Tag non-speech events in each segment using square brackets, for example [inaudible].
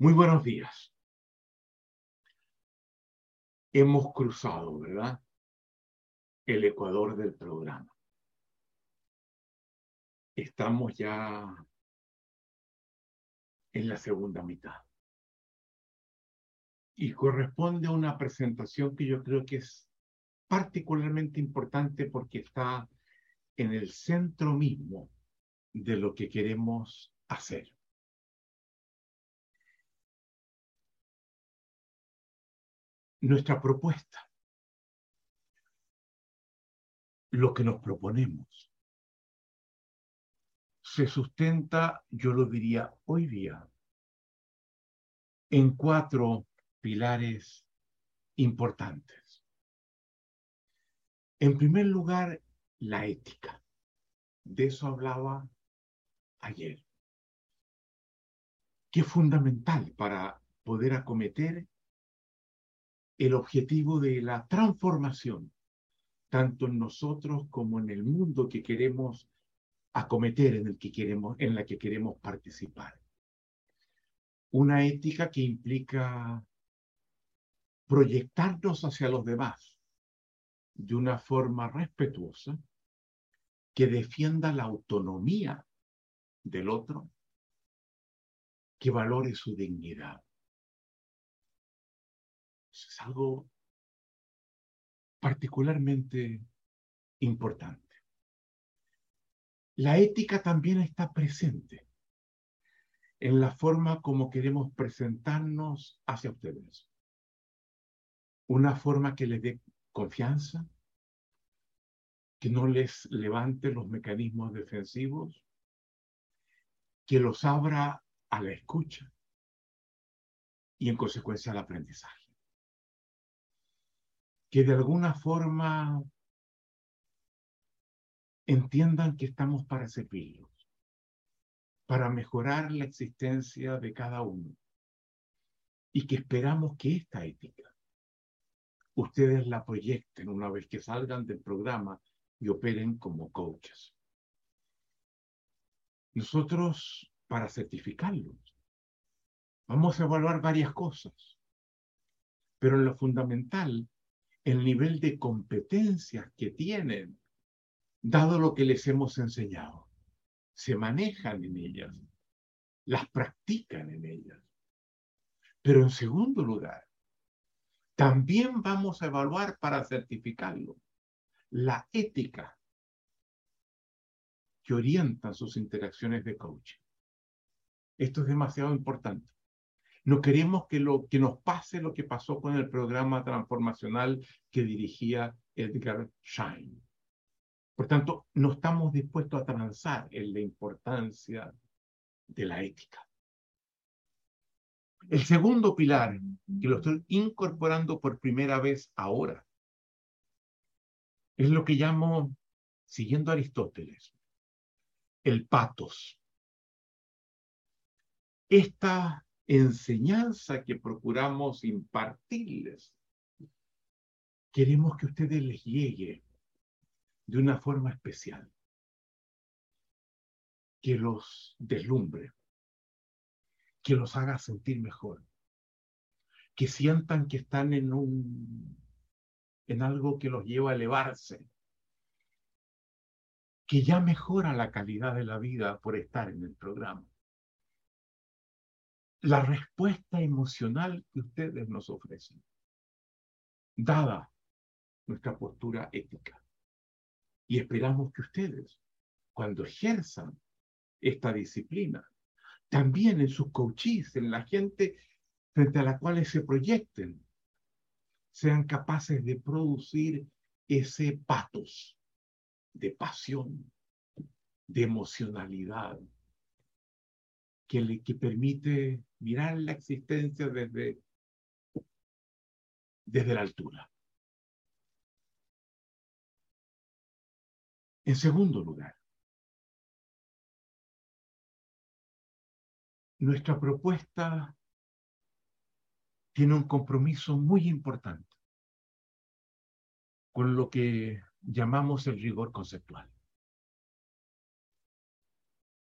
Muy buenos días. Hemos cruzado, ¿verdad? El ecuador del programa. Estamos ya en la segunda mitad. Y corresponde a una presentación que yo creo que es particularmente importante porque está en el centro mismo de lo que queremos hacer. Nuestra propuesta, lo que nos proponemos, se sustenta, yo lo diría hoy día, en cuatro pilares importantes. En primer lugar, la ética. De eso hablaba ayer. Que es fundamental para poder acometer el objetivo de la transformación, tanto en nosotros como en el mundo que queremos acometer, en, el que queremos, en la que queremos participar. Una ética que implica proyectarnos hacia los demás de una forma respetuosa, que defienda la autonomía del otro, que valore su dignidad es algo particularmente importante. La ética también está presente en la forma como queremos presentarnos hacia ustedes. Una forma que les dé confianza, que no les levante los mecanismos defensivos, que los abra a la escucha y en consecuencia al aprendizaje que de alguna forma entiendan que estamos para servirlos, para mejorar la existencia de cada uno y que esperamos que esta ética ustedes la proyecten una vez que salgan del programa y operen como coaches. Nosotros, para certificarlos, vamos a evaluar varias cosas, pero en lo fundamental el nivel de competencias que tienen, dado lo que les hemos enseñado. Se manejan en ellas, las practican en ellas. Pero en segundo lugar, también vamos a evaluar para certificarlo la ética que orienta sus interacciones de coaching. Esto es demasiado importante. No queremos que, lo, que nos pase lo que pasó con el programa transformacional que dirigía Edgar Schein. Por tanto, no estamos dispuestos a transar en la importancia de la ética. El segundo pilar, que lo estoy incorporando por primera vez ahora, es lo que llamo, siguiendo Aristóteles, el patos. Esta enseñanza que procuramos impartirles, queremos que ustedes les llegue de una forma especial, que los deslumbre, que los haga sentir mejor, que sientan que están en un en algo que los lleva a elevarse, que ya mejora la calidad de la vida por estar en el programa la respuesta emocional que ustedes nos ofrecen, dada nuestra postura ética. Y esperamos que ustedes, cuando ejerzan esta disciplina, también en sus coaches, en la gente frente a la cual se proyecten, sean capaces de producir ese patos de pasión, de emocionalidad, que, le, que permite mirar la existencia desde, desde la altura. En segundo lugar, nuestra propuesta tiene un compromiso muy importante con lo que llamamos el rigor conceptual,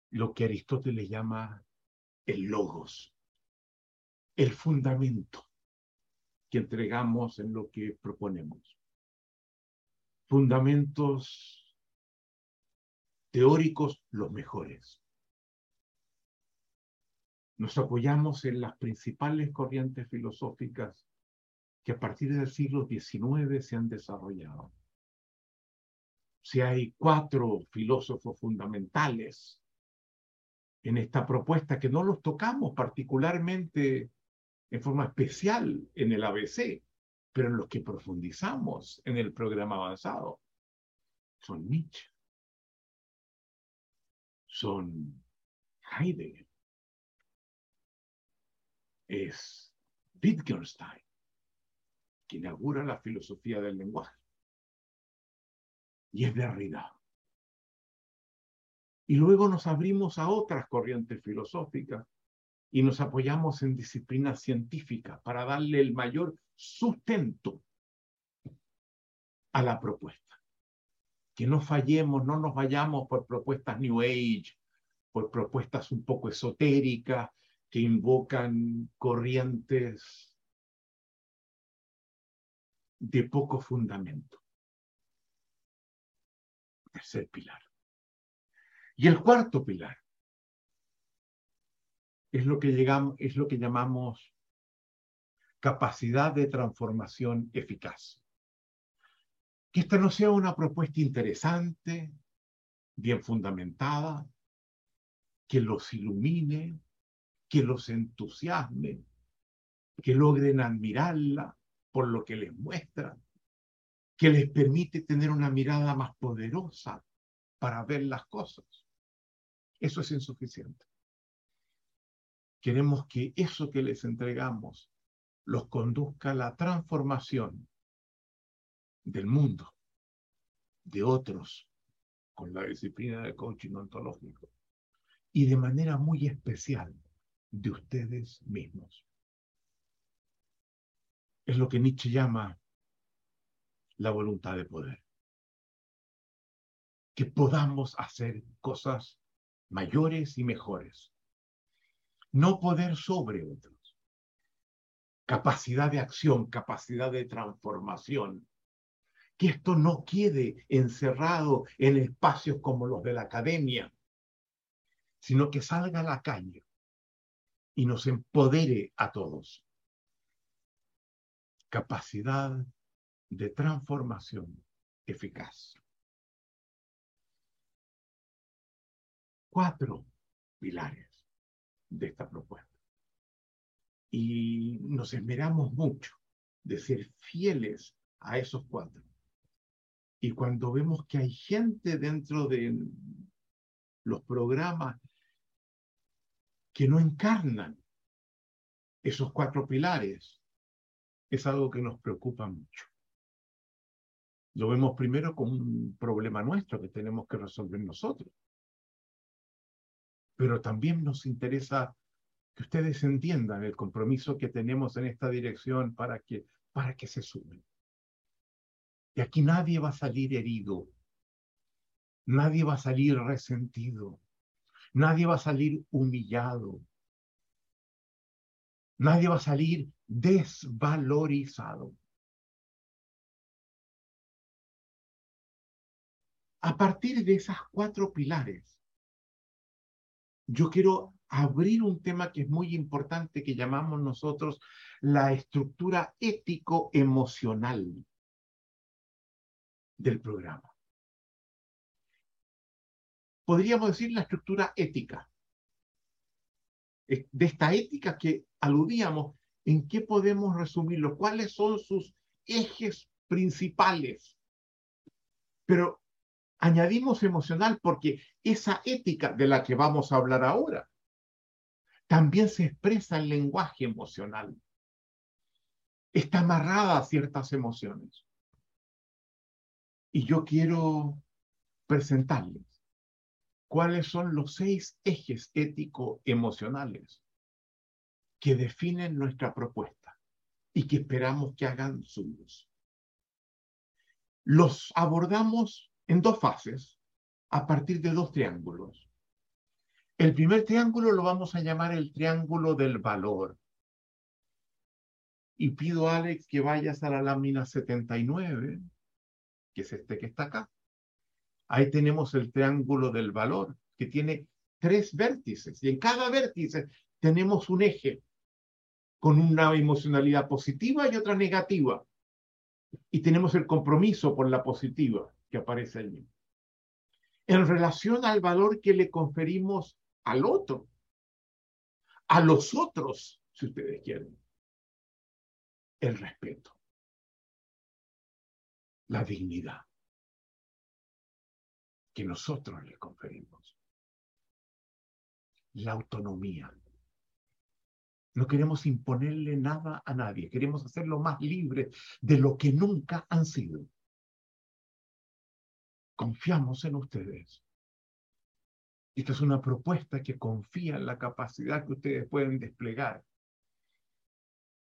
lo que Aristóteles llama el logos. el fundamento que entregamos en lo que proponemos. Fundamentos teóricos los mejores. Nos apoyamos en las principales corrientes filosóficas que a partir del siglo XIX se han desarrollado. Si hay cuatro filósofos fundamentales en esta propuesta que no los tocamos particularmente en forma especial en el ABC, pero en los que profundizamos en el programa avanzado, son Nietzsche, son Heidegger, es Wittgenstein, que inaugura la filosofía del lenguaje, y es Derrida. Y luego nos abrimos a otras corrientes filosóficas y nos apoyamos en disciplinas científicas para darle el mayor sustento a la propuesta. Que no fallemos, no nos vayamos por propuestas New Age, por propuestas un poco esotéricas que invocan corrientes de poco fundamento. Tercer pilar. Y el cuarto pilar es lo que, llegamos, es lo que llamamos capacidad de transformación eficaz. Que esta no sea una propuesta interesante, bien fundamentada, que los ilumine, que los entusiasme, que logren admirarla por lo que les muestra, que les permite tener una mirada más poderosa para ver las cosas. Eso es insuficiente. Queremos que eso que les entregamos los conduzca a la transformación del mundo, de otros, con la disciplina de coaching ontológico, y de manera muy especial de ustedes mismos. Es lo que Nietzsche llama la voluntad de poder que podamos hacer cosas mayores y mejores. No poder sobre otros. Capacidad de acción, capacidad de transformación. Que esto no quede encerrado en espacios como los de la academia, sino que salga a la calle y nos empodere a todos. Capacidad de transformación eficaz. Cuatro pilares de esta propuesta. Y nos esmeramos mucho de ser fieles a esos cuatro. Y cuando vemos que hay gente dentro de los programas que no encarnan esos cuatro pilares, es algo que nos preocupa mucho. Lo vemos primero como un problema nuestro que tenemos que resolver nosotros pero también nos interesa que ustedes entiendan el compromiso que tenemos en esta dirección para que, para que se sumen. Y aquí nadie va a salir herido, nadie va a salir resentido, nadie va a salir humillado, nadie va a salir desvalorizado. A partir de esas cuatro pilares, yo quiero abrir un tema que es muy importante que llamamos nosotros la estructura ético-emocional del programa. Podríamos decir la estructura ética. De esta ética que aludíamos, ¿en qué podemos resumirlo? ¿Cuáles son sus ejes principales? Pero añadimos emocional porque esa ética de la que vamos a hablar ahora también se expresa en lenguaje emocional. Está amarrada a ciertas emociones. Y yo quiero presentarles cuáles son los seis ejes ético-emocionales que definen nuestra propuesta y que esperamos que hagan suyos. Los abordamos en dos fases a partir de dos triángulos. El primer triángulo lo vamos a llamar el triángulo del valor. y pido a Alex que vayas a la lámina 79, que es este que está acá. Ahí tenemos el triángulo del valor, que tiene tres vértices, y en cada vértice tenemos un eje con una emocionalidad positiva y otra negativa. Y tenemos el compromiso por la positiva que aparece allí. En relación al valor que le conferimos al otro, a los otros, si ustedes quieren el respeto, la dignidad que nosotros le conferimos, la autonomía. No queremos imponerle nada a nadie, queremos hacerlo más libre de lo que nunca han sido. Confiamos en ustedes. Esta es una propuesta que confía en la capacidad que ustedes pueden desplegar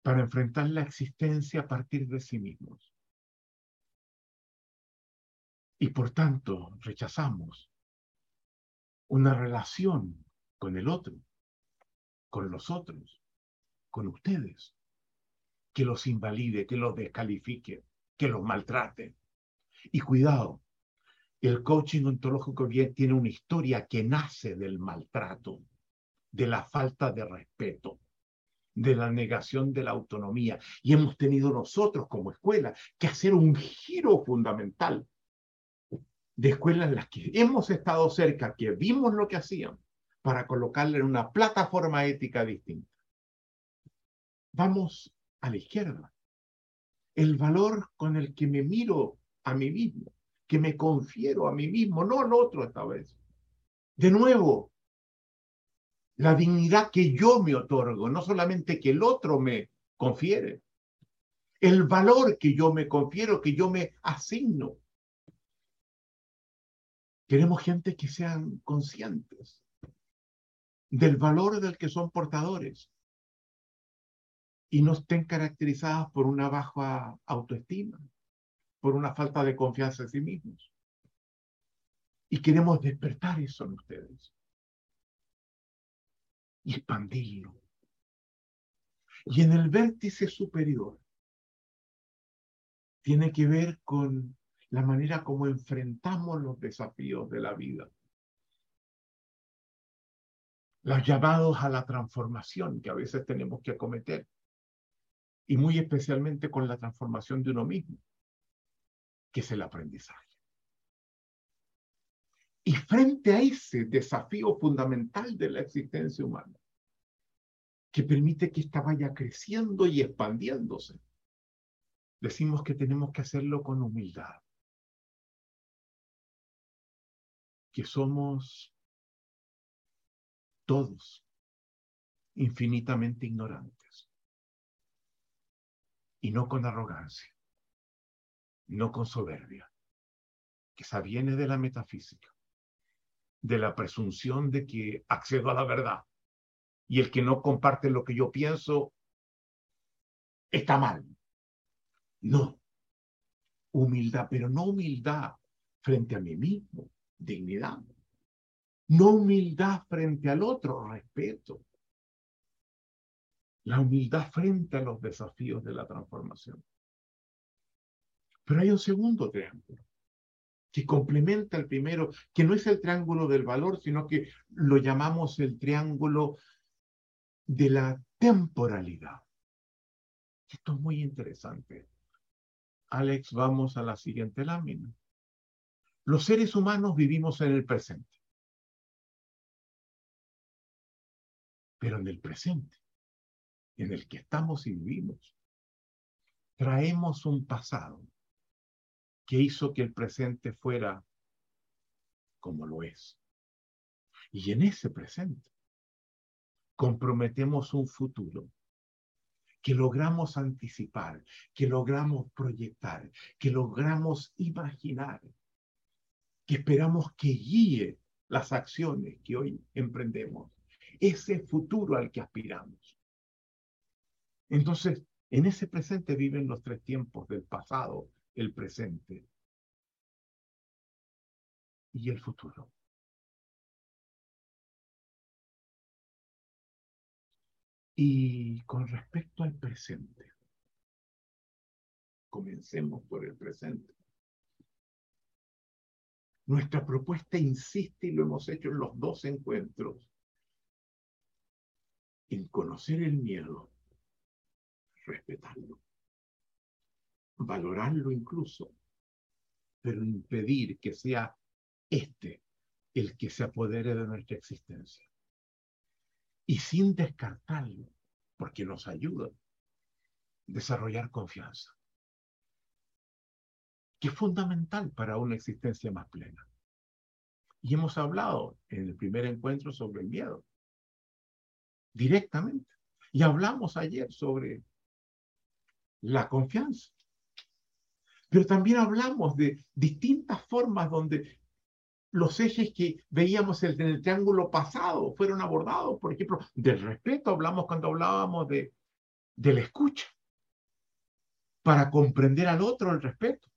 para enfrentar la existencia a partir de sí mismos. Y por tanto rechazamos una relación con el otro, con los otros, con ustedes, que los invalide, que los descalifique, que los maltrate. Y cuidado, el coaching ontológico tiene una historia que nace del maltrato, de la falta de respeto de la negación de la autonomía. Y hemos tenido nosotros como escuela que hacer un giro fundamental de escuelas en las que hemos estado cerca, que vimos lo que hacían, para colocarle en una plataforma ética distinta. Vamos a la izquierda. El valor con el que me miro a mí mismo, que me confiero a mí mismo, no al otro esta vez. De nuevo, la dignidad que yo me otorgo, no solamente que el otro me confiere, el valor que yo me confiero, que yo me asigno. Queremos gente que sean conscientes del valor del que son portadores y no estén caracterizadas por una baja autoestima, por una falta de confianza en sí mismos. Y queremos despertar eso en ustedes y expandirlo. Y en el vértice superior tiene que ver con la manera como enfrentamos los desafíos de la vida. Los llamados a la transformación que a veces tenemos que acometer. Y muy especialmente con la transformación de uno mismo, que es el aprendizaje. Y frente a ese desafío fundamental de la existencia humana, que permite que ésta vaya creciendo y expandiéndose, decimos que tenemos que hacerlo con humildad, que somos todos infinitamente ignorantes y no con arrogancia, no con soberbia, que esa viene de la metafísica de la presunción de que accedo a la verdad y el que no comparte lo que yo pienso está mal. No. Humildad, pero no humildad frente a mí mismo, dignidad. No humildad frente al otro, respeto. La humildad frente a los desafíos de la transformación. Pero hay un segundo triángulo que complementa el primero, que no es el triángulo del valor, sino que lo llamamos el triángulo de la temporalidad. Esto es muy interesante. Alex, vamos a la siguiente lámina. Los seres humanos vivimos en el presente. Pero en el presente, en el que estamos y vivimos, traemos un pasado que hizo que el presente fuera como lo es. Y en ese presente comprometemos un futuro que logramos anticipar, que logramos proyectar, que logramos imaginar, que esperamos que guíe las acciones que hoy emprendemos, ese futuro al que aspiramos. Entonces, en ese presente viven los tres tiempos del pasado, el presente y el futuro. Y con respecto al presente, Comencemos por el presente. Nuestra propuesta insiste, y lo hemos hecho en los dos encuentros, en conocer el miedo, respetarlo, valorarlo incluso, pero impedir que sea este el que se apodere de nuestra existencia. Y sin descartarlo, porque nos ayuda desarrollar confianza, que es fundamental para una existencia más plena. Y hemos hablado en el primer encuentro sobre el miedo, directamente. Y hablamos ayer sobre la confianza. Pero también hablamos de distintas formas donde los ejes que veíamos en el triángulo pasado fueron abordados. Por ejemplo, del respeto hablamos cuando hablábamos de, de la escucha, para comprender al otro el respeto.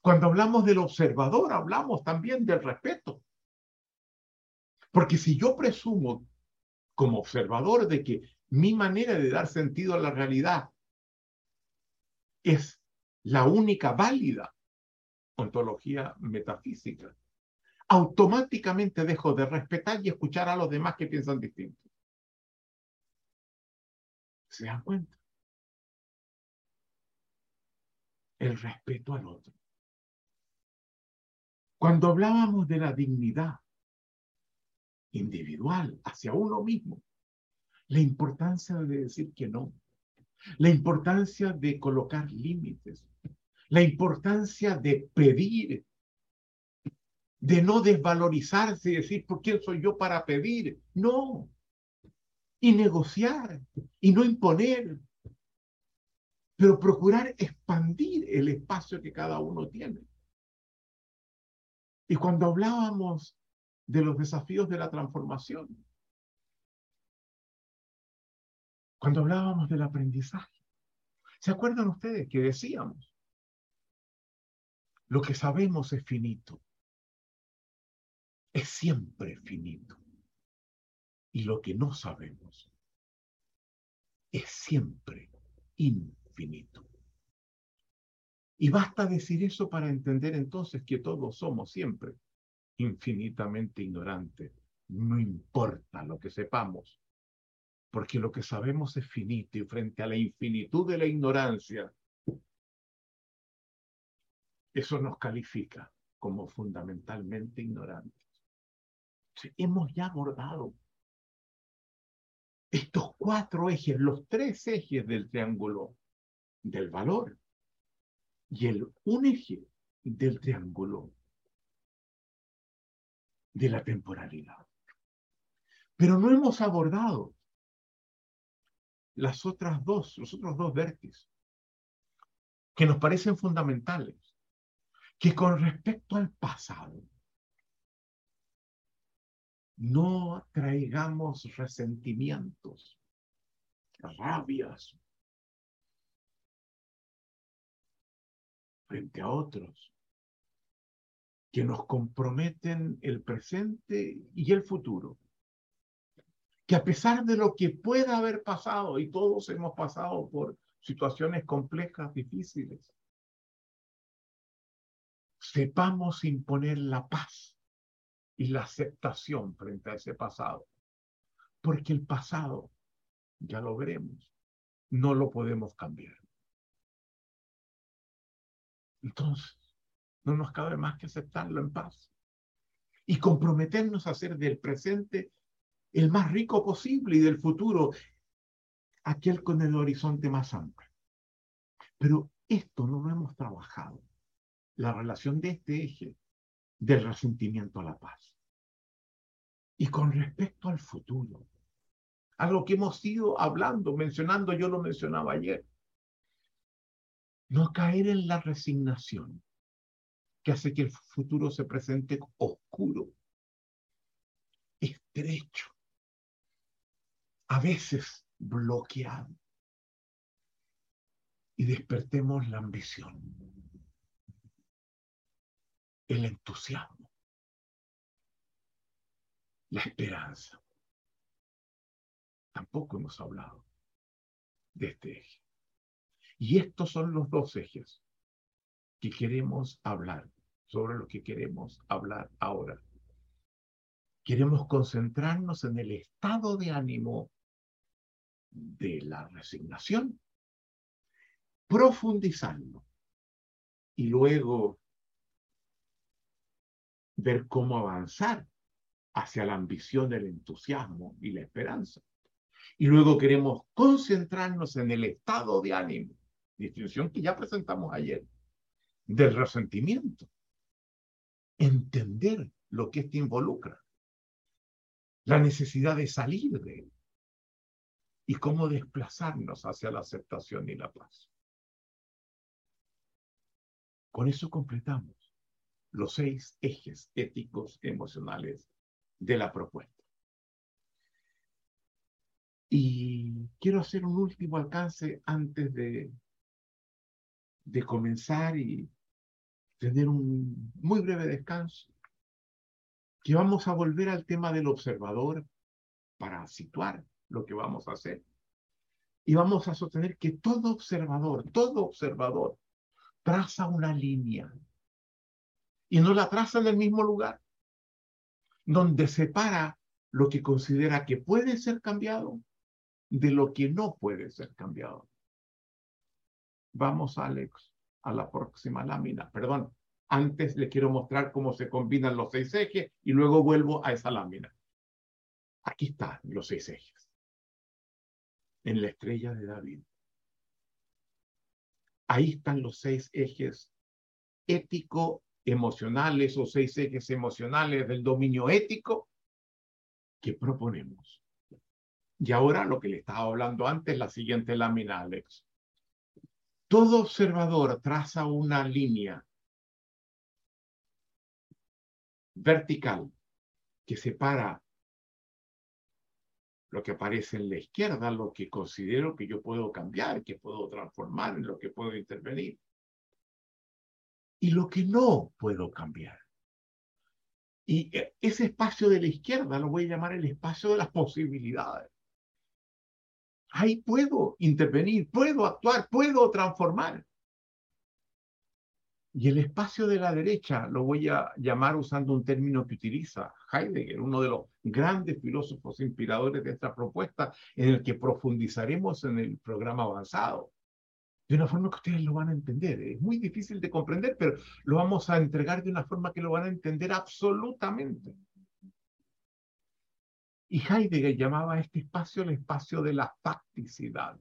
Cuando hablamos del observador, hablamos también del respeto. Porque si yo presumo como observador de que mi manera de dar sentido a la realidad es la única válida ontología metafísica, automáticamente dejo de respetar y escuchar a los demás que piensan distinto. ¿Se dan cuenta? El respeto al otro. Cuando hablábamos de la dignidad individual hacia uno mismo, la importancia de decir que no, la importancia de colocar límites, la importancia de pedir de no desvalorizarse y decir, ¿por quién soy yo para pedir? No. Y negociar y no imponer, pero procurar expandir el espacio que cada uno tiene. Y cuando hablábamos de los desafíos de la transformación, cuando hablábamos del aprendizaje, ¿se acuerdan ustedes que decíamos? Lo que sabemos es finito es siempre finito. Y lo que no sabemos es siempre infinito. Y basta decir eso para entender entonces que todos somos siempre infinitamente ignorantes. No importa lo que sepamos, porque lo que sabemos es finito y frente a la infinitud de la ignorancia, eso nos califica como fundamentalmente ignorantes hemos ya abordado estos cuatro ejes, los tres ejes del triángulo del valor y el un eje del triángulo de la temporalidad. Pero no hemos abordado las otras dos, los otros dos vértices que nos parecen fundamentales, que con respecto al pasado no traigamos resentimientos, rabias frente a otros que nos comprometen el presente y el futuro. Que a pesar de lo que pueda haber pasado, y todos hemos pasado por situaciones complejas, difíciles, sepamos imponer la paz y la aceptación frente a ese pasado. Porque el pasado, ya lo veremos, no lo podemos cambiar. Entonces, no nos cabe más que aceptarlo en paz y comprometernos a hacer del presente el más rico posible y del futuro aquel con el horizonte más amplio. Pero esto no lo hemos trabajado. La relación de este eje del resentimiento a la paz. Y con respecto al futuro, algo que hemos ido hablando, mencionando, yo lo mencionaba ayer, no caer en la resignación que hace que el futuro se presente oscuro, estrecho, a veces bloqueado, y despertemos la ambición el entusiasmo, la esperanza. Tampoco hemos hablado de este eje. Y estos son los dos ejes que queremos hablar, sobre lo que queremos hablar ahora. Queremos concentrarnos en el estado de ánimo de la resignación, profundizarlo y luego ver cómo avanzar hacia la ambición, el entusiasmo y la esperanza. Y luego queremos concentrarnos en el estado de ánimo, distinción que ya presentamos ayer, del resentimiento. Entender lo que esto involucra, la necesidad de salir de él y cómo desplazarnos hacia la aceptación y la paz. Con eso completamos los seis ejes éticos emocionales de la propuesta. Y quiero hacer un último alcance antes de, de comenzar y tener un muy breve descanso, que vamos a volver al tema del observador para situar lo que vamos a hacer. Y vamos a sostener que todo observador, todo observador traza una línea y no la traza en el mismo lugar, donde separa lo que considera que puede ser cambiado de lo que no puede ser cambiado. Vamos, Alex, a la próxima lámina. Perdón, antes le quiero mostrar cómo se combinan los seis ejes y luego vuelvo a esa lámina. Aquí están los seis ejes. En la estrella de David. Ahí están los seis ejes ético emocionales o seis ejes emocionales del dominio ético que proponemos. Y ahora lo que le estaba hablando antes, la siguiente lámina, Alex. Todo observador traza una línea vertical que separa lo que aparece en la izquierda, lo que considero que yo puedo cambiar, que puedo transformar, en lo que puedo intervenir y lo que no puedo cambiar. Y e, ese espacio de la izquierda lo voy a llamar el espacio de las posibilidades. Ahí puedo intervenir, puedo actuar, puedo transformar. Y el espacio de la derecha lo voy a llamar usando un término que utiliza Heidegger, uno de los grandes filósofos inspiradores de esta propuesta, en el que profundizaremos en el programa avanzado de una forma que ustedes lo van a entender. Es muy difícil de comprender, pero lo vamos a entregar de una forma que lo van a entender absolutamente. Y Heidegger llamaba a este espacio el espacio de la facticidad.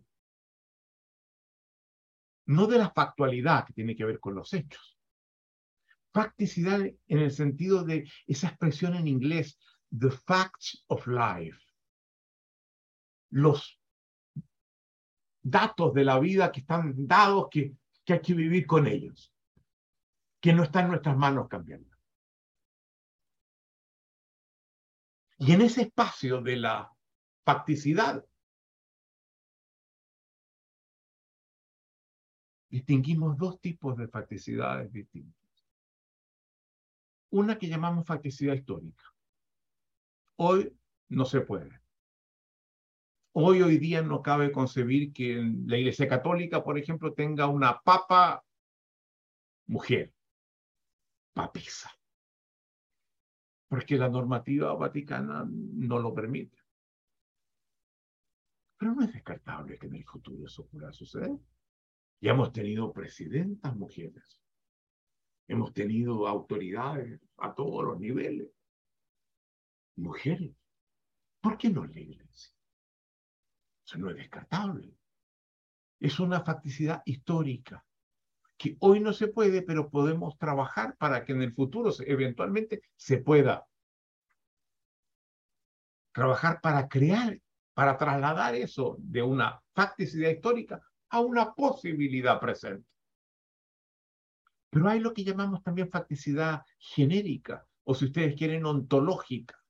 No de la factualidad que tiene que ver con los hechos. Facticidad en el sentido de esa expresión en inglés, the facts of life. Los datos de la vida que están dados, que, que hay que vivir con ellos, que no está en nuestras manos cambiando. Y en ese espacio de la facticidad, distinguimos dos tipos de facticidades distintas. Una que llamamos facticidad histórica. Hoy no se puede. Hoy, hoy día no cabe concebir que la Iglesia Católica, por ejemplo, tenga una papa mujer, papisa, porque la normativa vaticana no lo permite. Pero no es descartable que en el futuro eso pueda suceder. Ya hemos tenido presidentas mujeres, hemos tenido autoridades a todos los niveles, mujeres. ¿Por qué no la iglesia? Eso no es descartable. Es una facticidad histórica que hoy no se puede, pero podemos trabajar para que en el futuro eventualmente se pueda. Trabajar para crear, para trasladar eso de una facticidad histórica a una posibilidad presente. Pero hay lo que llamamos también facticidad genérica, o si ustedes quieren, ontológica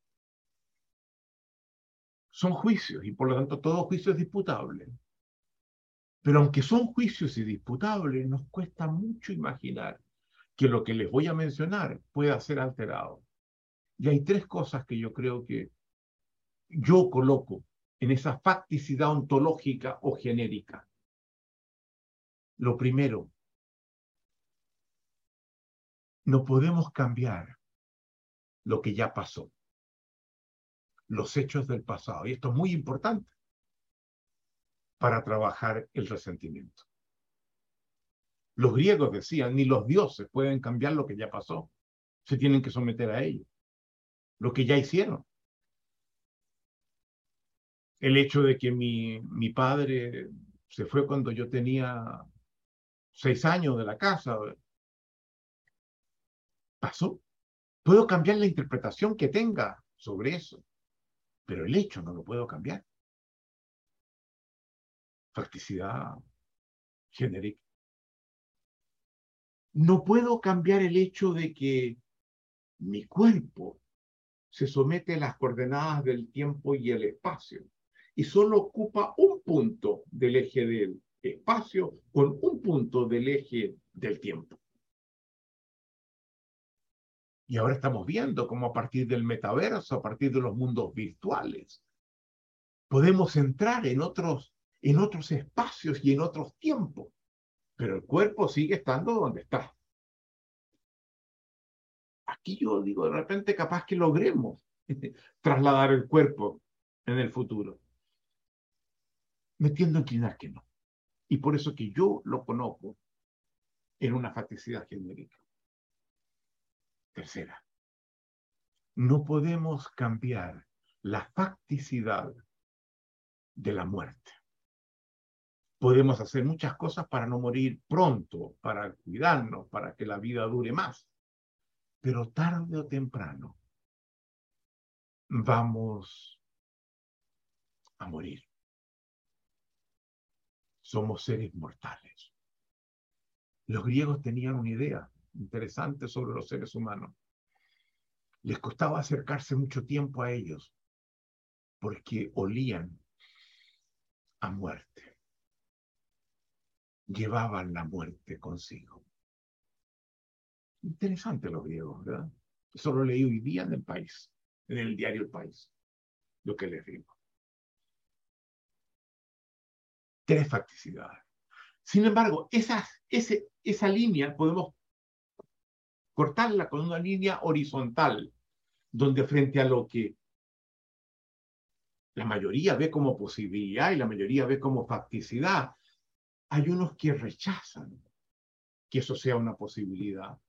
son juicios y por lo tanto todo juicio es disputable. Pero aunque son juicios y disputables, nos cuesta mucho imaginar que lo que les voy a mencionar pueda ser alterado. Y hay tres cosas que yo creo que yo coloco en esa facticidad ontológica o genérica. Lo primero, No podemos cambiar lo que ya pasó, los hechos del pasado. Y esto es muy importante para trabajar el resentimiento. Los griegos decían, ni los dioses pueden cambiar lo que ya pasó. Se tienen que someter a ello. Lo que ya hicieron. El hecho de que mi, mi padre se fue cuando yo tenía seis años de la casa. Pasó. Puedo cambiar la interpretación que tenga sobre eso, pero el hecho no lo puedo cambiar. Practicidad genérica. No puedo cambiar el hecho de que mi cuerpo se somete a las coordenadas del tiempo y el espacio y solo ocupa un punto del eje del espacio con un punto del eje del tiempo. Y ahora estamos viendo cómo a partir del metaverso, a partir de los mundos virtuales, podemos entrar en otros, en otros espacios y en otros tiempos, pero el cuerpo sigue estando donde está. Aquí yo digo, de repente capaz que logremos [laughs] trasladar el cuerpo en el futuro. Me tiendo a inclinar que no. Y por eso que yo lo conozco en una faticidad genérica. Tercera, no podemos cambiar la facticidad de la muerte. Podemos hacer muchas cosas para no morir pronto, para cuidarnos, para que la vida dure más. Pero tarde o temprano vamos a morir. Somos seres mortales. Los griegos tenían una idea interesante sobre los seres humanos. Les costaba acercarse mucho tiempo a ellos porque olían a muerte. Llevaban la muerte consigo. Interesante los griegos, ¿verdad? Eso lo leí hoy día en el país, en el diario El País, lo que les digo. Tres facticidades. Sin embargo, esa, esa línea podemos cortarla con una línea horizontal, donde frente a lo que la mayoría ve como posibilidad y la mayoría ve como facticidad, hay unos que rechazan que eso sea una posibilidad,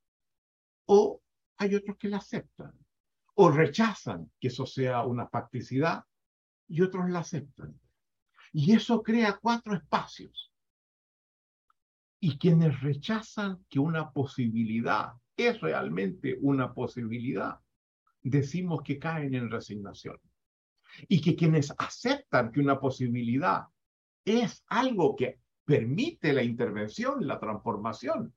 o hay otros que la aceptan, o rechazan que eso sea una facticidad y otros la aceptan. Y eso crea cuatro espacios. Y quienes rechazan que una posibilidad es realmente una posibilidad, decimos que caen en resignación. Y que quienes aceptan que una posibilidad es algo que permite la intervención, la transformación,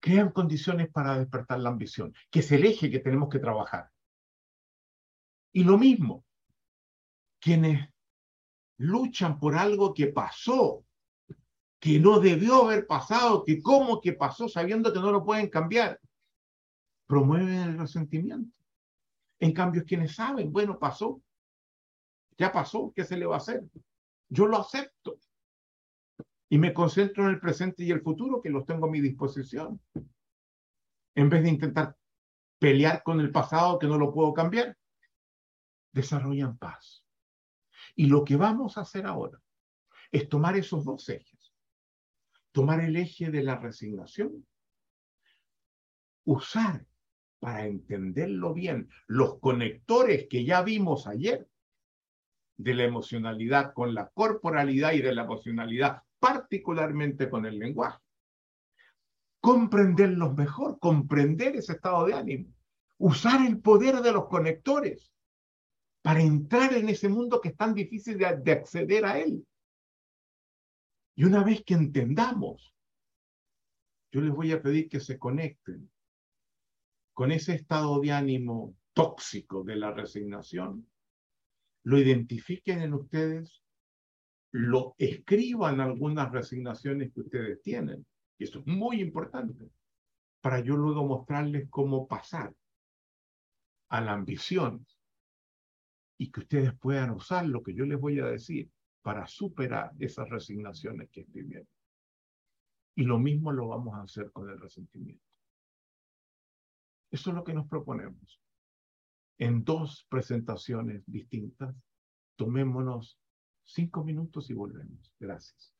crean condiciones para despertar la ambición, que es el eje que tenemos que trabajar. Y lo mismo, quienes luchan por algo que pasó que no debió haber pasado, que cómo que pasó sabiendo que no lo pueden cambiar, promueven el resentimiento. En cambio, quienes saben, bueno, pasó, ya pasó, ¿qué se le va a hacer? Yo lo acepto y me concentro en el presente y el futuro que los tengo a mi disposición. En vez de intentar pelear con el pasado que no lo puedo cambiar, desarrollan paz. Y lo que vamos a hacer ahora es tomar esos dos ejes tomar el eje de la resignación, usar para entenderlo bien los conectores que ya vimos ayer de la emocionalidad con la corporalidad y de la emocionalidad particularmente con el lenguaje. Comprenderlos mejor, comprender ese estado de ánimo, usar el poder de los conectores para entrar en ese mundo que es tan difícil de, de acceder a él. Y una vez que entendamos, yo les voy a pedir que se conecten con ese estado de ánimo tóxico de la resignación, lo identifiquen en ustedes, lo escriban algunas resignaciones que ustedes tienen, y eso es muy importante, para yo luego mostrarles cómo pasar a la ambición y que ustedes puedan usar lo que yo les voy a decir para superar esas resignaciones que estoy. Y lo mismo lo vamos a hacer con el resentimiento. Eso es lo que nos proponemos. En dos presentaciones distintas, tomémonos cinco minutos y volvemos. Gracias.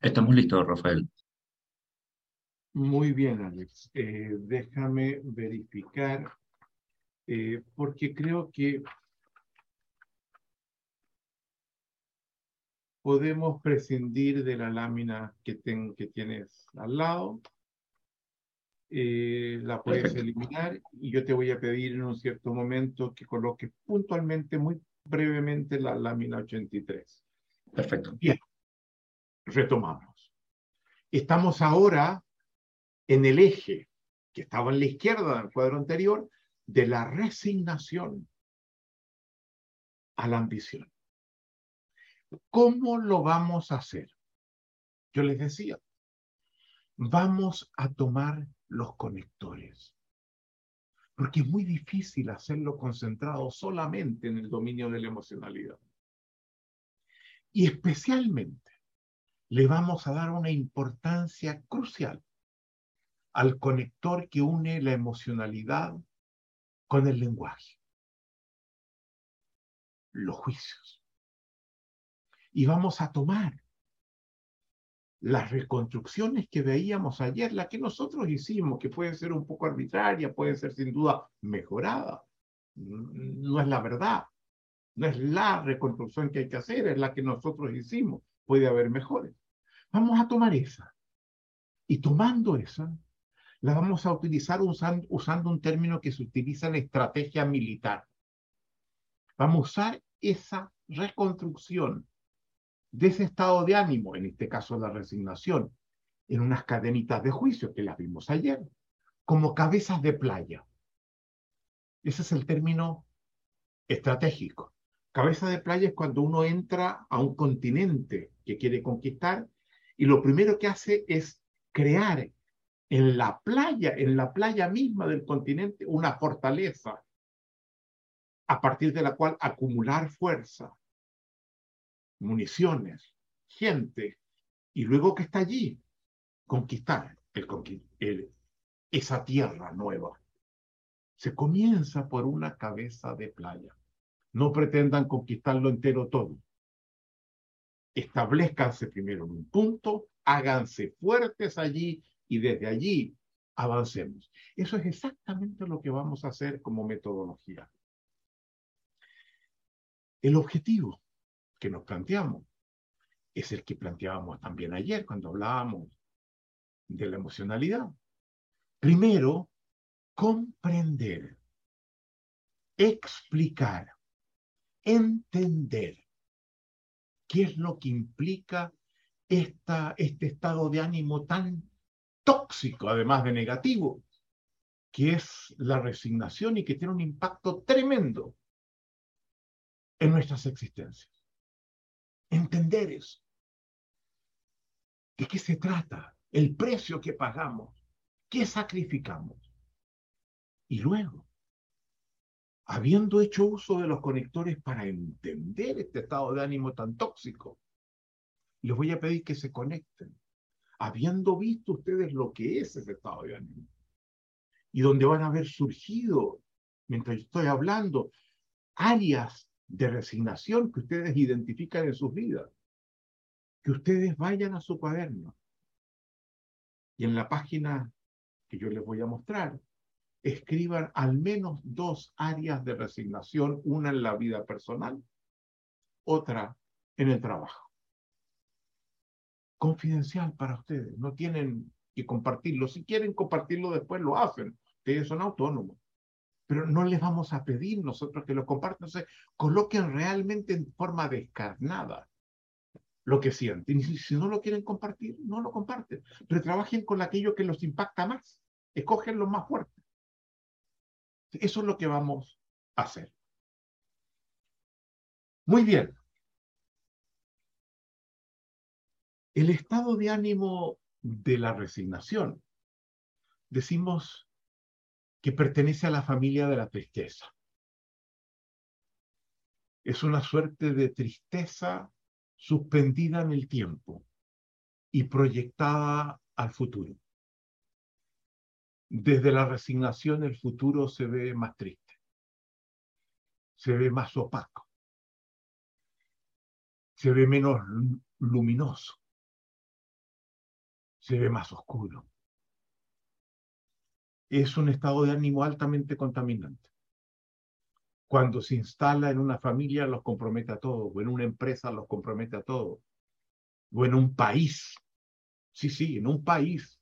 Estamos listos, Rafael. Muy bien, Alex. Eh, déjame verificar, eh, porque creo que podemos prescindir de la lámina que, ten, que tienes al lado. Eh, la puedes eliminar y yo te voy a pedir en un cierto momento que coloques puntualmente, muy brevemente, la lámina 83. Perfecto. Bien, retomamos. Estamos ahora en el eje que estaba en la izquierda del cuadro anterior de la resignación a la ambición. ¿Cómo lo vamos a hacer? Yo les decía, vamos a tomar los conectores, porque es muy difícil hacerlo concentrado solamente en el dominio de la emocionalidad. Y especialmente le vamos a dar una importancia crucial al conector que une la emocionalidad con el lenguaje, los juicios y vamos a tomar las reconstrucciones que veíamos ayer, la que nosotros hicimos, que puede ser un poco arbitraria, puede ser sin duda mejorada. No es la verdad, no es la reconstrucción que hay que hacer, es la que nosotros hicimos. Puede haber mejores. Vamos a tomar esa. Y tomando esa, la vamos a utilizar usando, usando un término que se utiliza en estrategia militar. Vamos a usar esa reconstrucción de ese estado de ánimo, en este caso la resignación, en unas cadenitas de juicio que las vimos ayer, como cabezas de playa. Ese es el término estratégico. Cabeza de playa es cuando uno entra a un continente que quiere conquistar y lo primero que hace es crear en la playa, en la playa misma del continente, una fortaleza a partir de la cual acumular fuerza, municiones, gente, y luego que está allí, conquistar esa tierra nueva. Se comienza por una cabeza de playa. No pretendan conquistarlo entero todo. Establezcanse primero en un punto, háganse fuertes allí y desde allí avancemos. Eso es exactamente lo que vamos a hacer como metodología. El objetivo que nos planteamos es el que planteábamos también ayer cuando hablábamos de la emocionalidad. Primero, comprender, explicar, entender qué es lo que implica esta, este estado de ánimo tan tóxico, además de negativo, que es la resignación y que tiene un impacto tremendo en nuestras existencias entender eso. ¿De qué se trata? El precio que pagamos, qué sacrificamos. Y luego, habiendo hecho uso de los conectores para entender este estado de ánimo tan tóxico, les voy a pedir que se conecten, habiendo visto ustedes lo que es ese estado de ánimo, y donde van a haber surgido, mientras estoy hablando, áreas de resignación que ustedes identifican en sus vidas. Que ustedes vayan a su cuaderno y en la página que yo les voy a mostrar, escriban al menos dos áreas de resignación, una en la vida personal, otra en el trabajo. Confidencial para ustedes, no tienen que compartirlo. Si quieren compartirlo después, lo hacen. Ustedes son autónomos pero no les vamos a pedir nosotros que lo compartan. Entonces, coloquen realmente en forma descarnada lo que sienten. Y si, no lo quieren compartir, no lo comparten. Pero trabajen con aquello que los impacta más. Escogen lo más fuerte. Eso es lo que vamos a hacer. Muy bien. El estado de ánimo de la resignación, decimos que pertenece a la familia de la tristeza. Es una suerte de tristeza suspendida en el tiempo y proyectada al futuro. Desde la resignación el futuro se ve más triste, se ve más opaco, se ve menos luminoso. se ve más oscuro. Es un estado de ánimo altamente contaminante. Cuando se instala en una familia los compromete a todos, o en una empresa los compromete a todos, o en un país. Sí, sí, en un país.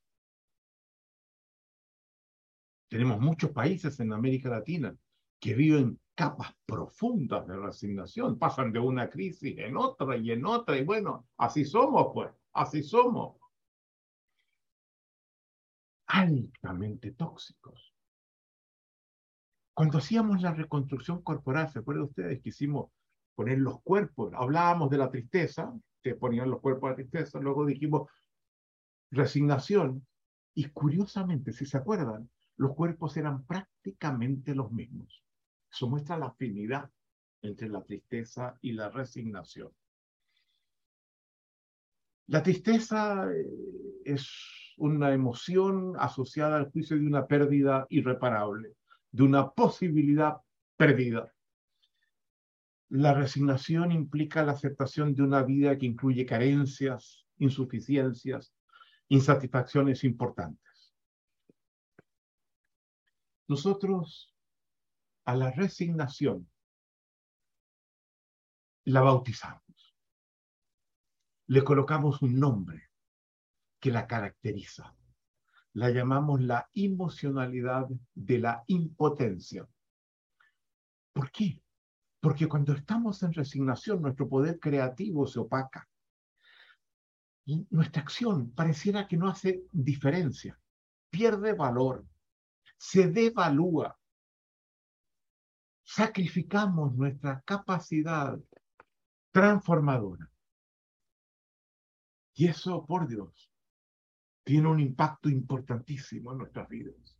Tenemos muchos países en América Latina que viven capas profundas de resignación, pasan de una crisis en otra y en otra, y bueno, así somos, pues, así somos. Altamente tóxicos. Cuando hacíamos la reconstrucción corporal, ¿se acuerdan ustedes que hicimos poner los cuerpos? Hablábamos de la tristeza, que ponían los cuerpos de la tristeza, luego dijimos resignación, y curiosamente, si se acuerdan, los cuerpos eran prácticamente los mismos. Eso muestra la afinidad entre la tristeza y la resignación. La tristeza eh, es una emoción asociada al juicio de una pérdida irreparable, de una posibilidad perdida. La resignación implica la aceptación de una vida que incluye carencias, insuficiencias, insatisfacciones importantes. Nosotros a la resignación, la bautizamos. Le colocamos un nombre que la caracteriza. La llamamos la emocionalidad de la impotencia. ¿Por qué? Porque cuando estamos en resignación, nuestro poder creativo se opaca. Y nuestra acción pareciera que no hace diferencia, pierde valor, se devalúa sacrificamos nuestra capacidad transformadora. Y eso, por Dios, tiene un impacto importantísimo en nuestras vidas.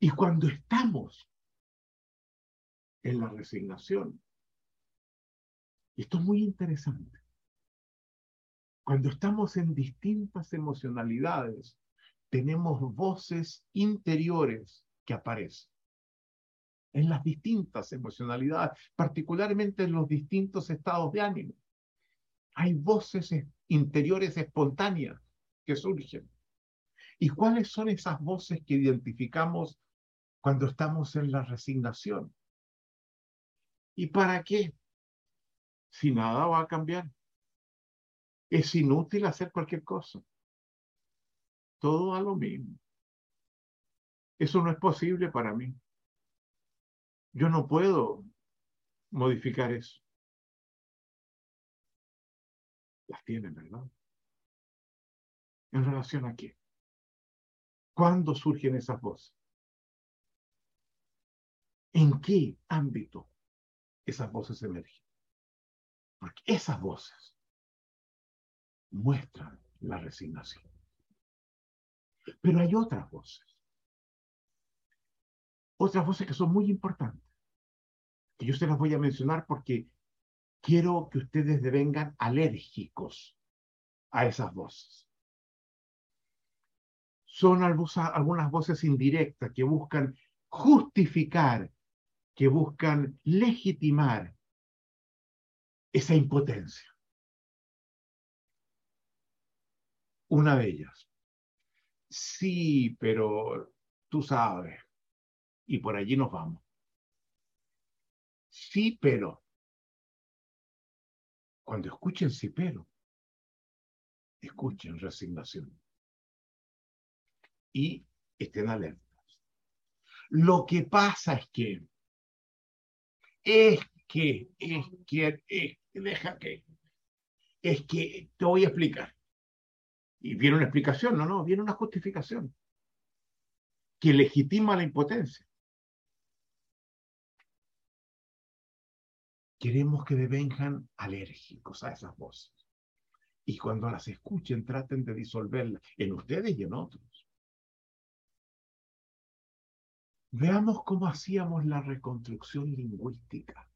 Y cuando estamos en la resignación, esto es muy interesante, cuando estamos en distintas emocionalidades, tenemos voces interiores que aparecen en las distintas emocionalidades, particularmente en los distintos estados de ánimo. Hay voces interiores espontáneas que surgen. ¿Y cuáles son esas voces que identificamos cuando estamos en la resignación? ¿Y para qué? Si nada va a cambiar. Es inútil hacer cualquier cosa. Todo a lo mismo. Eso no es posible para mí. Yo no puedo modificar eso. Las tienen, ¿verdad? ¿En relación a qué? ¿Cuándo surgen esas voces? ¿En qué ámbito esas voces emergen? Porque esas voces muestran la resignación. Pero hay otras voces. Otras voces que son muy importantes que yo se las voy a mencionar porque quiero que ustedes devengan alérgicos a esas voces. Son algunas voces indirectas que buscan justificar, que buscan legitimar esa impotencia. Una de ellas. Sí, pero tú sabes. Y por allí nos vamos. Sí, pero. Cuando escuchen sí, pero, escuchen resignación. Y estén alertas. Lo que pasa es que, es que, es que, es, deja que, es que te voy a explicar. Y viene una explicación, no, no, viene una justificación que legitima la impotencia. queremos que devengan alérgicos a esas voces. Y cuando las escuchen, traten de disolverlas en ustedes y en otros. Veamos cómo hacíamos la reconstrucción lingüística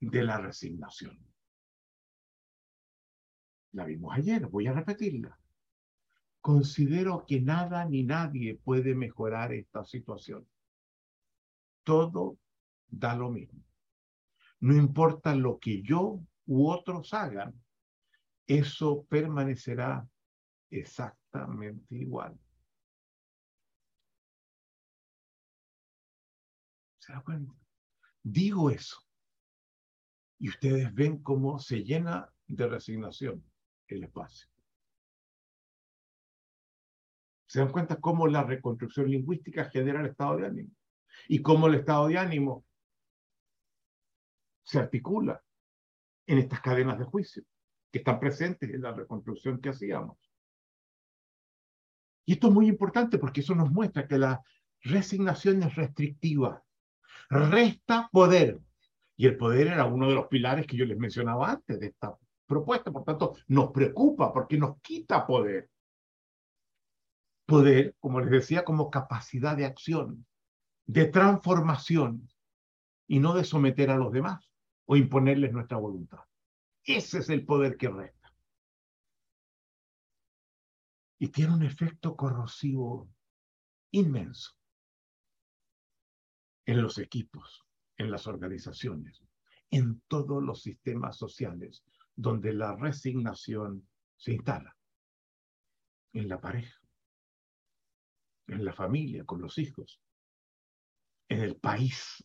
de la resignación. La vimos ayer, voy a repetirla. Considero que nada ni nadie puede mejorar esta situación. Todo da lo mismo. No importa lo que yo u otros hagan, eso permanecerá exactamente igual. ¿Se da cuenta? Digo eso. Y ustedes ven cómo se llena de resignación el espacio. ¿Se dan cuenta cómo la reconstrucción lingüística genera el estado de ánimo? Y cómo el estado de ánimo se articula en estas cadenas de juicio que están presentes en la reconstrucción que hacíamos. Y esto es muy importante porque eso nos muestra que la resignación es restrictiva, resta poder. Y el poder era uno de los pilares que yo les mencionaba antes de esta propuesta. Por tanto, nos preocupa porque nos quita poder. Poder, como les decía, como capacidad de acción, de transformación y no de someter a los demás o imponerles nuestra voluntad. Ese es el poder que resta. Y tiene un efecto corrosivo inmenso en los equipos, en las organizaciones, en todos los sistemas sociales donde la resignación se instala. En la pareja, en la familia, con los hijos, en el país.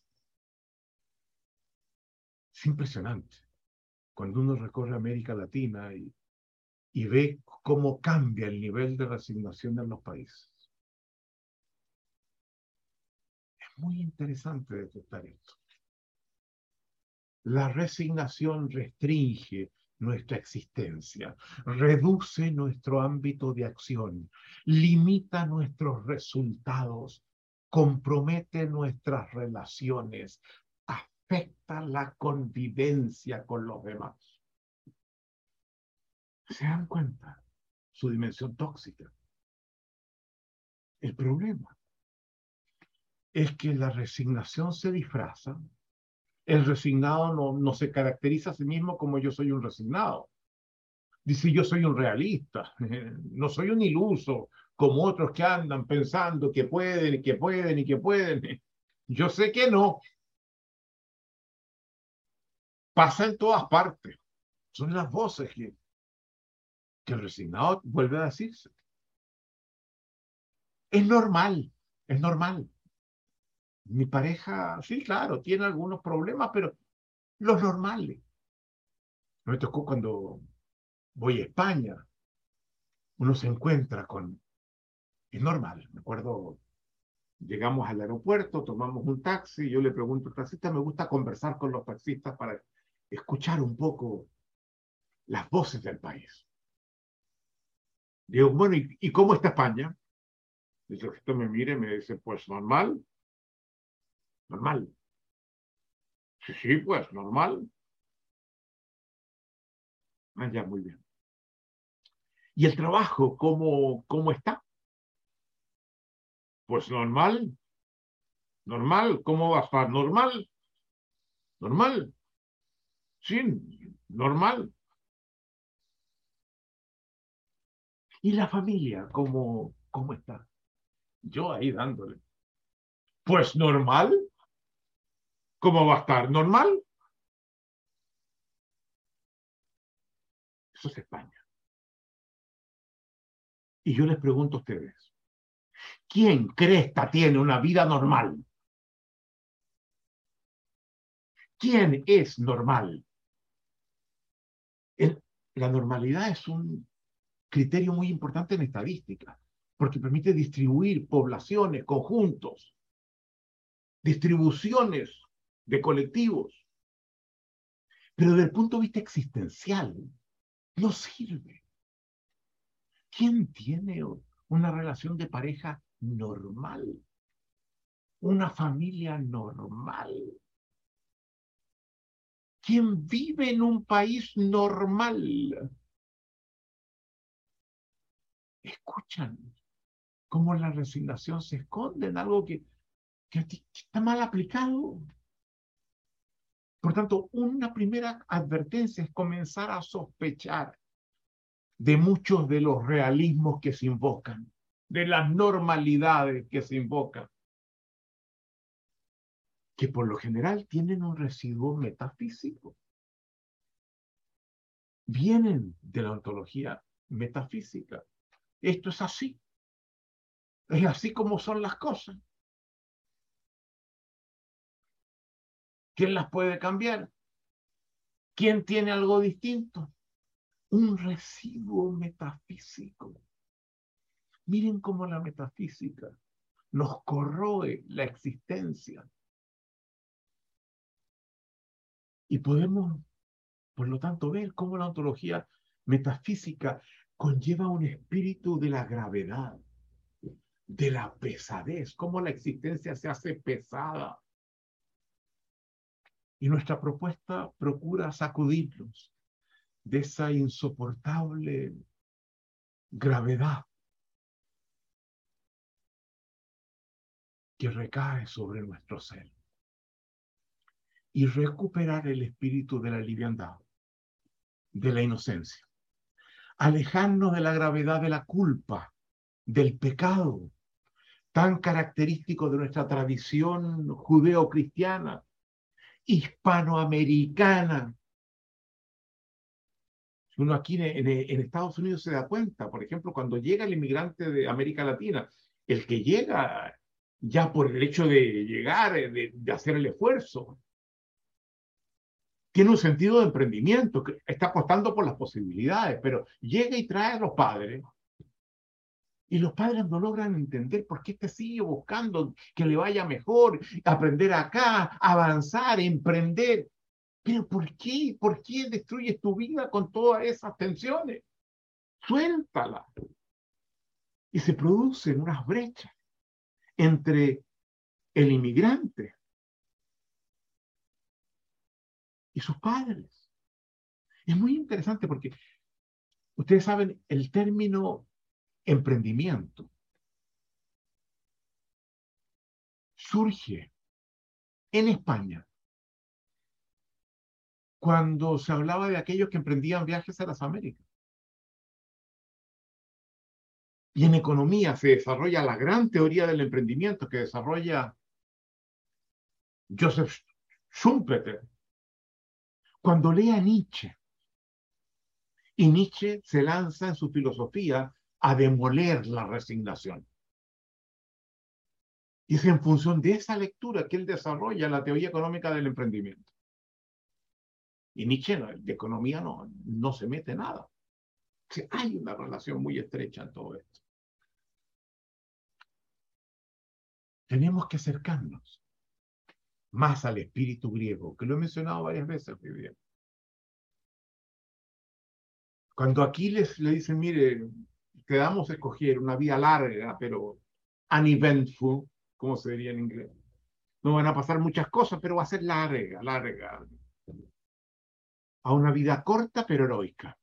Es impresionante cuando uno recorre América Latina y, y ve cómo cambia el nivel de resignación en los países. muy interesante detectar esto. La resignación restringe nuestra existencia, reduce nuestro ámbito de acción, limita nuestros resultados, compromete nuestras relaciones, afecta la convivencia con los demás. ¿Se dan cuenta? Su dimensión tóxica. El problema es que la resignación se disfraza. El resignado no, se caracteriza a sí mismo como yo soy un resignado. Dice, yo soy un realista, [laughs] no soy un iluso como otros que andan pensando que pueden y que pueden y que pueden. [laughs] Yo sé que no. Pasa en todas partes. Son las voces que el resignado vuelve a decirse. Es normal, es normal. Mi pareja, sí, claro, tiene algunos problemas, pero los normales. Me tocó cuando voy a España, uno se encuentra con... Es normal, me acuerdo, llegamos al aeropuerto, tomamos un taxi, yo le pregunto al taxista, me gusta conversar con los taxistas para escuchar un poco las voces del país. Digo, bueno, ¿y, cómo está España? El taxista me mire y me dice, pues normal, normal. Sí, sí, pues normal. Ah, ya, muy bien. ¿Y el trabajo cómo, cómo está? Pues normal. Normal. ¿Cómo va a estar? Normal. Normal. Sí, normal. ¿Y la familia cómo, cómo está? Yo ahí dándole. Pues normal. ¿Cómo va a estar? ¿Normal? Eso es España. Y yo les pregunto a ustedes, ¿quién cresta tiene una vida normal? ¿Quién es normal? la normalidad es un criterio muy importante en estadística, porque permite distribuir poblaciones, conjuntos, distribuciones de colectivos. Pero desde el punto de vista existencial, no sirve. ¿Quién tiene una relación de pareja normal? Una familia normal. ¿Quién vive en un país normal? Escuchan cómo la resignación se esconde en algo que, que está mal aplicado. Por tanto, una primera advertencia es comenzar a sospechar de muchos de los realismos que se invocan, de las normalidades que se invocan, que por lo general tienen un residuo metafísico. Vienen de la ontología metafísica. esto es así. Es así como son las cosas. ¿Quién las puede cambiar? ¿Quién tiene algo distinto? Un residuo metafísico. Miren cómo la metafísica nos corroe la existencia. Y podemos, por lo tanto, ver cómo la ontología metafísica conlleva un espíritu de la gravedad, de la pesadez, cómo la existencia se hace pesada. Y nuestra propuesta procura sacudirnos de esa insoportable gravedad que recae sobre nuestro ser. Y recuperar el espíritu de la liviandad, de la inocencia, alejarnos de la gravedad de la culpa, del pecado, tan característico de nuestra tradición judeo-cristiana, hispanoamericana. Uno aquí en, Estados Unidos se da cuenta, por ejemplo, cuando llega el inmigrante de América Latina, el que llega ya por el hecho de llegar, eh, de, hacer el esfuerzo. Tiene un sentido de emprendimiento, que está apostando por las posibilidades, pero llega y trae a los padres. Y los padres no logran entender por qué este sigue buscando que le vaya mejor, aprender acá, avanzar, emprender. Pero ¿por qué? ¿Por qué destruyes tu vida con todas esas tensiones? Suéltala. Y se producen unas brechas entre el inmigrante y sus padres. Es muy interesante porque ustedes saben el término emprendimiento surge en España cuando se hablaba de aquellos que emprendían viajes a las Américas. Y en economía se desarrolla la gran teoría del emprendimiento que desarrolla Joseph Schumpeter. Cuando lee a Nietzsche, y Nietzsche se lanza en su filosofía a demoler la resignación. Y es en función de esa lectura que él desarrolla la teoría económica del emprendimiento. Y Nietzsche de economía no, no se mete nada. hay una relación muy estrecha en todo esto. tenemos que acercarnos más al espíritu griego, que lo he mencionado varias veces Cuando Aquiles le dicen, mire, te damos a escoger una vida larga, pero uneventful, como se diría en inglés. No van a pasar muchas cosas, pero va a ser larga, larga. A una vida corta, pero heroica.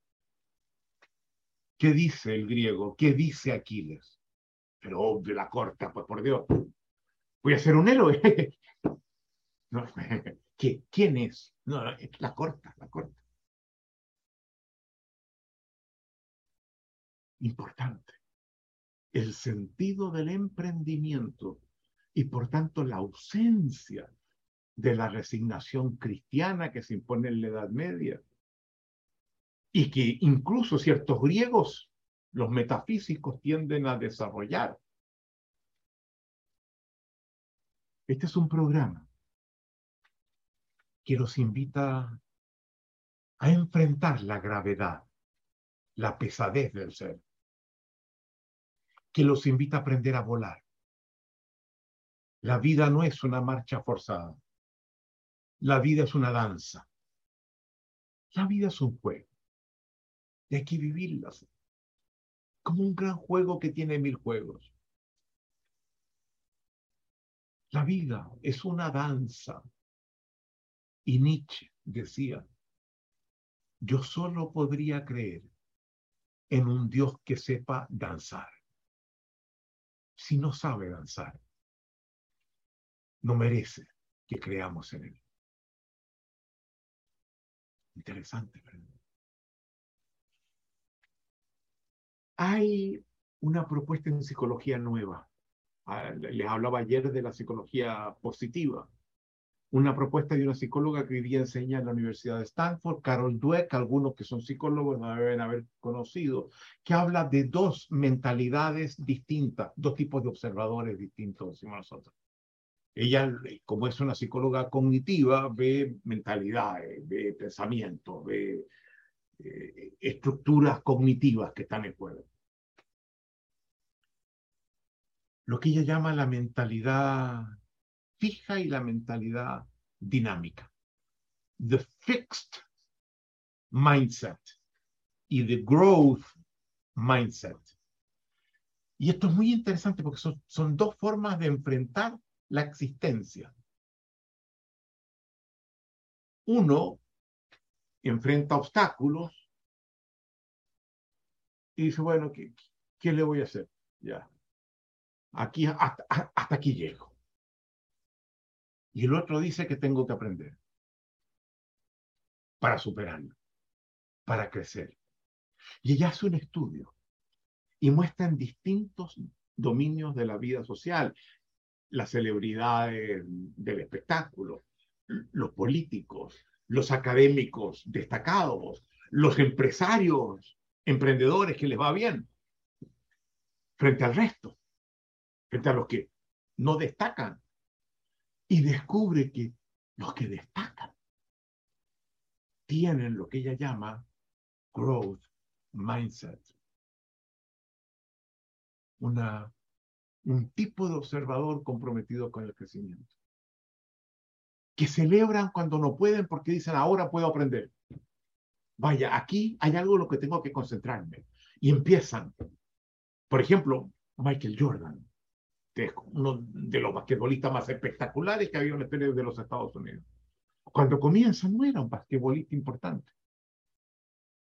¿Qué dice el griego? ¿Qué dice Aquiles? Pero obvio, la corta, pues por Dios voy a ser un héroe. [laughs] [laughs] ¿Quién es? No, la corta, la corta. Importante. El sentido del emprendimiento y por tanto la ausencia de la resignación cristiana que se impone en la Edad Media y que incluso ciertos griegos, los metafísicos, tienden a desarrollar Este es un programa que los invita a enfrentar la gravedad, la pesadez del ser, que los invita a aprender a volar. La vida no es una marcha forzada, la vida es una danza, la vida es un juego, y hay que vivirla como un gran juego que tiene mil juegos. La vida es una danza. Y Nietzsche decía, yo solo podría creer en un Dios que sepa danzar. Si no sabe danzar, no merece que creamos en él. Interesante, ¿verdad? Hay una propuesta en psicología nueva Ah, les hablaba ayer de la psicología positiva. Una propuesta de una psicóloga que hoy día enseña en la Universidad de Stanford, Carol Dweck, algunos que son psicólogos la deben haber conocido, que habla de dos mentalidades distintas, dos tipos de observadores distintos, decimos nosotros. Ella, como es una psicóloga cognitiva, ve mentalidades, ve pensamientos, ve eh, estructuras cognitivas que están en juego. Lo que ella llama la mentalidad fija y la mentalidad dinámica. The fixed mindset y the growth mindset. Y esto es muy interesante porque son, dos formas de enfrentar la existencia. Uno enfrenta obstáculos y dice, bueno, ¿qué, le voy a hacer? Ya. Aquí, hasta aquí llego. Y el otro dice que tengo que aprender. Para superarlo, para crecer. Y ella hace un estudio. Y muestra en distintos dominios de la vida social, las celebridades del espectáculo, los políticos, los académicos destacados, los empresarios, emprendedores que les va bien, frente al resto, frente a los que no destacan. Y descubre que los que destacan tienen lo que ella llama growth mindset. Una un tipo de observador comprometido con el crecimiento. Que celebran cuando no pueden porque dicen, ahora puedo aprender. Vaya, aquí hay algo en lo que tengo que concentrarme. Y empiezan. Por ejemplo, Michael Jordan, que es uno de los basquetbolistas más espectaculares que había en la historia de los Estados Unidos. Cuando comienza no era un basquetbolista importante.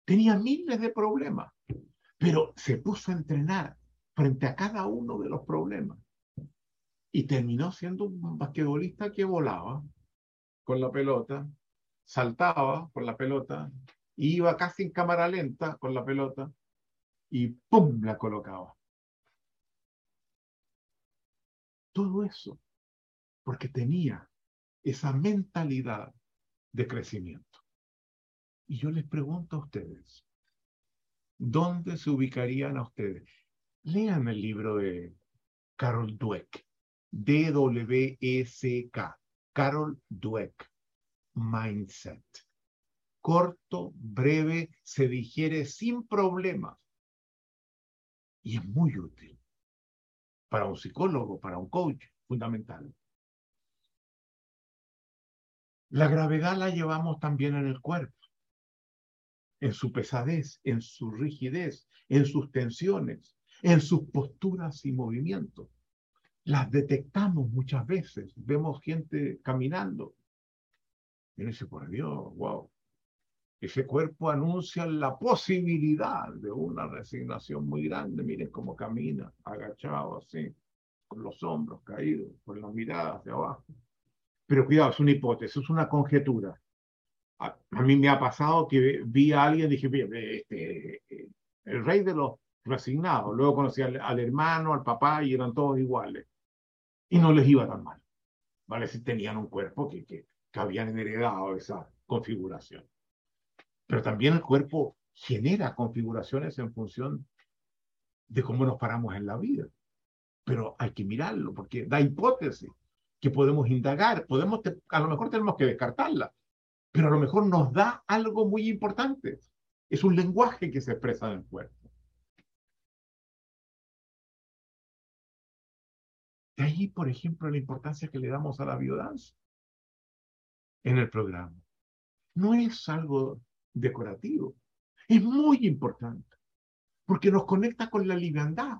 Tenía miles de problemas, pero se puso a entrenar frente a cada uno de los problemas. Y terminó siendo un basquetbolista que volaba con la pelota, saltaba por la pelota, iba casi en cámara lenta con la pelota y ¡pum! la colocaba. Todo eso porque tenía esa mentalidad de crecimiento. Y yo les pregunto a ustedes, ¿dónde se ubicarían a ustedes? Lean el libro de Carol Dweck, D-W-E-C-K, Carol Dweck, Mindset. Corto, breve, se digiere sin problemas y es muy útil para un psicólogo, para un coach, fundamental. La gravedad la llevamos también en el cuerpo, en su pesadez, en su rigidez, en sus tensiones en sus posturas y movimientos. Las detectamos muchas veces. Vemos gente caminando. Y dice, por Dios, wow. Ese cuerpo anuncia la posibilidad de una resignación muy grande. Miren cómo camina, agachado así, con los hombros caídos, con la mirada hacia abajo. Pero cuidado, es una hipótesis, es una conjetura. A, mí me ha pasado que vi a alguien y dije, este, eh, el rey de los resignado. Luego conocí al, hermano, al papá y eran todos iguales. Y no les iba tan mal. ¿Vale? Si tenían un cuerpo que, que, que habían heredado esa configuración. Pero también el cuerpo genera configuraciones en función de cómo nos paramos en la vida. Pero hay que mirarlo porque da hipótesis que podemos indagar. Podemos, a lo mejor tenemos que descartarla, pero a lo mejor nos da algo muy importante. Es un lenguaje que se expresa en el cuerpo. De ahí, por ejemplo, la importancia que le damos a la biodanza en el programa. No es algo decorativo, es muy importante, porque nos conecta con la liviandad,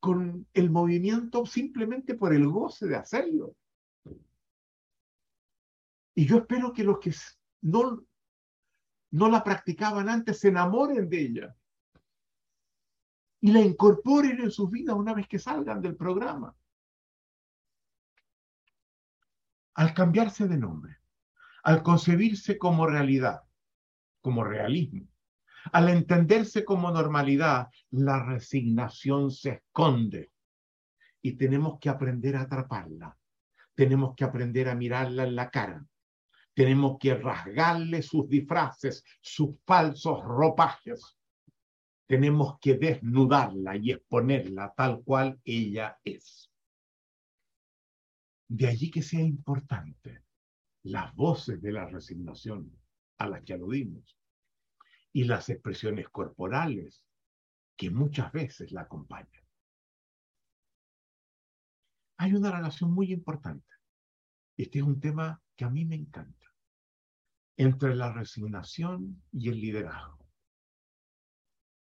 con el movimiento simplemente por el goce de hacerlo. Y yo espero que los que no, no la practicaban antes se enamoren de ella y la incorporen en sus vidas una vez que salgan del programa. Al cambiarse de nombre, al concebirse como realidad, como realismo, al entenderse como normalidad, la resignación se esconde y tenemos que aprender a atraparla, tenemos que aprender a mirarla en la cara. Tenemos que rasgarle sus disfraces, sus falsos ropajes. Tenemos que desnudarla y exponerla tal cual ella es. De allí que sea importante las voces de la resignación a las que aludimos y las expresiones corporales que muchas veces la acompañan. Hay una relación muy importante. Este es un tema que a mí me encanta. Entre la resignación y el liderazgo.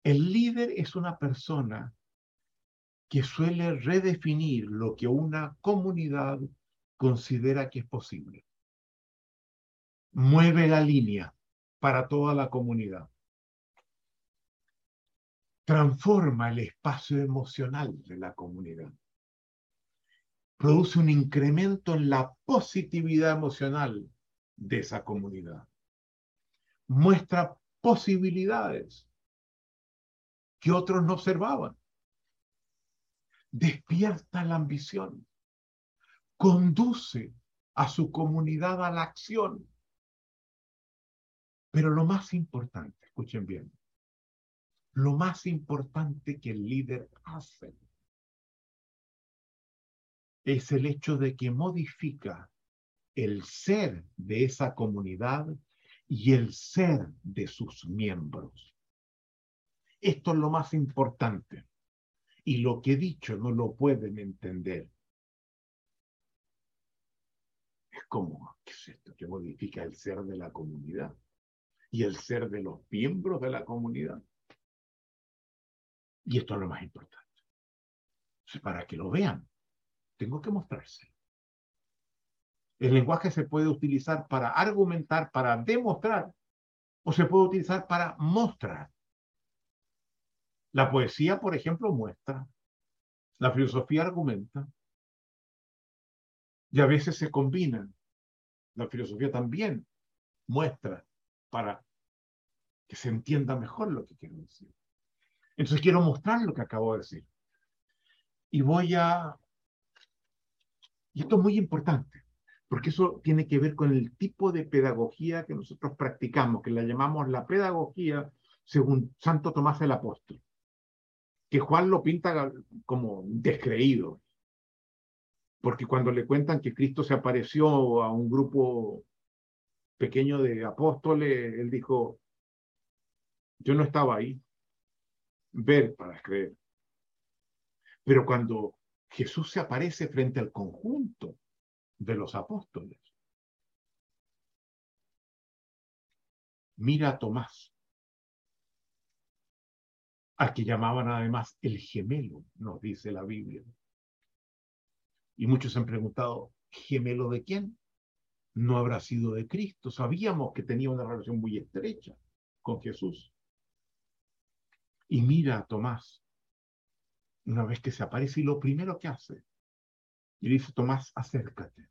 El líder es una persona que suele redefinir lo que una comunidad considera que es posible. Mueve la línea para toda la comunidad. Transforma el espacio emocional de la comunidad. Produce un incremento en la positividad emocional de esa comunidad. Muestra posibilidades que otros no observaban. Despierta la ambición. Conduce a su comunidad a la acción. Pero lo más importante, escuchen bien, lo más importante que el líder hace es el hecho de que modifica el ser de esa comunidad y el ser de sus miembros. Esto es lo más importante. Y lo que he dicho no lo pueden entender. Es como, ¿qué es esto? Que modifica el ser de la comunidad y el ser de los miembros de la comunidad. Y esto es lo más importante. Para que lo vean, tengo que mostrarse. El lenguaje se puede utilizar para argumentar, para demostrar, o se puede utilizar para mostrar. La poesía, por ejemplo, muestra. La filosofía argumenta. Y a veces se combinan. La filosofía también muestra para que se entienda mejor lo que quiero decir. Entonces quiero mostrar lo que acabo de decir. Y voy a... Y esto es muy importante, porque eso tiene que ver con el tipo de pedagogía que nosotros practicamos, que la llamamos la pedagogía según Santo Tomás el Apóstol, que Juan lo pinta como descreído, porque cuando le cuentan que Cristo se apareció a un grupo pequeño de apóstoles, él dijo, yo no estaba ahí, ver para creer. Pero cuando Jesús se aparece frente al conjunto de los apóstoles, mira a Tomás, al que llamaban además el gemelo, nos dice la Biblia. Y muchos han preguntado, ¿gemelo de quién? No habrá sido de Cristo. Sabíamos que tenía una relación muy estrecha con Jesús. Y mira a Tomás, una vez que se aparece y lo primero que hace, y dice, Tomás, acércate.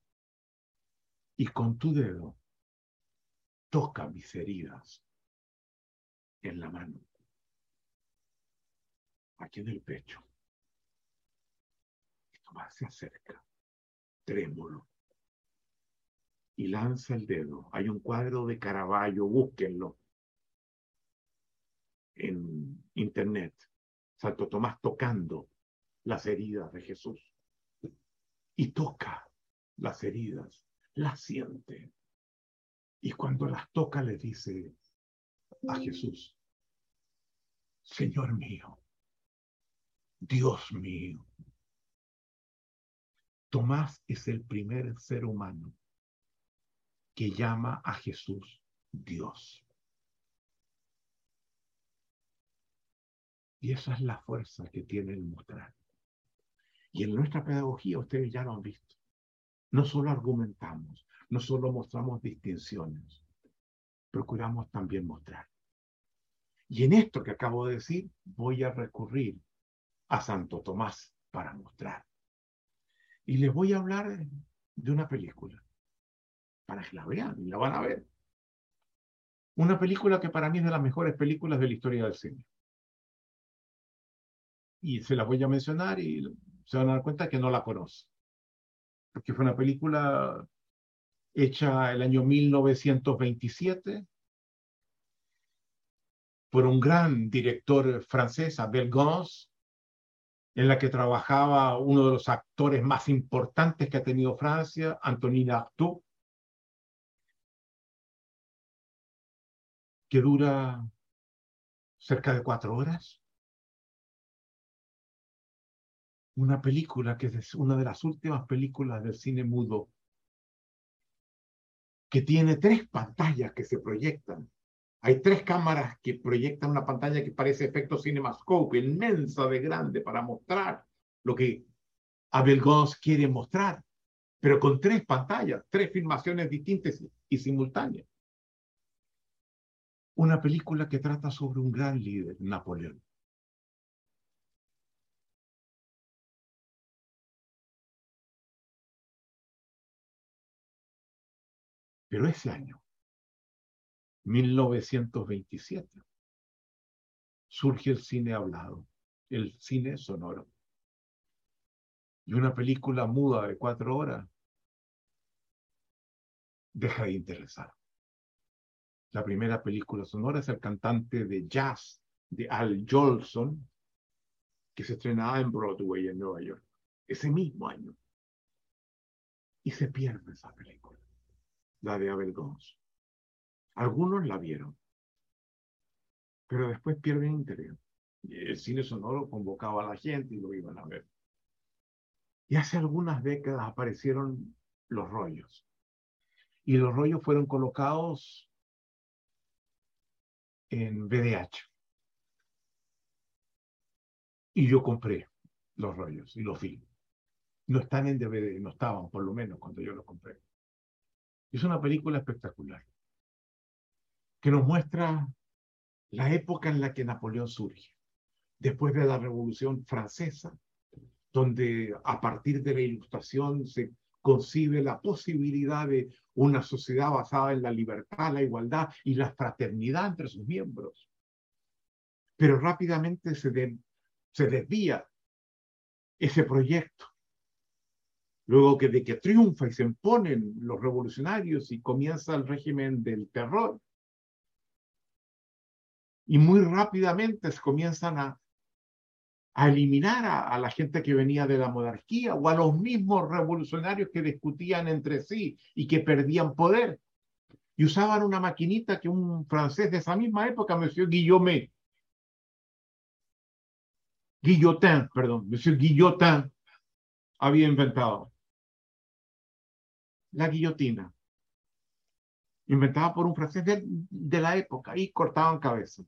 Y con tu dedo toca mis heridas en la mano, aquí en el pecho. Y Tomás se acerca, trémulo y lanza el dedo. Hay un cuadro de Caravaggio, búsquenlo en internet. Santo Tomás tocando las heridas de Jesús. Y toca las heridas, las siente. Y cuando las toca le dice a Jesús, Señor mío, Dios mío. Tomás es el primer ser humano que llama a Jesús Dios. Y esa es la fuerza que tiene el mostrar. Y en nuestra pedagogía ustedes ya lo han visto. No solo argumentamos, no solo mostramos distinciones, procuramos también mostrar. Y en esto que acabo de decir, voy a recurrir a Santo Tomás para mostrar. Y les voy a hablar de una película para que la vean y la van a ver. Una película que para mí es de las mejores películas de la historia del cine. Y se las voy a mencionar y se van a dar cuenta que no la conocen. porque fue una película hecha el año 1927 por un gran director francés, Abel Gance, en la que trabajaba uno de los actores más importantes que ha tenido Francia, Antonin Artaud, que dura cerca de cuatro horas. Una película que es una de las últimas películas del cine mudo, que tiene tres pantallas que se proyectan hay tres cámaras que proyectan una pantalla que parece efecto CinemaScope, inmensa de grande, para mostrar lo que Abel Gons quiere mostrar, pero con tres pantallas, tres filmaciones distintas y simultáneas. Una película que trata sobre un gran líder, Napoleón. Pero ese año, 1927, surge el cine hablado, el cine sonoro. Y una película muda de cuatro horas deja de interesar. La primera película sonora es el cantante de jazz de Al Jolson, que se estrenaba en Broadway en Nueva York, ese mismo año. Y se pierde esa película, la de Abel Gons. Algunos la vieron, pero después pierden interés. El cine sonoro convocaba a la gente y lo iban a ver. Y hace algunas décadas aparecieron los rollos. Y los rollos fueron colocados en VDH. Y yo compré los rollos y los vi. No están en DVD, no estaban por lo menos cuando yo los compré. Es una película espectacular que nos muestra la época en la que Napoleón surge, después de la Revolución Francesa, donde a partir de la Ilustración se concibe la posibilidad de una sociedad basada en la libertad, la igualdad y la fraternidad entre sus miembros. Pero rápidamente se, se desvía ese proyecto. Luego que de que triunfa y se imponen los revolucionarios y comienza el régimen del terror, y muy rápidamente se comienzan a, a eliminar a, la gente que venía de la monarquía o a los mismos revolucionarios que discutían entre sí y que perdían poder. Y usaban una maquinita que un francés de esa misma época, Monsieur Guillotin, perdón, Monsieur Guillotin, había inventado. La guillotina. Inventada por un francés de, de la época y cortaban cabezas.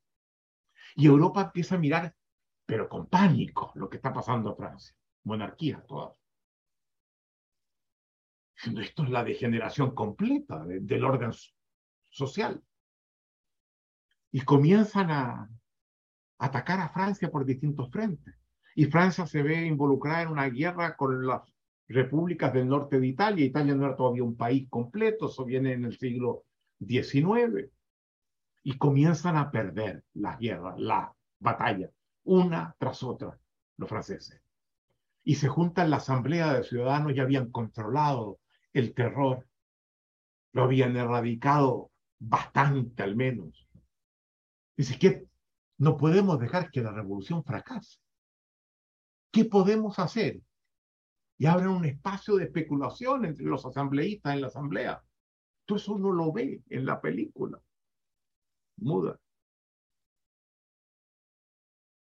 Y Europa empieza a mirar, pero con pánico, lo que está pasando en Francia. Monarquía todas. Esto es la degeneración completa del orden social. Y comienzan a atacar a Francia por distintos frentes. Y Francia se ve involucrada en una guerra con las repúblicas del norte de Italia. Italia no era todavía un país completo, eso viene en el siglo XIX y comienzan a perder las guerras, la batalla, una tras otra, los franceses. Y se juntan la asamblea de ciudadanos, ya habían controlado el terror, lo habían erradicado bastante al menos. Dice que no podemos dejar que la revolución fracase. ¿Qué podemos hacer? Y abren un espacio de especulación entre los asambleístas en la asamblea. Todo eso uno lo ve en la película muda.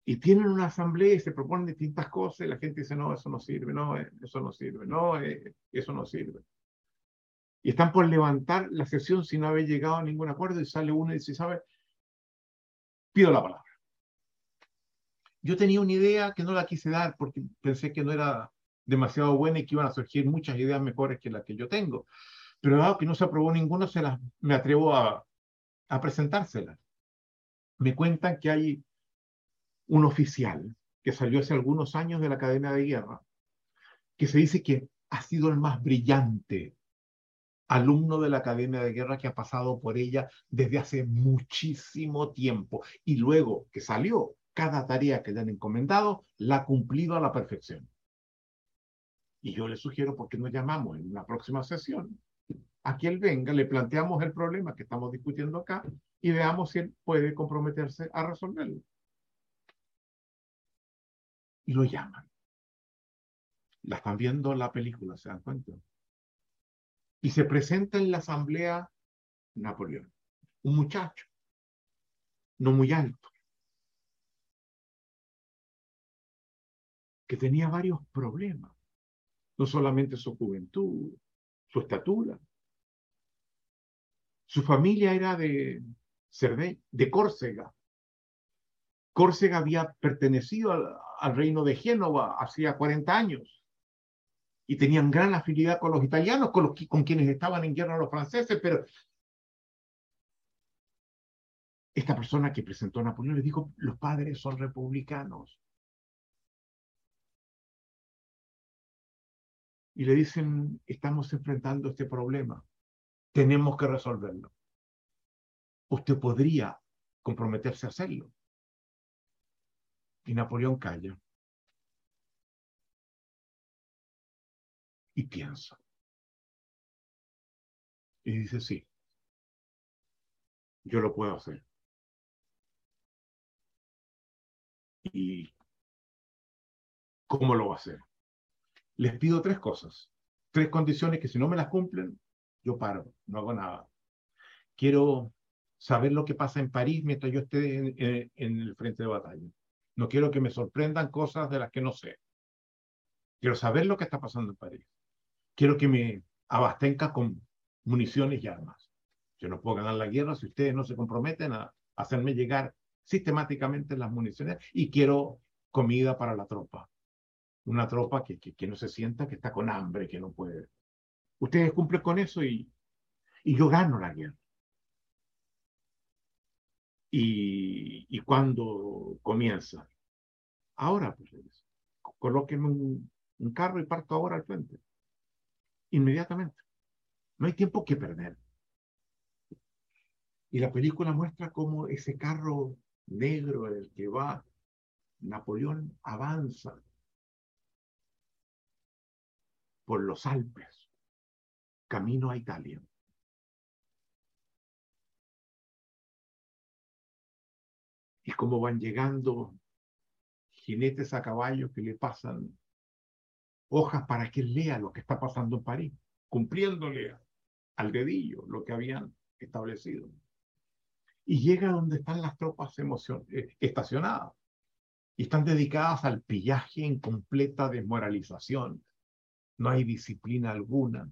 Y tienen una asamblea y se proponen distintas cosas y la gente dice, no, eso no sirve, no, eh, eso no sirve, no, eh, eso no sirve. Y están por levantar la sesión sin haber llegado a ningún acuerdo y sale uno y dice, ¿sabe? Pido la palabra. Yo tenía una idea que no la quise dar porque pensé que no era demasiado buena y que iban a surgir muchas ideas mejores que las que yo tengo. Pero dado que no se aprobó ninguna, se las, me atrevo a, a presentársela. Me cuentan que hay un oficial que salió hace algunos años de la Academia de Guerra, que se dice que ha sido el más brillante alumno de la Academia de Guerra que ha pasado por ella desde hace muchísimo tiempo. Y luego que salió, cada tarea que le han encomendado la ha cumplido a la perfección. Y yo le sugiero, ¿por qué no llamamos en una próxima sesión? A que él venga, le planteamos el problema que estamos discutiendo acá y veamos si él puede comprometerse a resolverlo. Y lo llaman. La están viendo la película, ¿se dan cuenta? Y se presenta en la asamblea Napoleón, un muchacho, no muy alto, que tenía varios problemas, no solamente su juventud, su estatura. Su familia era de Cervé, de Córcega. Córcega había pertenecido al, reino de Génova hacía 40 años y tenían gran afinidad con los italianos, con, con quienes estaban en guerra los franceses, pero esta persona que presentó a Napoleón le dijo, los padres son republicanos. y le dicen, estamos enfrentando este problema, tenemos que resolverlo. Usted podría comprometerse a hacerlo. Y Napoleón calla. Y piensa. Y dice, sí, yo lo puedo hacer. ¿Y cómo lo va a hacer? les pido tres cosas, tres condiciones que si no me las cumplen, yo paro, no hago nada. Quiero saber lo que pasa en París mientras yo esté en, el frente de batalla. No quiero que me sorprendan cosas de las que no sé. Quiero saber lo que está pasando en París. Quiero que me abastenca con municiones y armas. Yo no puedo ganar la guerra si ustedes no se comprometen a hacerme llegar sistemáticamente las municiones y quiero comida para la tropa una tropa que, que, no se sienta que está con hambre, que no puede. Ustedes cumplen con eso y, y yo gano la guerra. Y, y cuando comienza, ahora, pues, colóquenme un, un carro y parto ahora al frente. Inmediatamente. No hay tiempo que perder. Y la película muestra cómo ese carro negro, el que va, Napoleón avanza por los Alpes, camino a Italia. Y cómo van llegando jinetes a caballo que le pasan hojas para que lea lo que está pasando en París, cumpliéndole al dedillo lo que habían establecido. Y llega donde están las tropas eh, estacionadas y están dedicadas al pillaje en completa desmoralización, no hay disciplina alguna.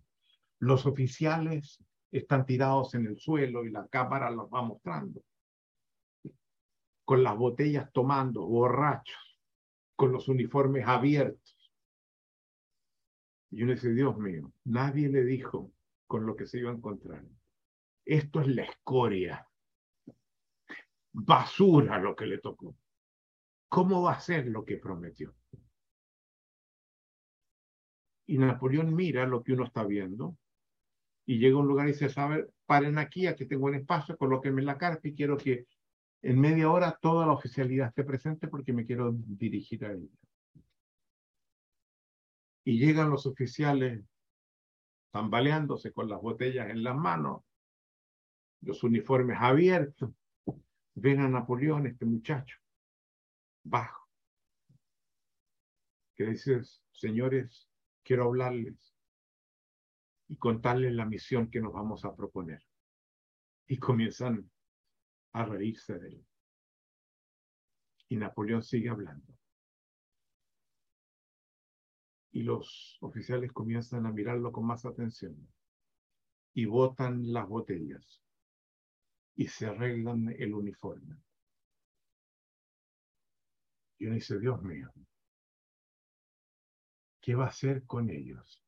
Los oficiales están tirados en el suelo y la cámara los va mostrando. Con las botellas tomando, borrachos, con los uniformes abiertos. Y uno dice, Dios mío, nadie le dijo con lo que se iba a encontrar. Esto es la escoria. Basura lo que le tocó. ¿Cómo va a ser lo que prometió? y Napoleón mira lo que uno está viendo y llega a un lugar y dice, sabe, paren aquí, aquí tengo un espacio, colóquenme la carta y quiero que en media hora toda la oficialidad esté presente porque me quiero dirigir a ella. Y llegan los oficiales tambaleándose con las botellas en las manos, los uniformes abiertos. Ven a Napoleón, este muchacho, bajo, que dice, señores, quiero hablarles y contarles la misión que nos vamos a proponer. Y comienzan a reírse de él. Y Napoleón sigue hablando. Y los oficiales comienzan a mirarlo con más atención. Y botan las botellas. Y se arreglan el uniforme. Y uno dice, Dios mío, ¿Qué va a hacer con ellos?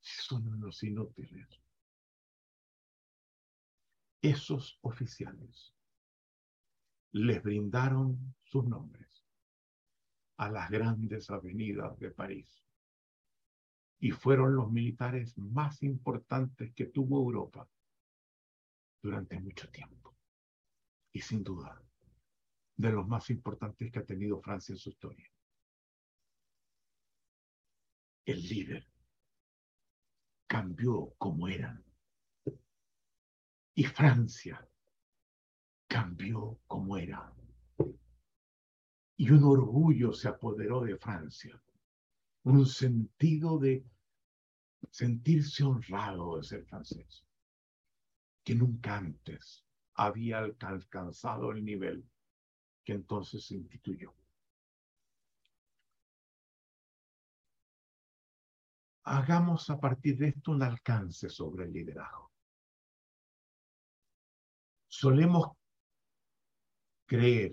Si son unos inútiles. Esos oficiales les brindaron sus nombres a las grandes avenidas de París y fueron los militares más importantes que tuvo Europa durante mucho tiempo. Y sin duda, de los más importantes que ha tenido Francia en su historia. el líder cambió como eran. Y Francia cambió como era. Y un orgullo se apoderó de Francia. Un sentido de sentirse honrado de ser francés, que nunca antes había alcanzado el nivel que entonces se instituyó. Hagamos a partir de esto un alcance sobre el liderazgo. Solemos creer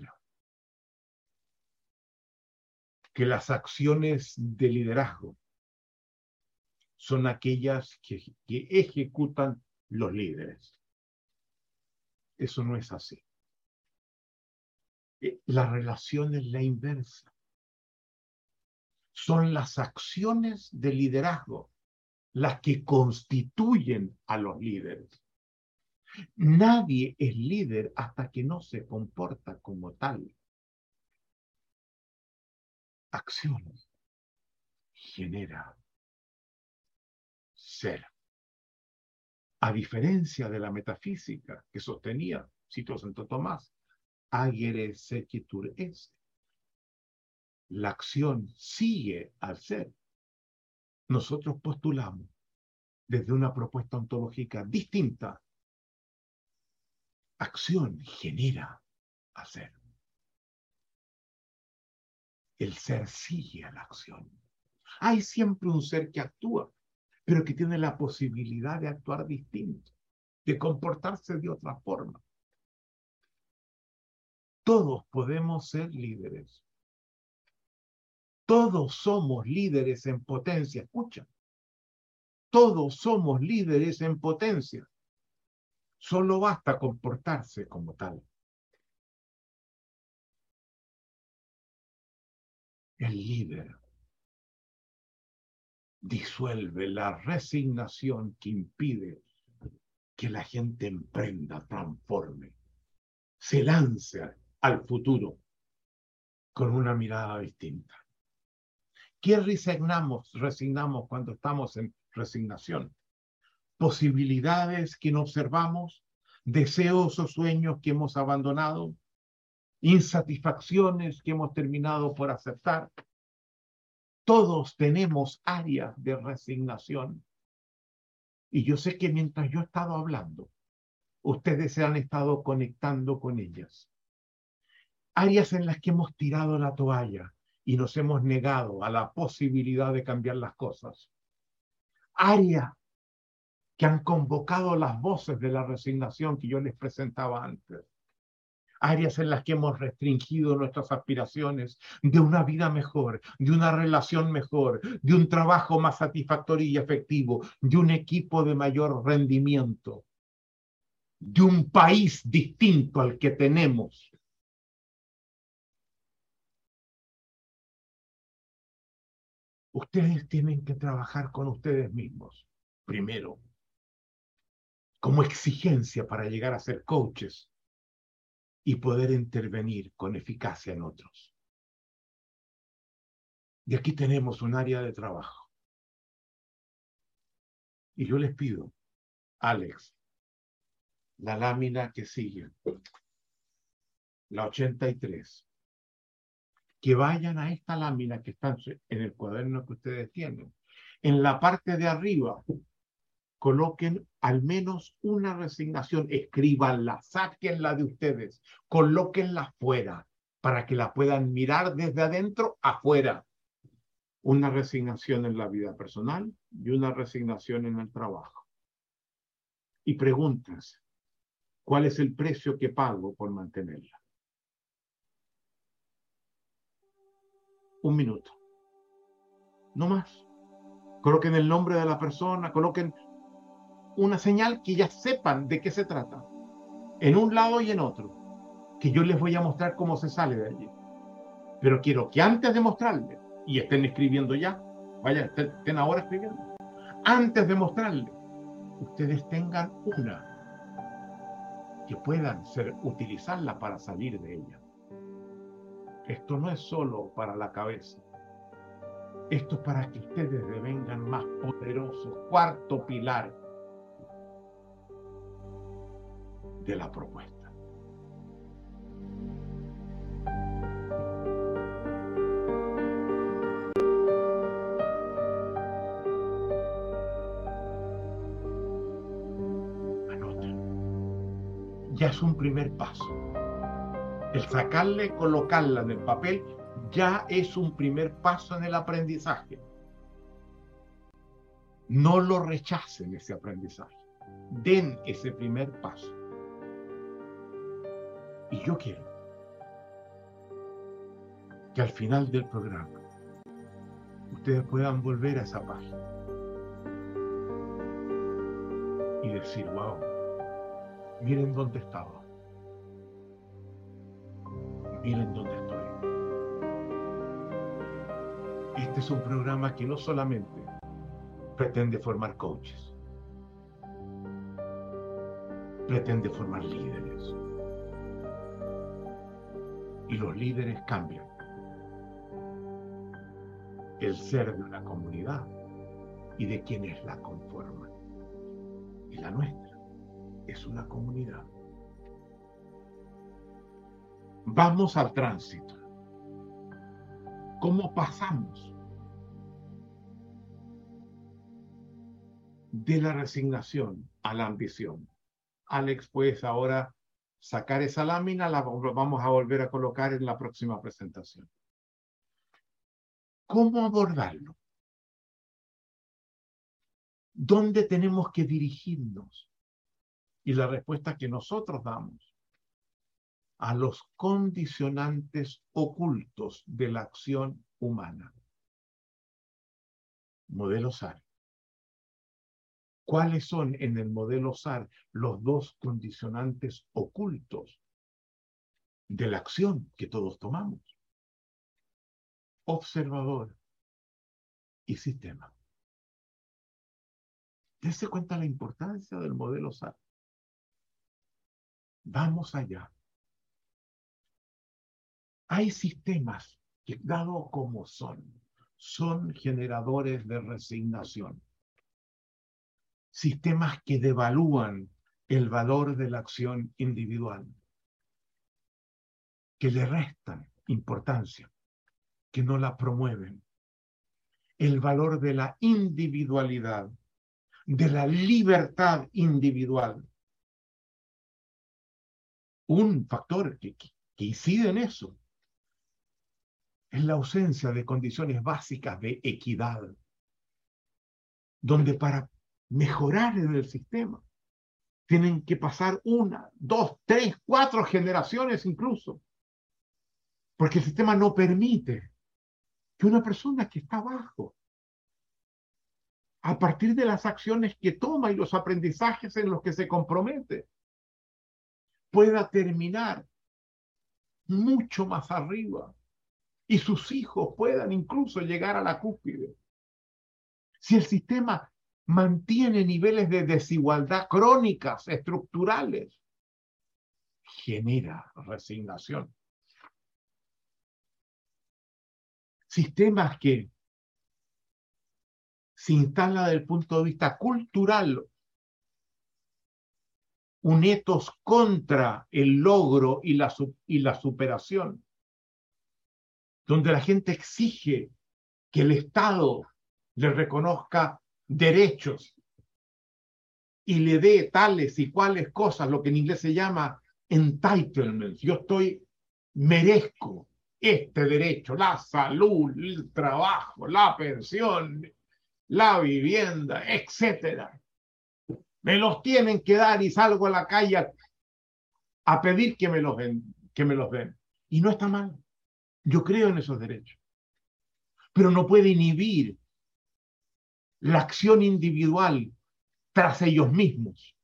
que las acciones de liderazgo son aquellas que, ejecutan los líderes. Eso no es así. Eh, la relación es la inversa. Son las acciones de liderazgo las que constituyen a los líderes. Nadie es líder hasta que no se comporta como tal. Acciones genera ser. A diferencia de la metafísica que sostenía Cito Santo Tomás, agere sequitur es. La acción sigue al ser. Nosotros postulamos desde una propuesta ontológica distinta. Acción genera ser. El ser sigue a la acción. Hay siempre un ser que actúa, pero que tiene la posibilidad de actuar distinto, de comportarse de otra forma. Todos podemos ser líderes. Todos somos líderes en potencia. Escucha. Todos somos líderes en potencia. Solo basta comportarse como tal. El líder disuelve la resignación que impide que la gente emprenda, transforme, se lance al futuro con una mirada distinta. ¿Qué resignamos, resignamos cuando estamos en resignación? Posibilidades que no observamos, deseos o sueños que hemos abandonado, insatisfacciones que hemos terminado por aceptar, todos tenemos áreas de resignación. Y yo sé que mientras yo he estado hablando, ustedes se han estado conectando con ellas. Áreas en las que hemos tirado la toalla y nos hemos negado a la posibilidad de cambiar las cosas. Áreas que han convocado las voces de la resignación que yo les presentaba antes áreas en las que hemos restringido nuestras aspiraciones de una vida mejor, de una relación mejor, de un trabajo más satisfactorio y efectivo, de un equipo de mayor rendimiento, de un país distinto al que tenemos. Ustedes tienen que trabajar con ustedes mismos, primero, como exigencia para llegar a ser coaches y poder intervenir con eficacia en otros. Y aquí tenemos un área de trabajo. Y yo les pido, Alex, la lámina que sigue, la 83, que vayan a esta lámina que está en el cuaderno que ustedes tienen. En la parte de arriba, coloquen al menos una resignación, escríbanla, sáquenla de ustedes, colóquenla fuera para que la puedan mirar desde adentro afuera. Una resignación en la vida personal y una resignación en el trabajo. Y pregúntense, ¿cuál es el precio que pago por mantenerla? Un minuto. No más. Coloquen el nombre de la persona, coloquen una señal que ya sepan de qué se trata, en un lado y en otro, que yo les voy a mostrar cómo se sale de allí. Pero quiero que antes de mostrarles, y estén escribiendo ya, vaya, estén ahora escribiendo, antes de mostrarles, ustedes tengan una que puedan ser, utilizarla para salir de ella. Esto no es solo para la cabeza, Esto es para que ustedes devengan más poderosos. Cuarto pilar de la propuesta. ya es un primer paso. El sacarle, colocarla en el papel, ya es un primer paso en el aprendizaje. No lo rechacen ese aprendizaje. Den ese primer paso. Y yo quiero que al final del programa ustedes puedan volver a esa página y decir, wow, miren dónde estaba. Miren dónde estoy. Este es un programa que no solamente pretende formar coaches, pretende formar líderes. Y los líderes cambian el ser de una comunidad y de quienes la conforman. Y la nuestra es una comunidad. Vamos al tránsito. ¿Cómo pasamos de la resignación a la ambición? Alex, pues ahora sacar esa lámina, la vamos a volver a colocar en la próxima presentación. ¿Cómo abordarlo? ¿Dónde tenemos que dirigirnos? y la respuesta que nosotros damos a los condicionantes ocultos de la acción humana. Modelo SAR. ¿Cuáles son en el modelo SAR los dos condicionantes ocultos de la acción que todos tomamos? Observador y sistema. Dese cuenta la importancia del modelo SAR. Vamos allá. Hay sistemas que, dado como son, son generadores de resignación. Sistemas que devalúan el valor de la acción individual, que le restan importancia, que no la promueven. El valor de la individualidad, de la libertad individual, un factor que, incide en eso es la ausencia de condiciones básicas de equidad, donde para mejorar en el sistema tienen que pasar una, dos, tres, cuatro generaciones incluso, porque el sistema no permite que una persona que está abajo, a partir de las acciones que toma y los aprendizajes en los que se compromete, pueda terminar mucho más arriba y sus hijos puedan incluso llegar a la cúspide. Si el sistema mantiene niveles de desigualdad crónicas, estructurales, genera resignación. Sistemas que se instalan desde el punto de vista cultural un etos contra el logro y la, y la superación, donde la gente exige que el Estado le reconozca derechos y le dé tales y cuales cosas, lo que en inglés se llama entitlements. Yo estoy, merezco este derecho, la salud, el trabajo, la pensión, la vivienda, etcétera me los tienen que dar y salgo a la calle a, pedir que me los den, que me los den. Y no está mal. Yo creo en esos derechos. Pero no puede inhibir la acción individual tras ellos mismos.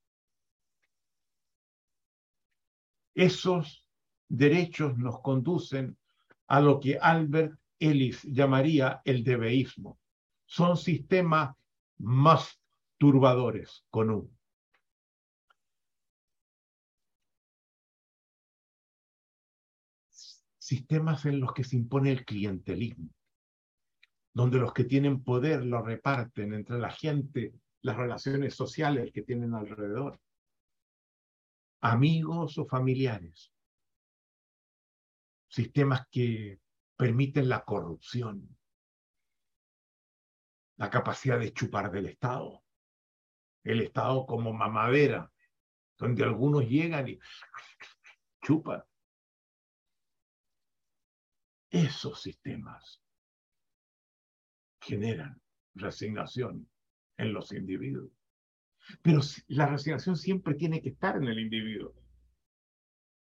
Esos derechos nos conducen a lo que Albert Ellis llamaría el debeísmo. Son sistemas más turbadores con U. Sistemas en los que se impone el clientelismo, donde los que tienen poder lo reparten entre la gente, las relaciones sociales que tienen alrededor, amigos o familiares, sistemas que permiten la corrupción, la capacidad de chupar del Estado, el Estado como mamadera, donde algunos llegan y chupan. Esos sistemas generan resignación en los individuos. Pero la resignación siempre tiene que estar en el individuo.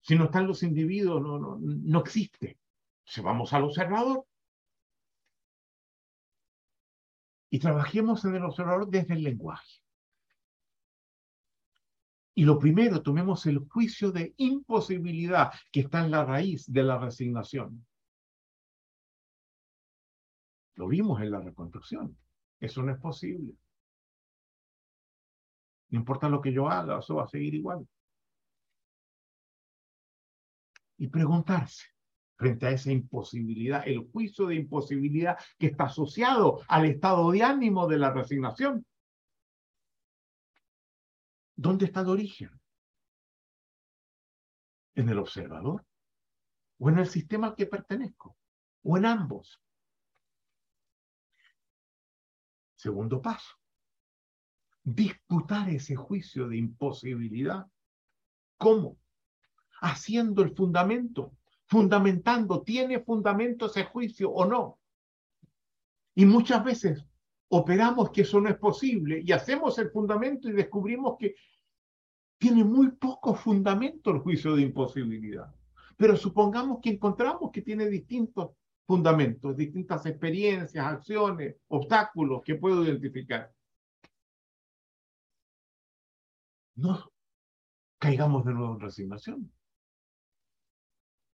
Si no están los individuos, no, no, no existe. Vamos al observador y trabajemos en el observador desde el lenguaje. Y lo primero, tomemos el juicio de imposibilidad que está en la raíz de la resignación. Lo vimos en la reconstrucción. Eso no es posible. No importa lo que yo haga, eso va a seguir igual. Y preguntarse frente a esa imposibilidad, el juicio de imposibilidad que está asociado al estado de ánimo de la resignación. ¿Dónde está el origen? ¿En el observador? ¿O en el sistema al que pertenezco? ¿O en ambos? Segundo paso, disputar ese juicio de imposibilidad. ¿Cómo? Haciendo el fundamento, fundamentando, ¿tiene fundamento ese juicio o no? Y muchas veces operamos que eso no es posible y hacemos el fundamento y descubrimos que tiene muy poco fundamento el juicio de imposibilidad. Pero supongamos que encontramos que tiene distintos fundamentos, distintas experiencias, acciones, obstáculos que puedo identificar. No caigamos de nuevo en resignación.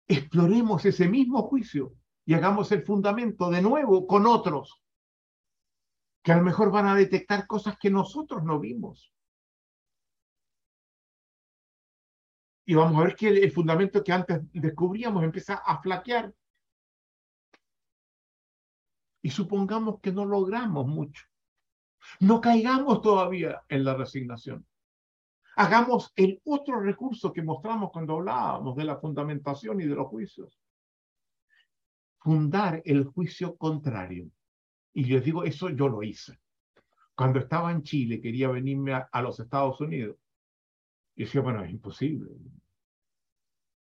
Exploremos ese mismo juicio y hagamos el fundamento de nuevo con otros que a lo mejor van a detectar cosas que nosotros no vimos. Y vamos a ver que el, fundamento que antes descubríamos empieza a flaquear y supongamos que no logramos mucho. No caigamos todavía en la resignación. Hagamos el otro recurso que mostramos cuando hablábamos de la fundamentación y de los juicios. Fundar el juicio contrario. Y les digo, eso yo lo hice. Cuando estaba en Chile, quería venirme a, a los Estados Unidos. Y decía, bueno, es imposible.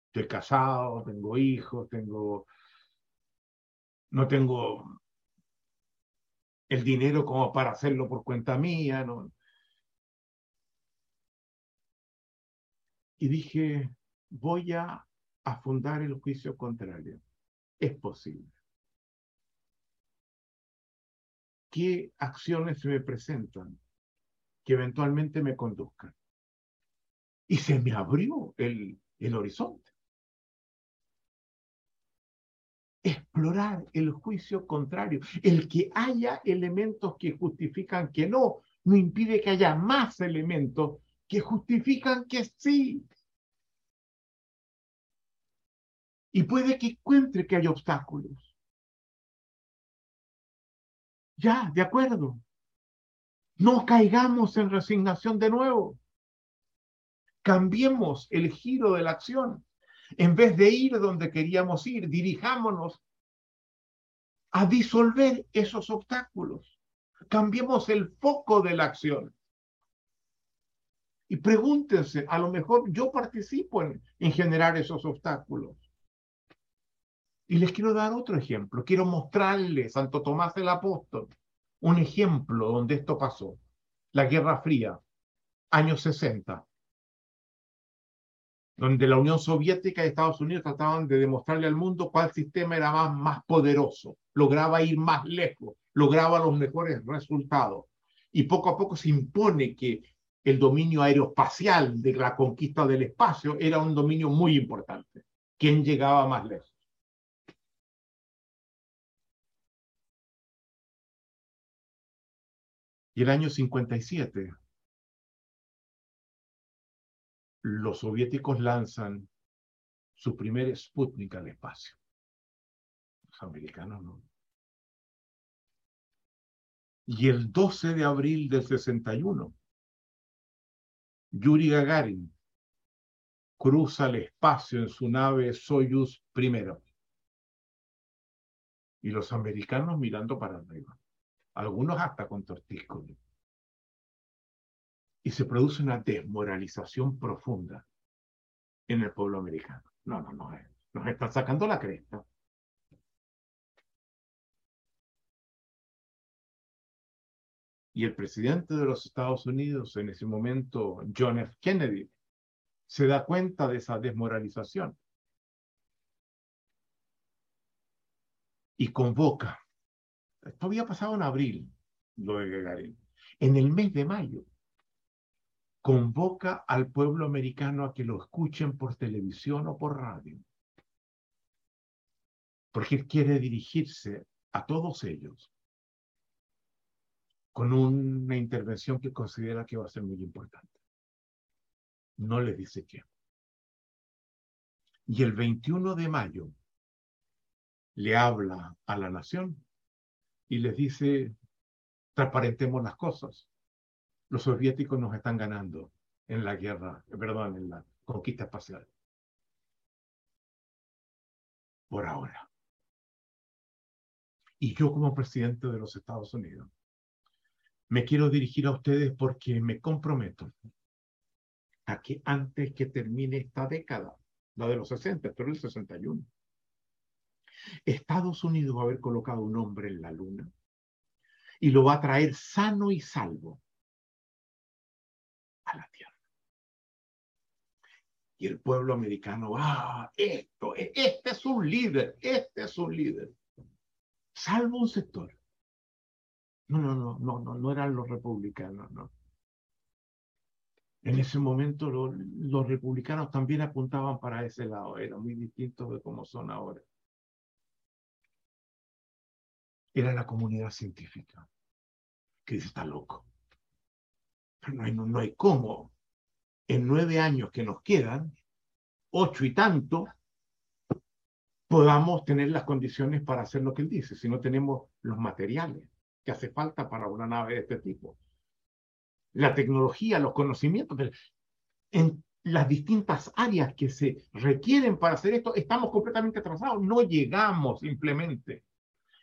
Estoy casado, tengo hijos, tengo no tengo el dinero como para hacerlo por cuenta mía. ¿no? Y dije, voy a, a fundar el juicio contrario. Es posible. ¿Qué acciones se me presentan que eventualmente me conduzcan? Y se me abrió el, el horizonte. Explorar el juicio contrario. El que haya elementos que justifican que no, no impide que haya más elementos que justifican que sí. Y puede que encuentre que hay obstáculos. Ya, de acuerdo. No caigamos en resignación de nuevo. Cambiemos el giro de la acción. En vez de ir donde queríamos ir, dirijámonos a disolver esos obstáculos. Cambiemos el foco de la acción. Y pregúntense, a lo mejor yo participo en, generar esos obstáculos. Y les quiero dar otro ejemplo. Quiero mostrarles, Santo Tomás el Apóstol, un ejemplo donde esto pasó. La Guerra Fría, años 60 donde la Unión Soviética y Estados Unidos trataban de demostrarle al mundo cuál sistema era más, poderoso, lograba ir más lejos, lograba los mejores resultados. Y poco a poco se impone que el dominio aeroespacial de la conquista del espacio era un dominio muy importante. ¿Quién llegaba más lejos? Y el año 57, los soviéticos lanzan su primer Sputnik al espacio. Los americanos no. Y el 12 de abril del 61, Yuri Gagarin cruza el espacio en su nave Soyuz primero. Y los americanos mirando para arriba, algunos hasta con tortícolis. Y se produce una desmoralización profunda en el pueblo americano. No, no, no, nos están sacando la cresta. Y el presidente de los Estados Unidos, en ese momento, John F. Kennedy, se da cuenta de esa desmoralización y convoca. Esto había pasado en abril, lo de Gagarin. En el mes de mayo, convoca al pueblo americano a que lo escuchen por televisión o por radio. Porque él quiere dirigirse a todos ellos con una intervención que considera que va a ser muy importante. No le dice qué. Y el 21 de mayo le habla a la nación y les dice, transparentemos las cosas. Los soviéticos nos están ganando en la guerra, perdón, en la conquista espacial. Por ahora. Y yo como presidente de los Estados Unidos me quiero dirigir a ustedes porque me comprometo a que antes que termine esta década, la de los 60, pero el 61, Estados Unidos va a haber colocado un hombre en la luna y lo va a traer sano y salvo la Tierra. Y el pueblo americano, ah, esto, este es un líder, este es un líder. Salvo un sector. No, no, no, no, no, no eran los republicanos, no. En ese momento los republicanos también apuntaban para ese lado, era muy distinto de cómo son ahora. Era la comunidad científica, que dice, está loco. Pero no hay, cómo, en nueve años que nos quedan, ocho y tanto, podamos tener las condiciones para hacer lo que él dice, si no tenemos los materiales que hace falta para una nave de este tipo. La tecnología, los conocimientos, en las distintas áreas que se requieren para hacer esto, estamos completamente atrasados, no llegamos simplemente.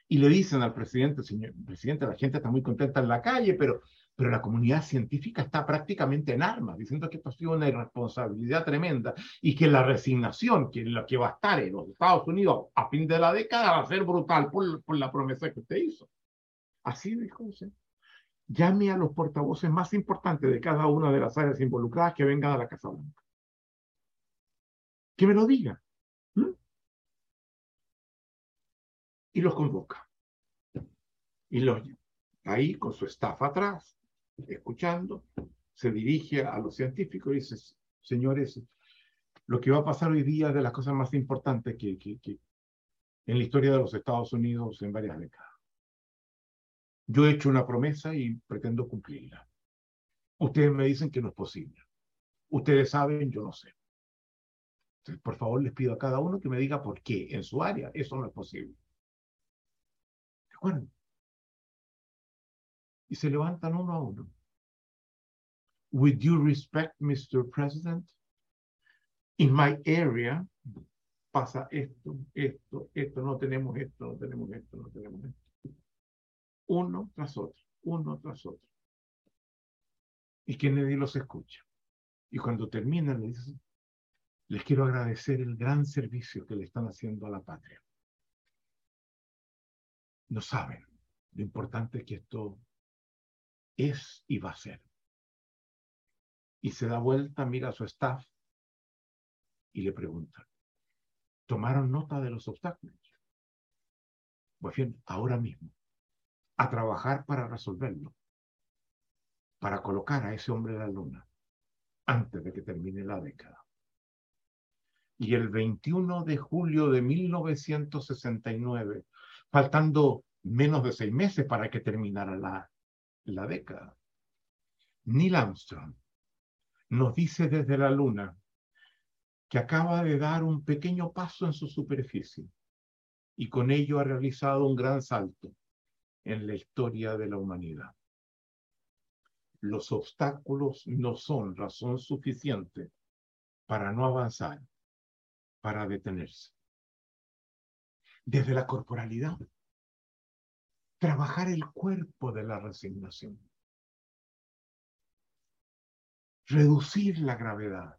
Y le dicen al presidente, señor presidente, la gente está muy contenta en la calle, pero, pero la comunidad científica está prácticamente en armas, diciendo que esto ha sido una irresponsabilidad tremenda y que la resignación, que la que va a estar en los Estados Unidos a fin de la década va a ser brutal por, por la promesa que usted hizo. Así dijo usted. Llame a los portavoces más importantes de cada una de las áreas involucradas que vengan a la Casa Blanca. Que me lo diga. Y los convoca. Y los ahí con su staff atrás, escuchando, se dirige a los científicos y dice, señores, lo que va a pasar hoy día es de las cosas más importantes que, en la historia de los Estados Unidos en varias décadas. Yo he hecho una promesa y pretendo cumplirla. Ustedes me dicen que no es posible. Ustedes saben, yo no sé. Entonces, por favor, les pido a cada uno que me diga por qué en su área eso no es posible. ¿De acuerdo? Y se levantan uno a uno. With due respect, Mr. President, in my area pasa esto, esto, esto, no tenemos esto, no tenemos esto, no tenemos esto uno tras otro, uno tras otro. Y Kennedy los escucha. Y cuando termina le les quiero agradecer el gran servicio que le están haciendo a la patria. No saben lo importante que esto es y va a ser. Y se da vuelta, mira a su staff y le pregunta, ¿tomaron nota de los obstáculos? Pues bien, ahora mismo a trabajar para resolverlo, para colocar a ese hombre en la luna antes de que termine la década. Y el 21 de julio de 1969, faltando menos de seis meses para que terminara la, la década, Neil Armstrong nos dice desde la luna que acaba de dar un pequeño paso en su superficie y con ello ha realizado un gran salto en la historia de la humanidad. Los obstáculos no son razón suficiente para no avanzar, para detenerse. Desde la corporalidad, trabajar el cuerpo de la resignación, reducir la gravedad,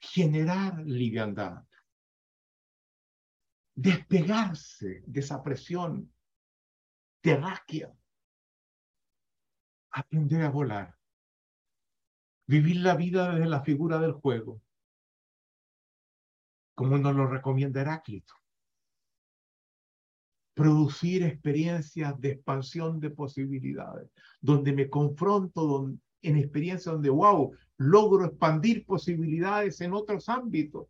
generar liviandad, despegarse de esa presión terráquea, aprender a volar, vivir la vida desde la figura del juego, como nos lo recomienda Heráclito. Producir experiencias de expansión de posibilidades, donde me confronto en experiencias donde, wow, logro expandir posibilidades en otros ámbitos.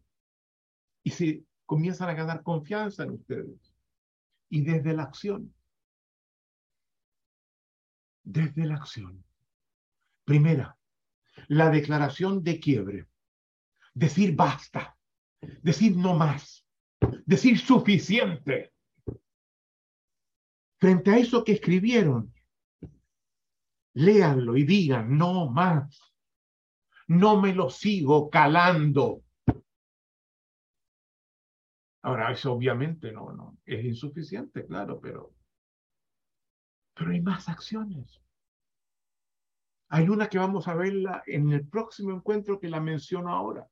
Y se comienzan a ganar confianza en ustedes. Y desde la acción. Desde la acción. Primera, la declaración de quiebre. Decir basta. Decir no más. Decir suficiente. Frente a eso que escribieron, léanlo y digan no más. No me lo sigo calando. Ahora, eso obviamente no, no, es insuficiente, claro, pero, pero hay más acciones. Hay una que vamos a verla en el próximo encuentro que la menciono ahora.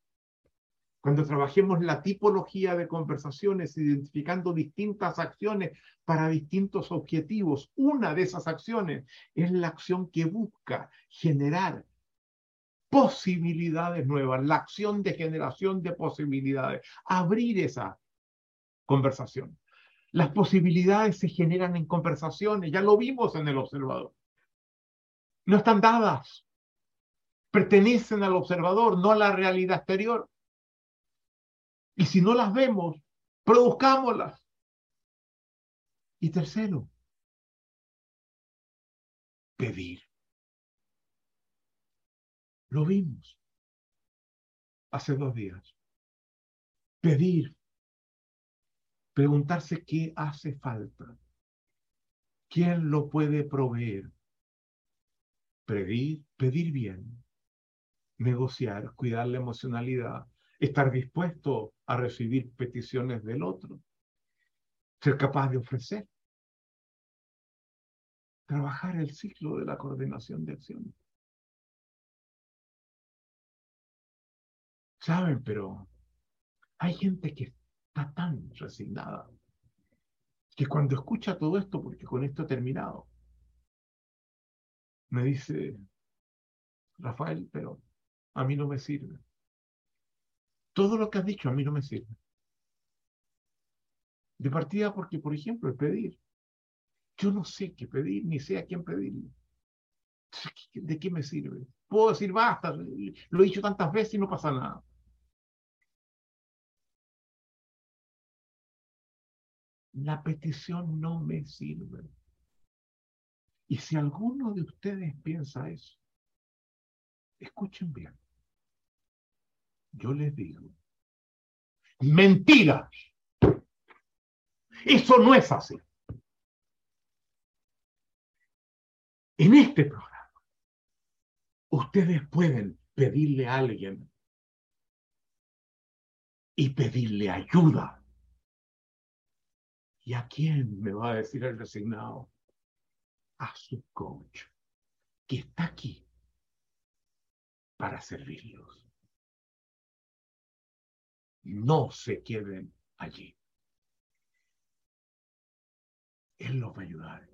Cuando trabajemos la tipología de conversaciones, identificando distintas acciones para distintos objetivos, una de esas acciones es la acción que busca generar posibilidades nuevas, la acción de generación de posibilidades, abrir esa conversación. Las posibilidades se generan en conversaciones, ya lo vimos en el observador. No están dadas, pertenecen al observador, no a la realidad exterior. Y si no las vemos, produzcámoslas. Y tercero, pedir. Lo vimos hace dos días. Pedir preguntarse qué hace falta, quién lo puede proveer, pedir, pedir bien, negociar, cuidar la emocionalidad, estar dispuesto a recibir peticiones del otro, ser capaz de ofrecer, trabajar el ciclo de la coordinación de acciones. Saben, pero hay gente que está tan resignada que cuando escucha todo esto, porque con esto he terminado, me dice, Rafael, pero a mí no me sirve. Todo lo que has dicho a mí no me sirve. De partida porque, por ejemplo, el pedir. Yo no sé qué pedir, ni sé a quién pedirle. ¿De qué me sirve? Puedo decir, basta, lo he dicho tantas veces y no pasa nada. la petición no me sirve. Y si alguno de ustedes piensa eso, escuchen bien. Yo les digo, mentira. Eso no es así. En este programa, ustedes pueden pedirle a alguien y pedirle ayuda ¿Y a quién me va a decir el resignado? A su coach, que está aquí para servirlos. No se queden allí. Él los va a ayudar.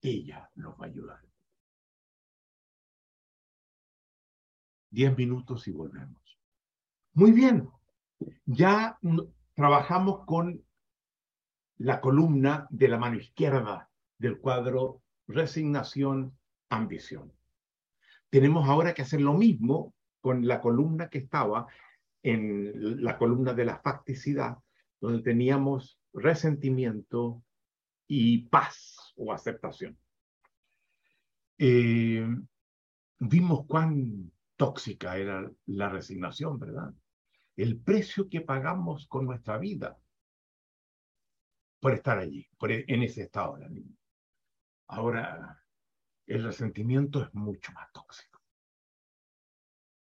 Ella los va a ayudar. Diez minutos y volvemos. Muy bien. Ya trabajamos con la columna de la mano izquierda del cuadro resignación, ambición. Tenemos ahora que hacer lo mismo con la columna que estaba en la columna de la facticidad, donde teníamos resentimiento y paz o aceptación. Eh, vimos cuán tóxica era la resignación, ¿verdad? El precio que pagamos con nuestra vida por estar allí, por, e, en ese estado de ánimo. Ahora, el resentimiento es mucho más tóxico.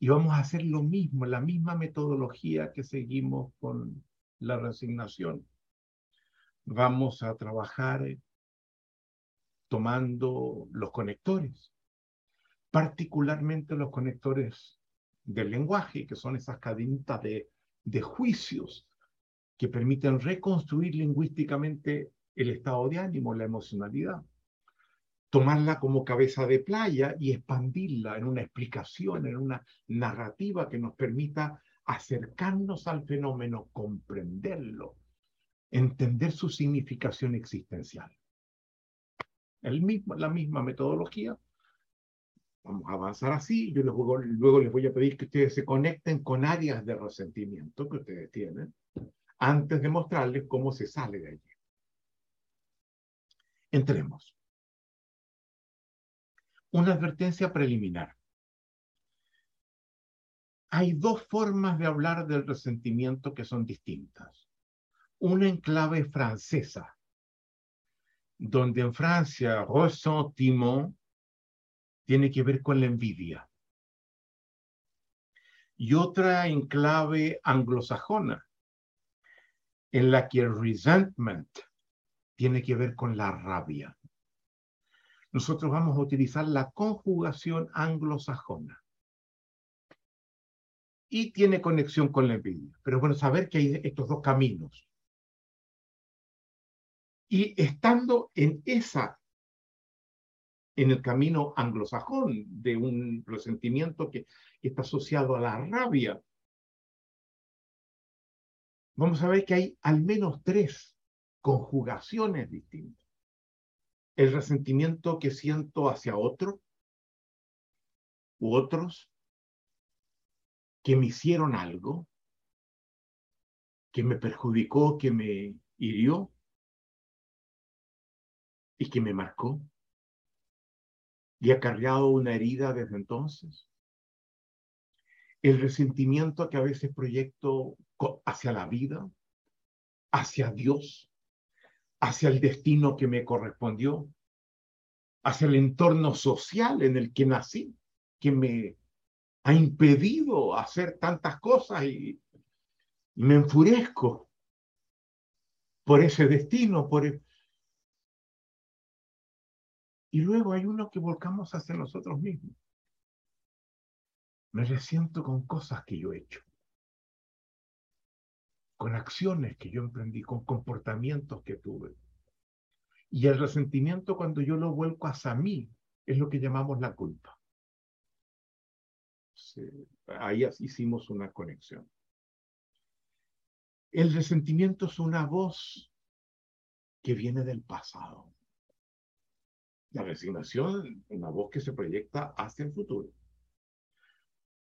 Y vamos a hacer lo mismo, la misma metodología que seguimos con la resignación. Vamos a trabajar tomando los conectores, particularmente los conectores del lenguaje, que son esas cadenitas de, de juicios que permiten reconstruir lingüísticamente el estado de ánimo, la emocionalidad. Tomarla como cabeza de playa y expandirla en una explicación, en una narrativa que nos permita acercarnos al fenómeno, comprenderlo, entender su significación existencial. El mismo, la misma metodología. Vamos a avanzar así. Yo luego, luego les voy a pedir que ustedes se conecten con áreas de resentimiento que ustedes tienen antes de mostrarles cómo se sale de allí. Entremos. Una advertencia preliminar. Hay dos formas de hablar del resentimiento que son distintas. Una en clave francesa, donde en Francia ressentiment tiene que ver con la envidia. Y otra en clave anglosajona, en la que resentment tiene que ver con la rabia. Nosotros vamos a utilizar la conjugación anglosajona. Y tiene conexión con la envidia. Pero bueno, saber que hay estos dos caminos. Y estando en esa, en el camino anglosajón de un resentimiento que está asociado a la rabia, vamos a ver que hay al menos tres conjugaciones distintas. El resentimiento que siento hacia otro u otros que me hicieron algo, que me perjudicó, que me hirió y que me marcó y ha cargado una herida desde entonces. El resentimiento que a veces proyecto hacia la vida, hacia Dios, hacia el destino que me correspondió, hacia el entorno social en el que nací, que me ha impedido hacer tantas cosas y, me enfurezco por ese destino, por e-, Y luego hay uno que volcamos hacia nosotros mismos. Me resiento con cosas que yo he hecho con acciones que yo emprendí, con comportamientos que tuve. Y el resentimiento cuando yo lo vuelco hacia mí es lo que llamamos la culpa. ahí hicimos una conexión. El resentimiento es una voz que viene del pasado. La resignación, una voz que se proyecta hacia el futuro.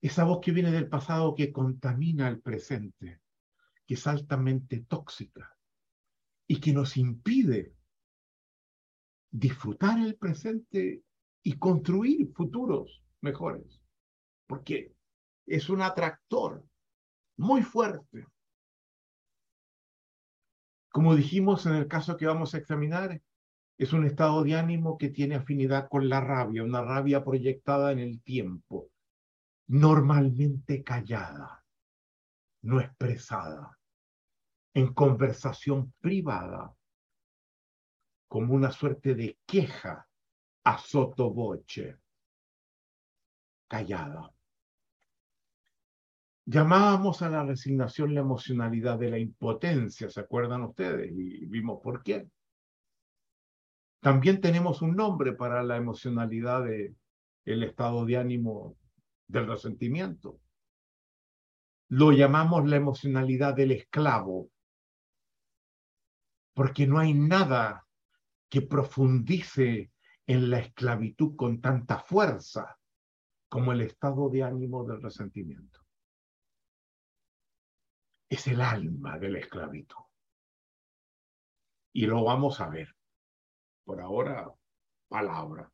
Esa voz que viene del pasado que contamina el presente que es altamente tóxica y que nos impide disfrutar el presente y construir futuros mejores, porque es un atractor muy fuerte. Como dijimos en el caso que vamos a examinar, es un estado de ánimo que tiene afinidad con la rabia, una rabia proyectada en el tiempo, normalmente callada, no expresada en conversación privada, como una suerte de queja a sotoboche, callada. Llamábamos a la resignación la emocionalidad de la impotencia, ¿se acuerdan ustedes? Y vimos por qué. También tenemos un nombre para la emocionalidad de el estado de ánimo del resentimiento. Lo llamamos la emocionalidad del esclavo porque no hay nada que profundice en la esclavitud con tanta fuerza como el estado de ánimo del resentimiento. Es el alma de la esclavitud. Y lo vamos a ver. Por ahora, palabras.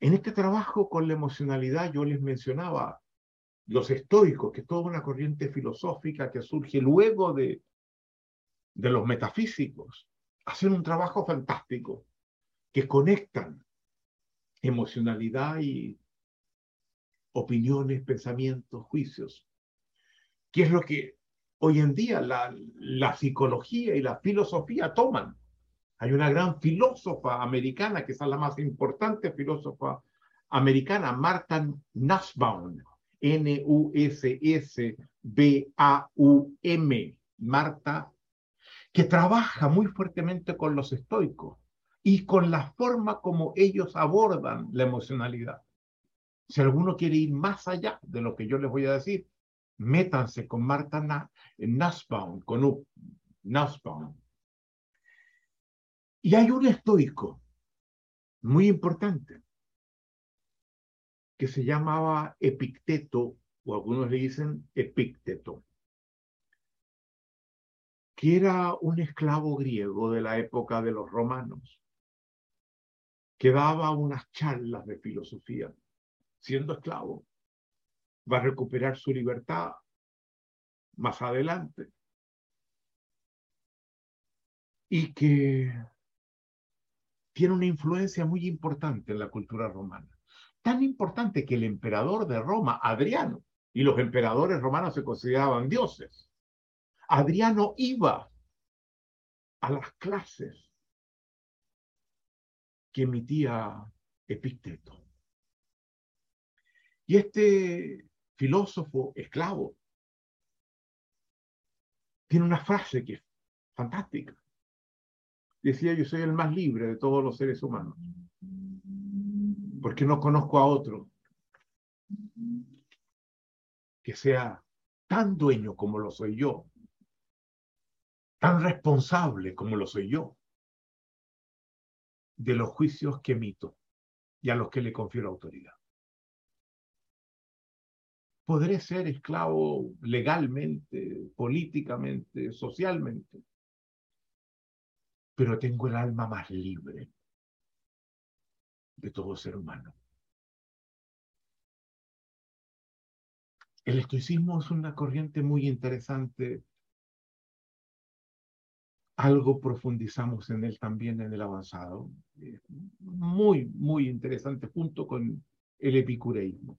En este trabajo con la emocionalidad yo les mencionaba los estoicos, que es toda una corriente filosófica que surge luego de, de los metafísicos, hacen un trabajo fantástico, que conectan emocionalidad y opiniones, pensamientos, juicios, que es lo que hoy en día la, psicología y la filosofía toman. Hay una gran filósofa americana, que es la más importante filósofa americana, Martha Nussbaum, N-U-S-S-B-A-U-M, Marta, que trabaja muy fuertemente con los estoicos y con la forma como ellos abordan la emocionalidad. Si alguno quiere ir más allá de lo que yo les voy a decir, métanse con Marta Nussbaum, con U. Y hay un estoico muy importante que se llamaba Epicteto, o algunos le dicen Epicteto, que era un esclavo griego de la época de los romanos, que daba unas charlas de filosofía, siendo esclavo. Va a recuperar su libertad más adelante. Y que tiene una influencia muy importante en la cultura romana tan importante que el emperador de Roma, Adriano, y los emperadores romanos se consideraban dioses. Adriano iba a las clases que emitía Epicteto. Y este filósofo esclavo tiene una frase que es fantástica. Decía, yo soy el más libre de todos los seres humanos porque no conozco a otro que sea tan dueño como lo soy yo, tan responsable como lo soy yo de los juicios que emito y a los que le confiero autoridad. Podré ser esclavo legalmente, políticamente, socialmente, pero tengo el alma más libre de todo ser humano. El estoicismo es una corriente muy interesante. Algo profundizamos en él también en el avanzado. Muy, muy interesante junto con el epicureísmo.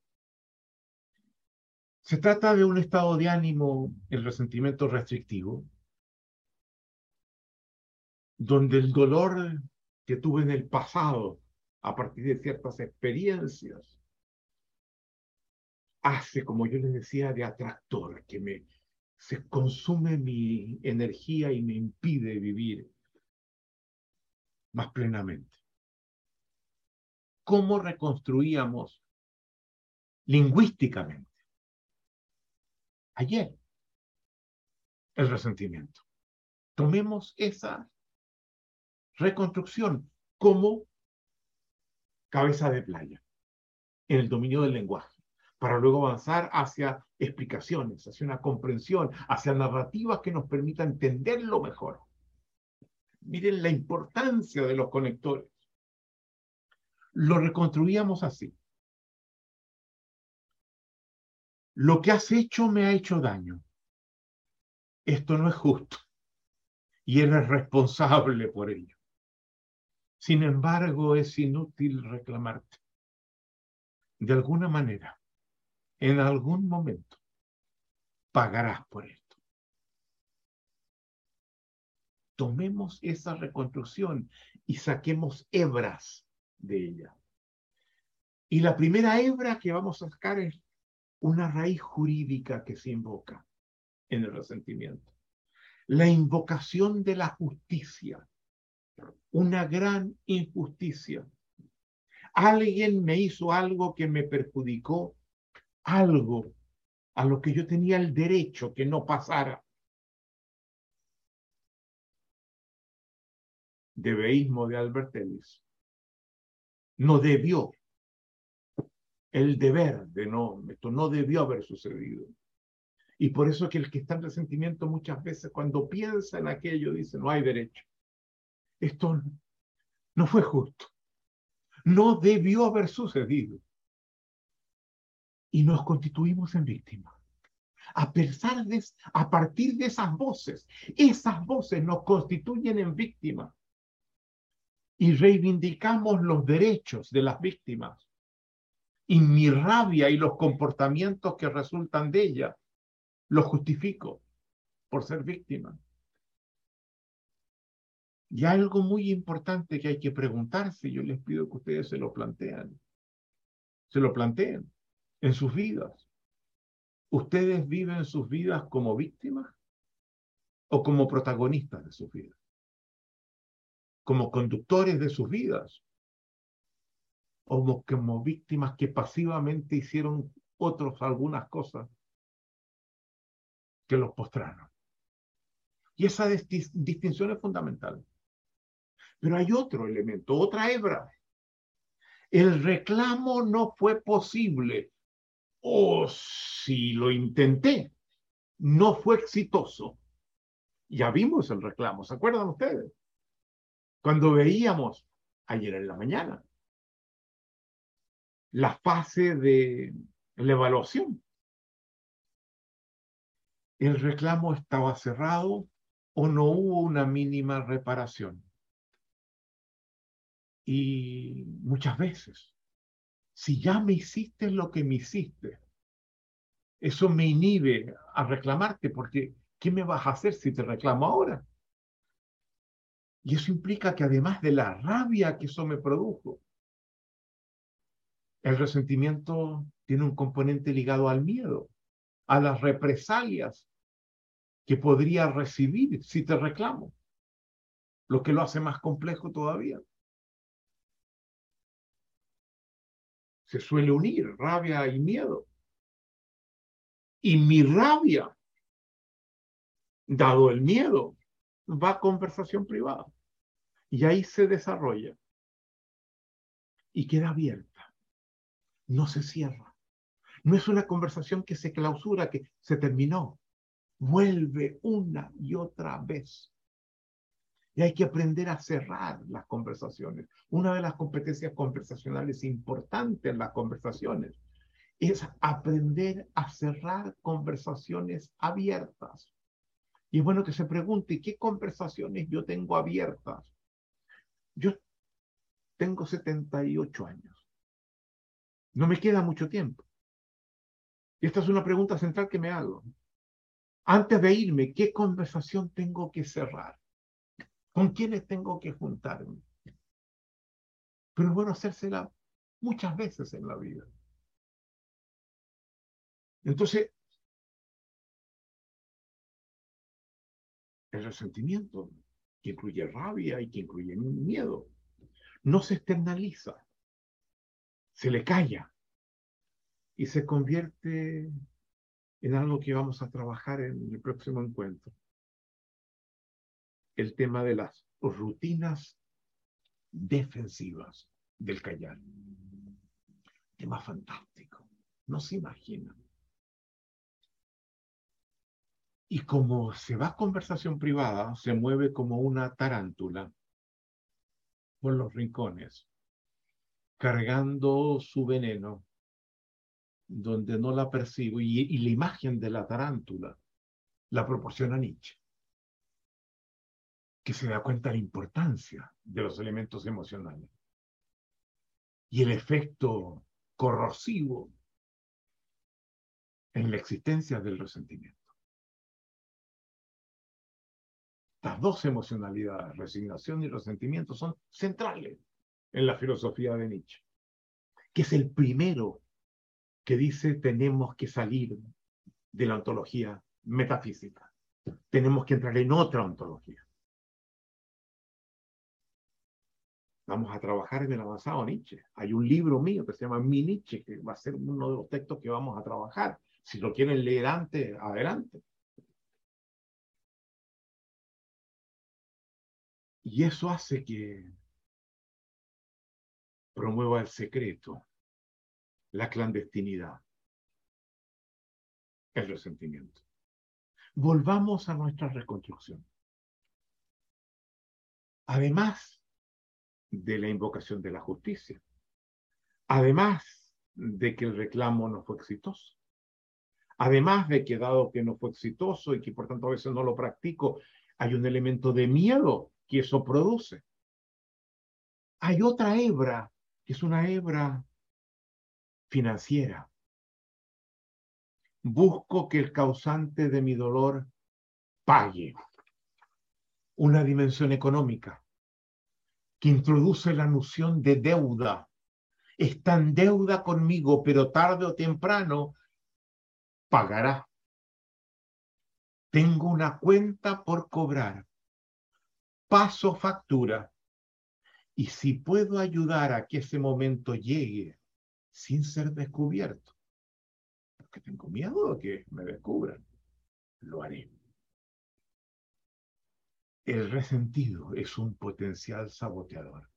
Se trata de un estado de ánimo, el resentimiento restrictivo, donde el dolor que tuve en el pasado a partir de ciertas experiencias, hace, como yo les decía, de atractor, que me se consume mi energía y me impide vivir más plenamente. ¿Cómo reconstruíamos lingüísticamente ayer el resentimiento? Tomemos esa reconstrucción como cabeza de playa en el dominio del lenguaje, para luego avanzar hacia explicaciones, hacia una comprensión, hacia narrativas que nos permitan entenderlo mejor. Miren la importancia de los conectores. Lo reconstruíamos así. Lo que has hecho me ha hecho daño. Esto no es justo. Y eres responsable por ello. Sin embargo, es inútil reclamarte. De alguna manera, en algún momento, pagarás por esto. Tomemos esa reconstrucción y saquemos hebras de ella. Y la primera hebra que vamos a sacar es una raíz jurídica que se invoca en el resentimiento. La invocación de la justicia una gran injusticia. Alguien me hizo algo que me perjudicó, algo a lo que yo tenía el derecho que no pasara. Debeísmo de Albert Ellis. No debió. El deber de no, esto no debió haber sucedido. Y por eso que el que está en resentimiento muchas veces cuando piensa en aquello dice, no hay derecho esto no fue justo. No debió haber sucedido. Y nos constituimos en víctimas. A, pesar de, a partir de esas voces, esas voces nos constituyen en víctimas y reivindicamos los derechos de las víctimas. Y mi rabia y los comportamientos que resultan de ella los justifico por ser víctima. Y algo muy importante que hay que preguntarse, yo les pido que ustedes se lo planteen, se lo planteen en sus vidas. ¿Ustedes viven sus vidas como víctimas o como protagonistas de sus vidas? Como conductores de sus vidas o como víctimas que pasivamente hicieron otros algunas cosas que los postraron. Y esa distinción es fundamental. Pero hay otro elemento, otra hebra. El reclamo no fue posible, o si lo intenté, no fue exitoso. Ya vimos el reclamo, ¿se acuerdan ustedes? Cuando veíamos ayer en la mañana la fase de la evaluación. El reclamo estaba cerrado o no hubo una mínima reparación. Y muchas veces, si ya me hiciste lo que me hiciste, eso me inhibe a reclamarte porque ¿qué me vas a hacer si te reclamo ahora? Y eso implica que además de la rabia que eso me produjo, el resentimiento tiene un componente ligado al miedo, a las represalias que podría recibir si te reclamo, lo que lo hace más complejo todavía. Se suele unir rabia y miedo. Y mi rabia, dado el miedo, va a conversación privada. Y ahí se desarrolla. Y queda abierta. No se cierra. No es una conversación que se clausura, que se terminó. Vuelve una y otra vez. Y hay que aprender a cerrar las conversaciones. Una de las competencias conversacionales importantes en las conversaciones es aprender a cerrar conversaciones abiertas. Y es bueno que se pregunte, ¿qué conversaciones yo tengo abiertas? Yo tengo 78 años. No me queda mucho tiempo. Esta es una pregunta central que me hago. Antes de irme, ¿qué conversación tengo que cerrar? ¿Con quiénes tengo que juntarme? Pero es bueno hacérsela muchas veces en la vida. Entonces, el resentimiento, que incluye rabia y que incluye miedo, no se externaliza, se le calla y se convierte en algo que vamos a trabajar en el próximo encuentro el tema de las rutinas defensivas del callar. Tema fantástico, no se imaginan. Y como se va a conversación privada, se mueve como una tarántula por los rincones, cargando su veneno donde no la percibo. Y, y la imagen de la tarántula la proporciona Nietzsche que se da cuenta de la importancia de los elementos emocionales y el efecto corrosivo en la existencia del resentimiento. Las dos emocionalidades, resignación y resentimiento, son centrales en la filosofía de Nietzsche, que es el primero que dice tenemos que salir de la ontología metafísica, tenemos que entrar en otra ontología. Vamos a trabajar en el avanzado Nietzsche. Hay un libro mío que se llama Mi Nietzsche, que va a ser uno de los textos que vamos a trabajar. Si lo quieren leer antes, adelante. Y eso hace que promueva el secreto, la clandestinidad, el resentimiento. Volvamos a nuestra reconstrucción. Además, de la invocación de la justicia. Además de que el reclamo no fue exitoso. Además de que dado que no fue exitoso y que por tanto a veces no lo practico, hay un elemento de miedo que eso produce. Hay otra hebra, que es una hebra financiera. Busco que el causante de mi dolor pague una dimensión económica que introduce la noción de deuda. Está en deuda conmigo, pero tarde o temprano pagará. Tengo una cuenta por cobrar. Paso factura. Y si puedo ayudar a que ese momento llegue sin ser descubierto, porque tengo miedo de que me descubran, lo haré. El resentido es un potencial saboteador.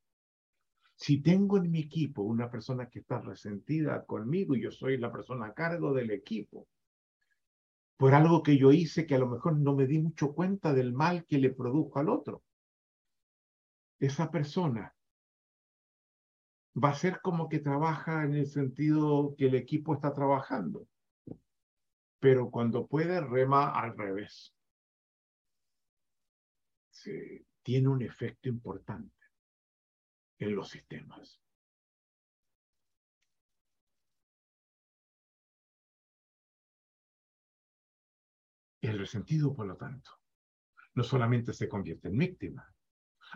Si tengo en mi equipo una persona que está resentida conmigo y yo soy la persona a cargo del equipo, por algo que yo hice que a lo mejor no me di mucho cuenta del mal que le produjo al otro, esa persona va a ser como que trabaja en el sentido que el equipo está trabajando, pero cuando puede rema al revés tiene un efecto importante en los sistemas. El resentido, por lo tanto, no solamente se convierte en víctima,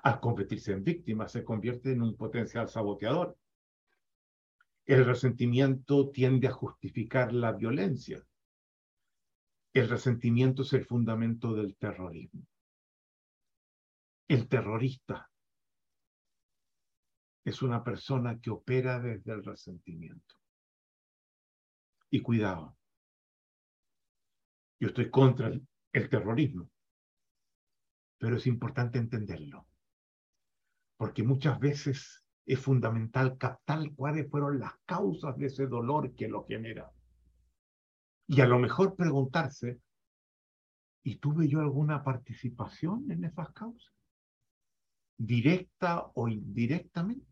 al convertirse en víctima se convierte en un potencial saboteador. El resentimiento tiende a justificar la violencia. El resentimiento es el fundamento del terrorismo. El terrorista es una persona que opera desde el resentimiento. Y cuidado, yo estoy contra el, terrorismo, pero es importante entenderlo, porque muchas veces es fundamental captar cuáles fueron las causas de ese dolor que lo genera. Y a lo mejor preguntarse, ¿y tuve yo alguna participación en esas causas? Directa o indirectamente.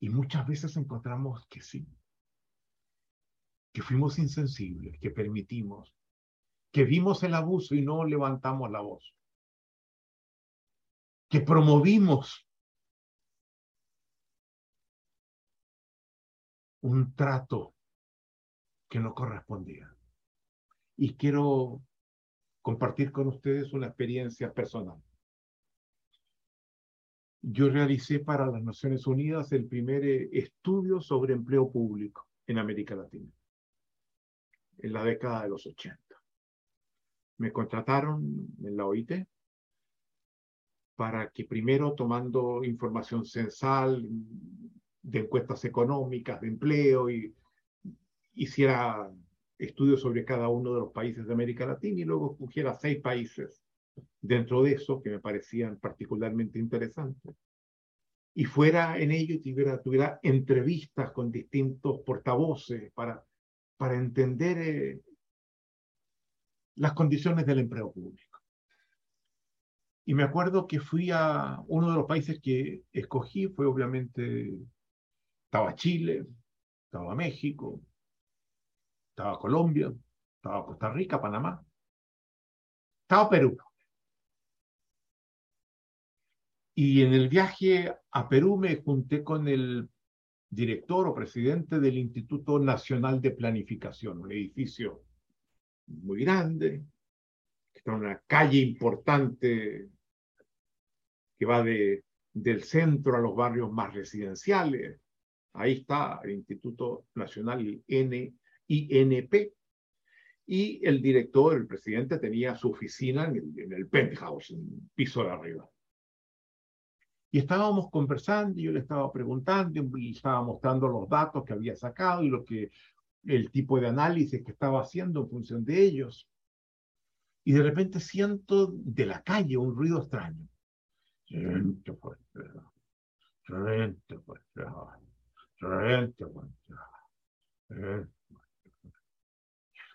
Y muchas veces encontramos que sí, que fuimos insensibles, que permitimos, que vimos el abuso y no levantamos la voz, que promovimos un trato que no correspondía. Y quiero compartir con ustedes una experiencia personal. Yo realicé para las Naciones Unidas el primer eh, estudio sobre empleo público en América Latina, en la década de los 80. Me contrataron en la OIT para que primero tomando información censal de encuestas económicas, de empleo, y hiciera estudios sobre cada uno de los países de América Latina y luego escogiera seis países dentro de eso que me parecían particularmente interesantes. Y fuera en ello tuviera, tuviera entrevistas con distintos portavoces para, para entender eh, las condiciones del empleo público. Y me acuerdo que fui a uno de los países que escogí, fue obviamente, estaba Chile, estaba México, estaba Colombia, estaba Costa Rica, Panamá, estaba Perú. Y en el viaje a Perú me junté con el director o presidente del Instituto Nacional de Planificación, un edificio muy grande, que está en una calle importante que va de, del centro a los barrios más residenciales. Ahí está el Instituto Nacional N INP. Y el director, el presidente, tenía su oficina en el, penthouse, en el piso de arriba. Y estábamos conversando y yo le estaba preguntando y estaba mostrando los datos que había sacado y lo que el tipo de análisis que estaba haciendo en función de ellos. Y de repente siento de la calle un ruido extraño.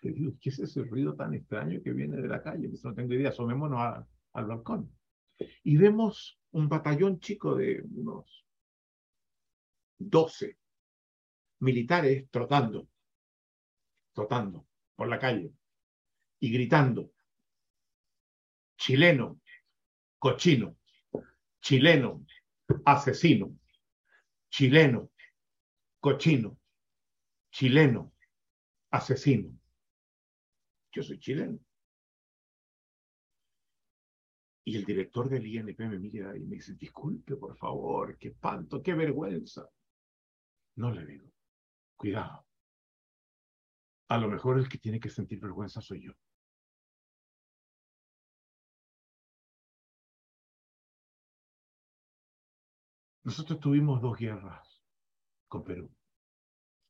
Gente ¿qué es ese ruido tan extraño que viene de la calle? no tengo idea, asomémonos al balcón. Y vemos un batallón chico de unos 12 militares trotando trotando por la calle y gritando, chileno, cochino, chileno, asesino, chileno, cochino, chileno, asesino. Yo soy chileno. Y el director del INP me mira y me dice, disculpe, por favor, qué espanto, qué vergüenza. No le digo, cuidado. A lo mejor el que tiene que sentir vergüenza soy yo. Nosotros tuvimos dos guerras con Perú.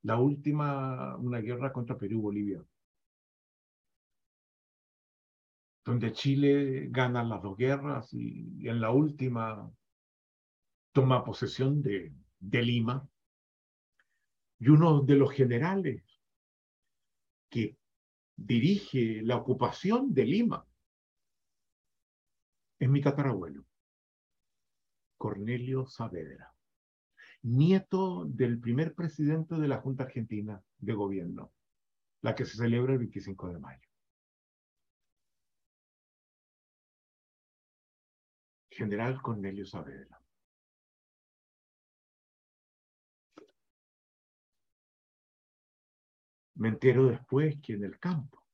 La última, una guerra contra Perú-Bolivia, donde Chile gana las dos guerras y, en la última toma posesión de, de Lima. Y uno de los generales que dirige la ocupación de Lima es mi tatarabuelo, Cornelio Saavedra, nieto del primer presidente de la Junta Argentina de Gobierno, la que se celebra el 25 de mayo. General Cornelio Saavedra. Me entero después que en el campo,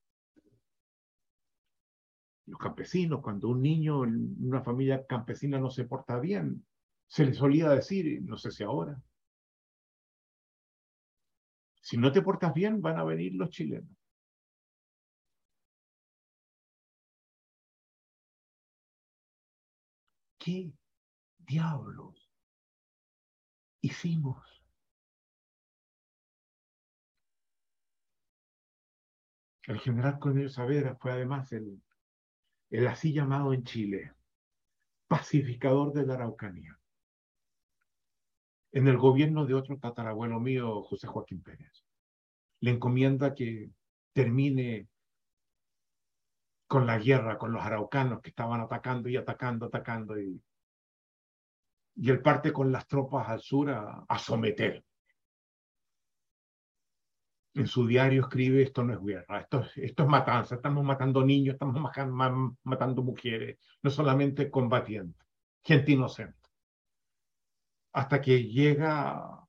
los campesinos, cuando un niño en una familia campesina no se porta bien, se le solía decir, no sé si ahora, si no te portas bien van a venir los chilenos. ¿Qué diablos hicimos? El general Cornelio Saavedra fue además el, el así llamado en Chile pacificador de la Araucanía. En el gobierno de otro tatarabuelo mío, José Joaquín Pérez, le encomienda que termine con la guerra con los araucanos que estaban atacando y atacando, atacando. Y, y él parte con las tropas al sur a, a someter. En su diario escribe, esto no es guerra, esto, esto es matanza, estamos matando niños, estamos matando mujeres, no solamente combatientes, gente inocente. Hasta que llega,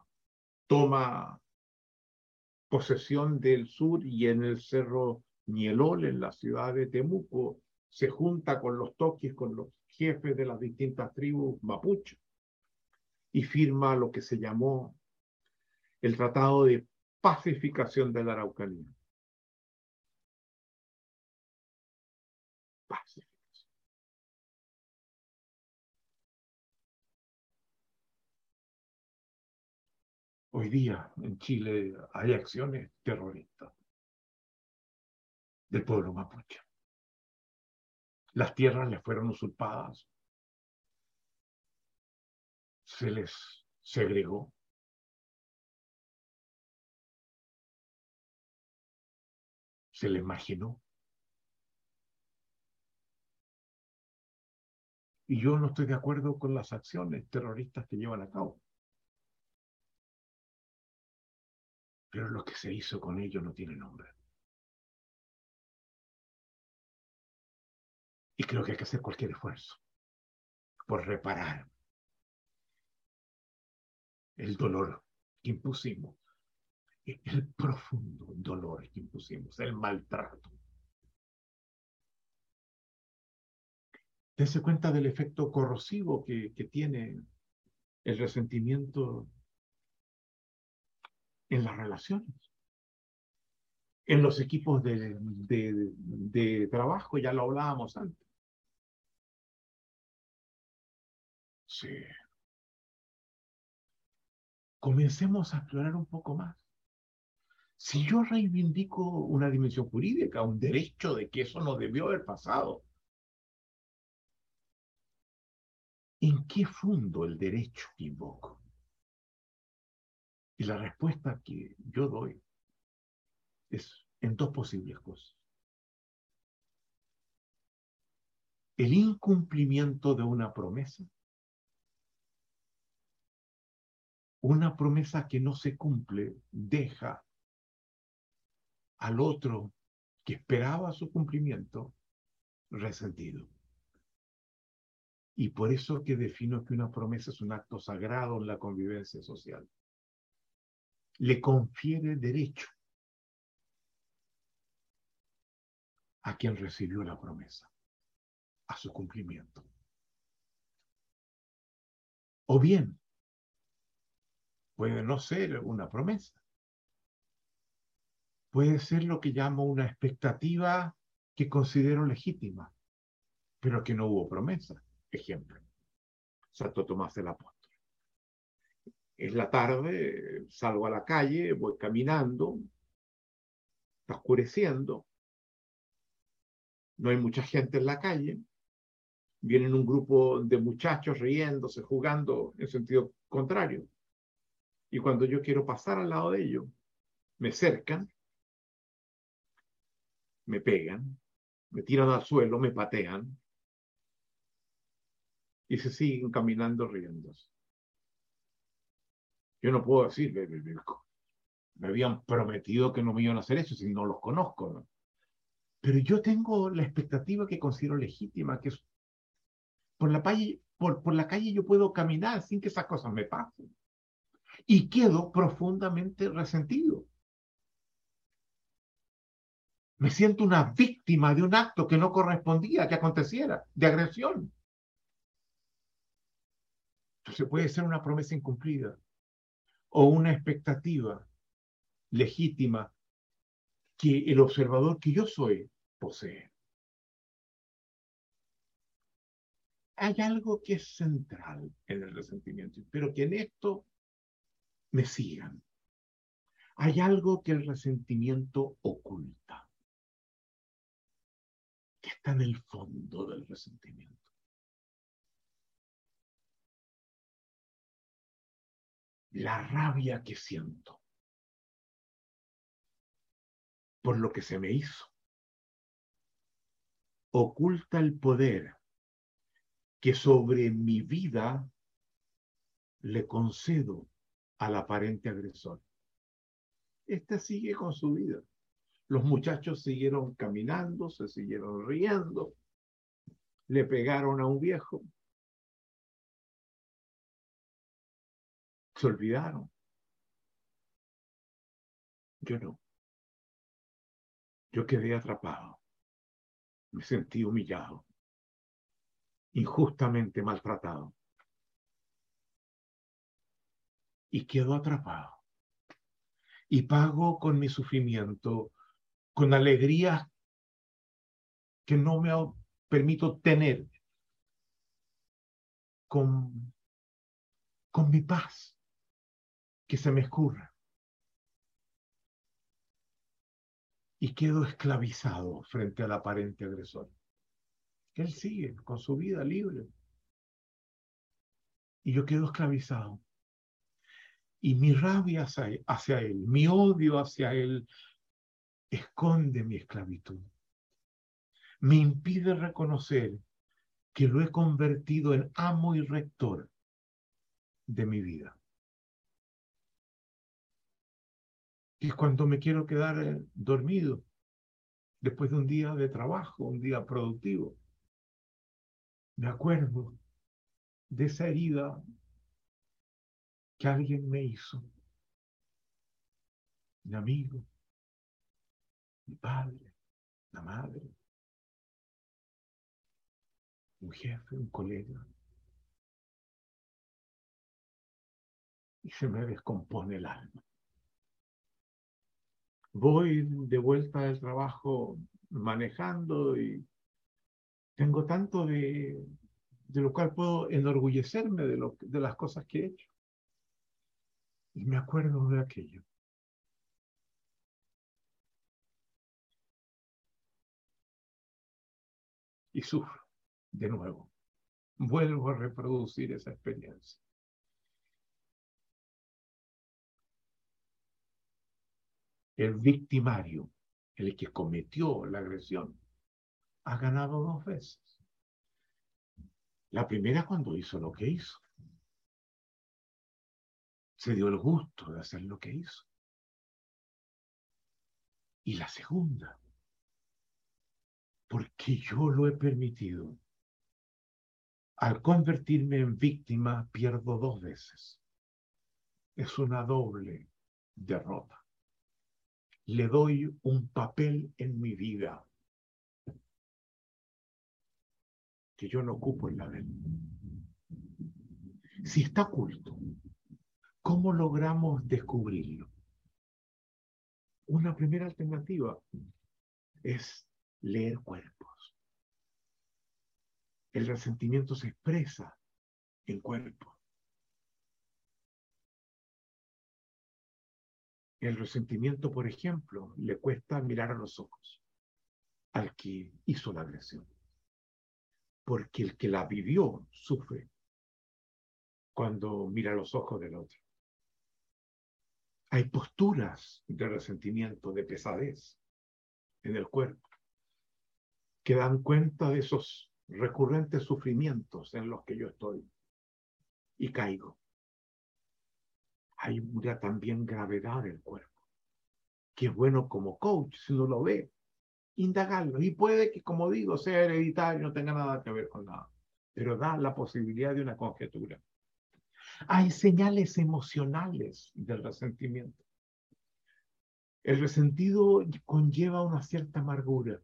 toma posesión del sur y en el cerro Nielol, en la ciudad de Temuco, se junta con los toquis, con los jefes de las distintas tribus mapuche, y firma lo que se llamó el Tratado de Pacificación de la Araucanía. Hoy día en Chile hay acciones terroristas del pueblo mapuche. Las tierras les fueron usurpadas, se les segregó. Se les marginó. Y yo no estoy de acuerdo con las acciones terroristas que llevan a cabo. Pero lo que se hizo con ellos no tiene nombre. Y creo que hay que hacer cualquier esfuerzo por reparar el dolor que impusimos, el profundo dolor que impusimos, el maltrato. Dense cuenta del efecto corrosivo que, que tiene el resentimiento en las relaciones en los equipos de, de, trabajo, ya lo hablábamos antes. Comencemos a explorar un poco más. Si yo reivindico una dimensión jurídica, un derecho de que eso no debió haber pasado, ¿en qué fundo el derecho que invoco? Y la respuesta que yo doy es en dos posibles cosas. El incumplimiento de una promesa una promesa que no se cumple deja al otro que esperaba su cumplimiento resentido. Y por eso que defino que una promesa es un acto sagrado en la convivencia social. Le confiere derecho a quien recibió la promesa, a su cumplimiento. O bien, puede no ser una promesa. Puede ser lo que llamo una expectativa que considero legítima, pero que no hubo promesa. Ejemplo, Santo Tomás del Apóstol. Es la tarde, salgo a la calle, voy caminando, está oscureciendo, no hay mucha gente en la calle, vienen un grupo de muchachos riéndose, jugando en sentido contrario. Y cuando yo quiero pasar al lado de ellos, me cercan, me pegan, me tiran al suelo, me patean y se siguen caminando riéndose. Yo no puedo decir, me habían prometido que no me iban a hacer eso si no los conozco. ¿no? Pero yo tengo la expectativa que considero legítima, que por la, calle, por, por la calle yo puedo caminar sin que esas cosas me pasen. Y quedo profundamente resentido. Me siento una víctima de un acto que no correspondía que aconteciera, de agresión. Entonces puede ser una promesa incumplida o una expectativa legítima que el observador que yo soy posee. Hay algo que es central en el resentimiento, pero que en esto me sigan. Hay algo que el resentimiento oculta, que está en el fondo del resentimiento. La rabia que siento por lo que se me hizo. Oculta el poder que sobre mi vida le concedo al aparente agresor. Este sigue con su vida. Los muchachos siguieron caminando, se siguieron riendo, le pegaron a un viejo, se olvidaron. Yo no. Yo quedé atrapado. Me sentí humillado, injustamente maltratado. Y quedo atrapado. Y pago con mi sufrimiento, con alegría que no me permito tener, con, con mi paz, que se me escurra. y quedo esclavizado frente al aparente agresor. Él sigue con su vida libre. Y yo quedo esclavizado. Y mi rabia hacia, él, mi odio hacia él, esconde mi esclavitud. Me impide reconocer que lo he convertido en amo y rector de mi vida. Y cuando me quiero quedar eh, dormido después de un día de trabajo, un día productivo. Me acuerdo de esa herida que alguien me hizo. Mi amigo, mi padre, la madre, un jefe, un colega. Y se me descompone el alma voy de vuelta del trabajo manejando y tengo tanto de, de lo cual puedo enorgullecerme de, lo, de las cosas que he hecho. Y me acuerdo de aquello. Y sufro de nuevo. Vuelvo a reproducir esa experiencia. el victimario, el que cometió la agresión, ha ganado dos veces. La primera cuando hizo lo que hizo. Se dio el gusto de hacer lo que hizo. Y la segunda, porque yo lo he permitido. Al convertirme en víctima, pierdo dos veces. Es una doble derrota. Le doy un papel en mi vida que yo no ocupo en la de. Si está oculto, ¿cómo logramos descubrirlo? Una primera alternativa es leer cuerpos. El resentimiento se expresa en cuerpos. El resentimiento, por ejemplo, le cuesta mirar a los ojos al que hizo la agresión. Porque el que la vivió sufre cuando mira los ojos del otro. Hay posturas de resentimiento, de pesadez en el cuerpo que dan cuenta de esos recurrentes sufrimientos en los que yo estoy y caigo. Hay una también gravedad del cuerpo, que es bueno como coach, si uno lo ve, indagarlo. Y puede que, como digo, sea hereditario, no tenga nada que ver con nada, pero da la posibilidad de una conjetura. Hay señales emocionales del resentimiento. El resentido conlleva una cierta amargura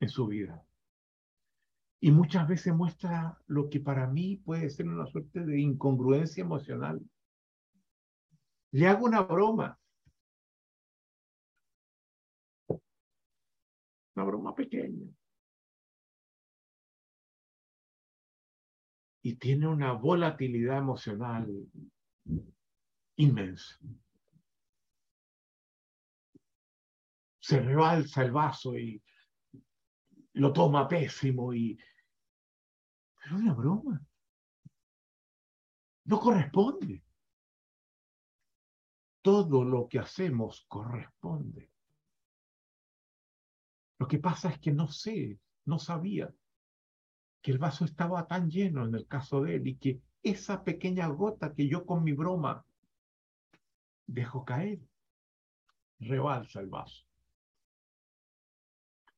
en su vida. Y muchas veces muestra lo que para mí puede ser una suerte de incongruencia emocional. Le hago una broma. Una broma pequeña. Y tiene una volatilidad emocional inmensa. Se rebalsa el vaso y lo toma pésimo y... Pero es una broma. No corresponde. Todo lo que hacemos corresponde. Lo que pasa es que no sé, no sabía que el vaso estaba tan lleno en el caso de él y que esa pequeña gota que yo con mi broma dejo caer, rebalsa el vaso.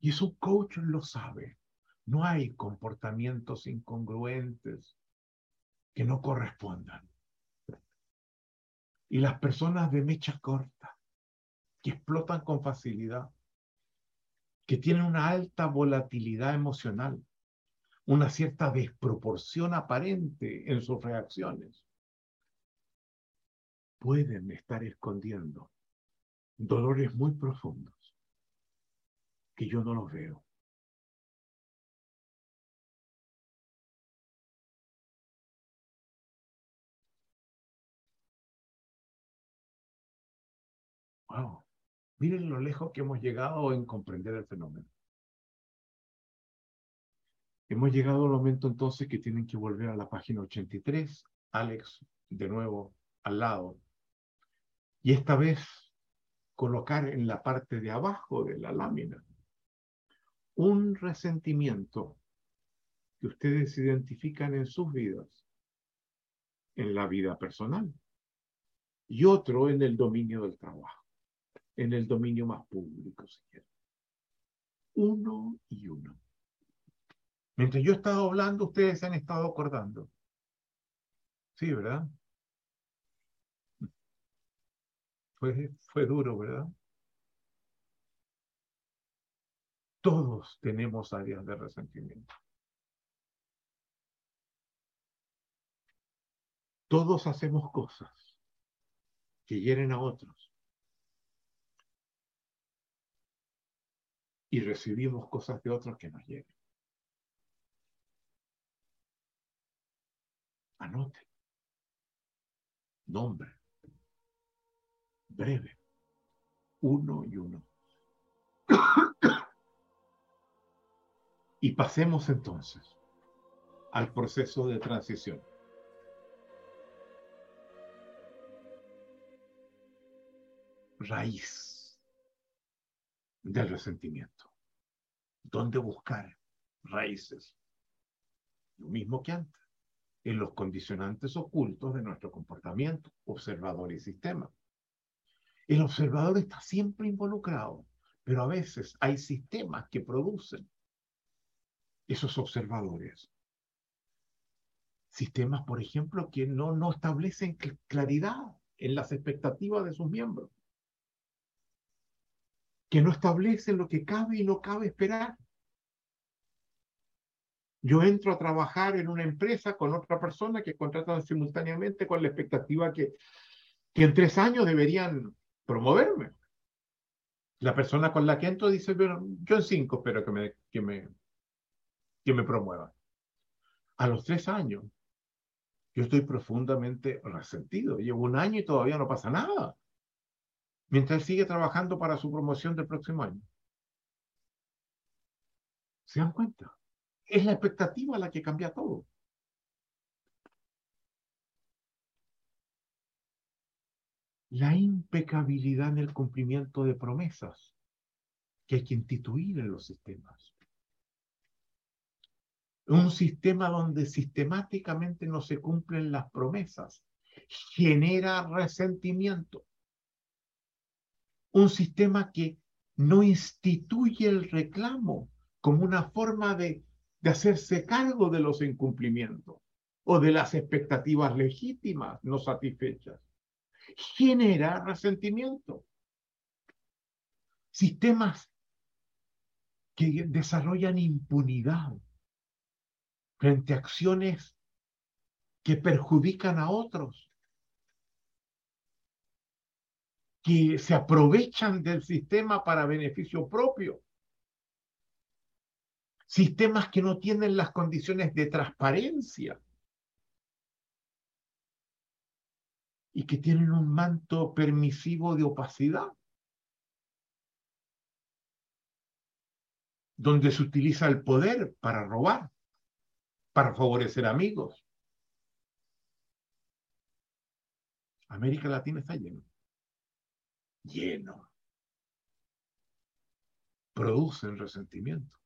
Y eso coach lo sabe. No hay comportamientos incongruentes que no correspondan. Y las personas de mecha corta, que explotan con facilidad, que tienen una alta volatilidad emocional, una cierta desproporción aparente en sus reacciones, pueden estar escondiendo dolores muy profundos que yo no los veo. Wow. Miren lo lejos que hemos llegado en comprender el fenómeno. Hemos llegado al momento entonces que tienen que volver a la página 83. Alex, de nuevo, al lado. Y esta vez colocar en la parte de abajo de la lámina un resentimiento que ustedes identifican en sus vidas, en la vida personal, y otro en el dominio del trabajo, en el dominio más público, si quieren. Uno y uno. Mientras yo he estado hablando, ustedes se han estado acordando. Sí, ¿verdad? Fue, fue duro, ¿verdad? Todos tenemos áreas de resentimiento. Todos hacemos cosas que hieren a otros. Y recibimos cosas de otros que nos hieren. Anote. Nombre. Breve. Uno y uno. Y pasemos entonces al proceso de transición. Raíz del resentimiento. ¿Dónde buscar raíces? Lo mismo que antes, en los condicionantes ocultos de nuestro comportamiento, observador y sistema. El observador está siempre involucrado, pero a veces hay sistemas que producen esos observadores. Sistemas, por ejemplo, que no, no establecen claridad en las expectativas de sus miembros, que no establecen lo que cabe y no cabe esperar. Yo entro a trabajar en una empresa con otra persona que contratan simultáneamente con la expectativa que, que en tres años deberían promoverme. La persona con la que entro dice, bueno, yo en cinco espero que me, que me, que me promuevan. A los tres años, yo estoy profundamente resentido. Llevo un año y todavía no pasa nada. Mientras él sigue trabajando para su promoción del próximo año. ¿Se dan cuenta? Es la expectativa la que cambia todo. La impecabilidad en el cumplimiento de promesas que hay que instituir en los sistemas. Un sistema donde sistemáticamente no se cumplen las promesas genera resentimiento. Un sistema que no instituye el reclamo como una forma de, de hacerse cargo de los incumplimientos o de las expectativas legítimas no satisfechas. Genera resentimiento. Sistemas que desarrollan impunidad frente a acciones que perjudican a otros, que se aprovechan del sistema para beneficio propio, sistemas que no tienen las condiciones de transparencia y que tienen un manto permisivo de opacidad, donde se utiliza el poder para robar para favorecer amigos. América Latina está lleno. Lleno. Producen resentimiento.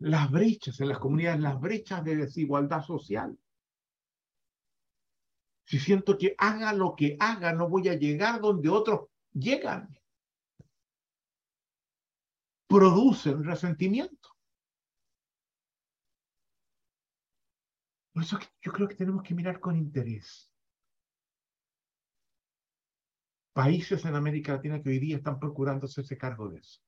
Las brechas en las comunidades, las brechas de desigualdad social. Si siento que haga lo que haga, no voy a llegar donde otros llegan. Producen resentimiento. Por eso yo creo que tenemos que mirar con interés. Países en América Latina que hoy día están procurando hacerse cargo de eso.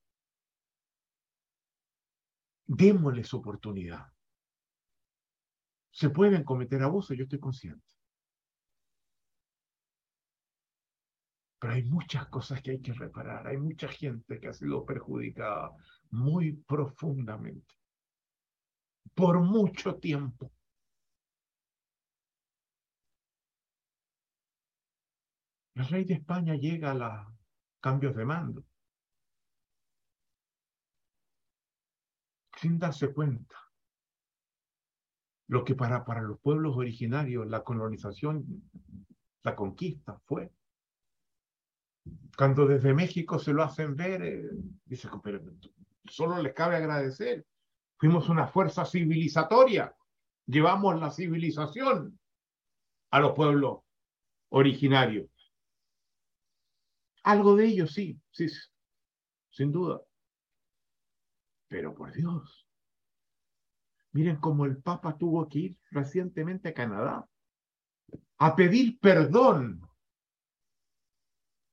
Démosles oportunidad. Se pueden cometer abusos, yo estoy consciente. Pero hay muchas cosas que hay que reparar. Hay mucha gente que ha sido perjudicada muy profundamente. Por mucho tiempo. El rey de España llega a los cambios de mando sin darse cuenta. Lo que para, para los pueblos originarios la colonización, la conquista fue. Cuando desde México se lo hacen ver, eh, dice, pero solo les cabe agradecer. Fuimos una fuerza civilizatoria, llevamos la civilización a los pueblos originarios. Algo de ello, sí, sí, sin duda. Pero por Dios, miren cómo el Papa tuvo que ir recientemente a Canadá a pedir perdón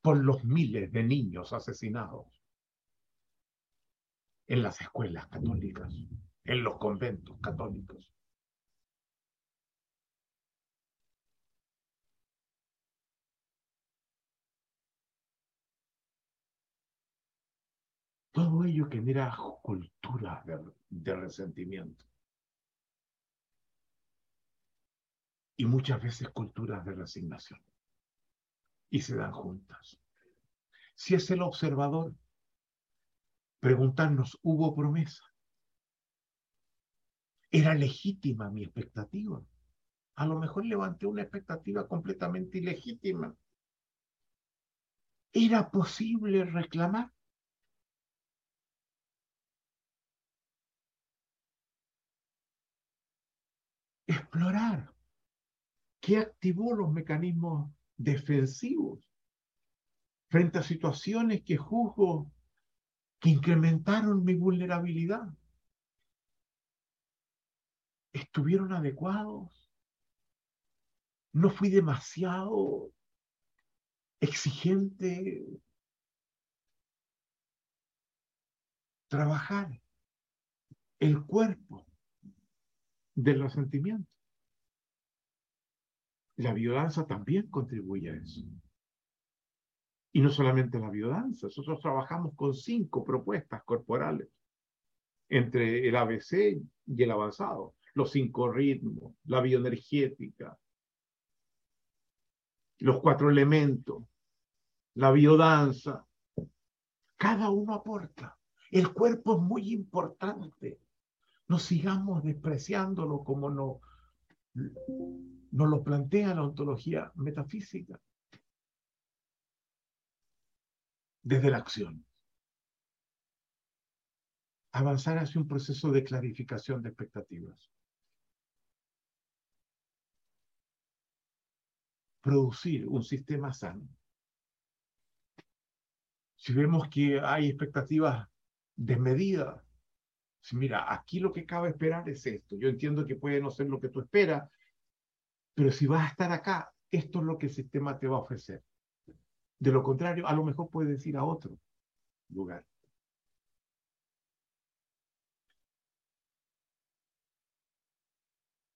por los miles de niños asesinados en las escuelas católicas, en los conventos católicos. Todo ello genera culturas de, resentimiento. Y muchas veces culturas de resignación. Y se dan juntas. Si es el observador, preguntarnos, ¿hubo promesa? ¿Era legítima mi expectativa? A lo mejor levanté una expectativa completamente ilegítima. ¿Era posible reclamar? Explorar qué activó los mecanismos defensivos frente a situaciones que juzgo que incrementaron mi vulnerabilidad. ¿Estuvieron adecuados? ¿No fui demasiado exigente? Trabajar el cuerpo del resentimiento. La violencia también contribuye a eso. Y no solamente la biodanza, nosotros trabajamos con cinco propuestas corporales entre el ABC y el avanzado, los cinco ritmos, la bioenergética, los cuatro elementos, la biodanza. Cada uno aporta. El cuerpo es muy importante. No sigamos despreciándolo como nos no lo plantea la ontología metafísica. desde la acción. Avanzar hacia un proceso de clarificación de expectativas. Producir un sistema sano. Si vemos que hay expectativas desmedidas, mira, aquí lo que cabe esperar es esto. Yo entiendo que puede no ser lo que tú esperas, pero si vas a estar acá, esto es lo que el sistema te va a ofrecer. De lo contrario, a lo mejor puedes ir a otro lugar.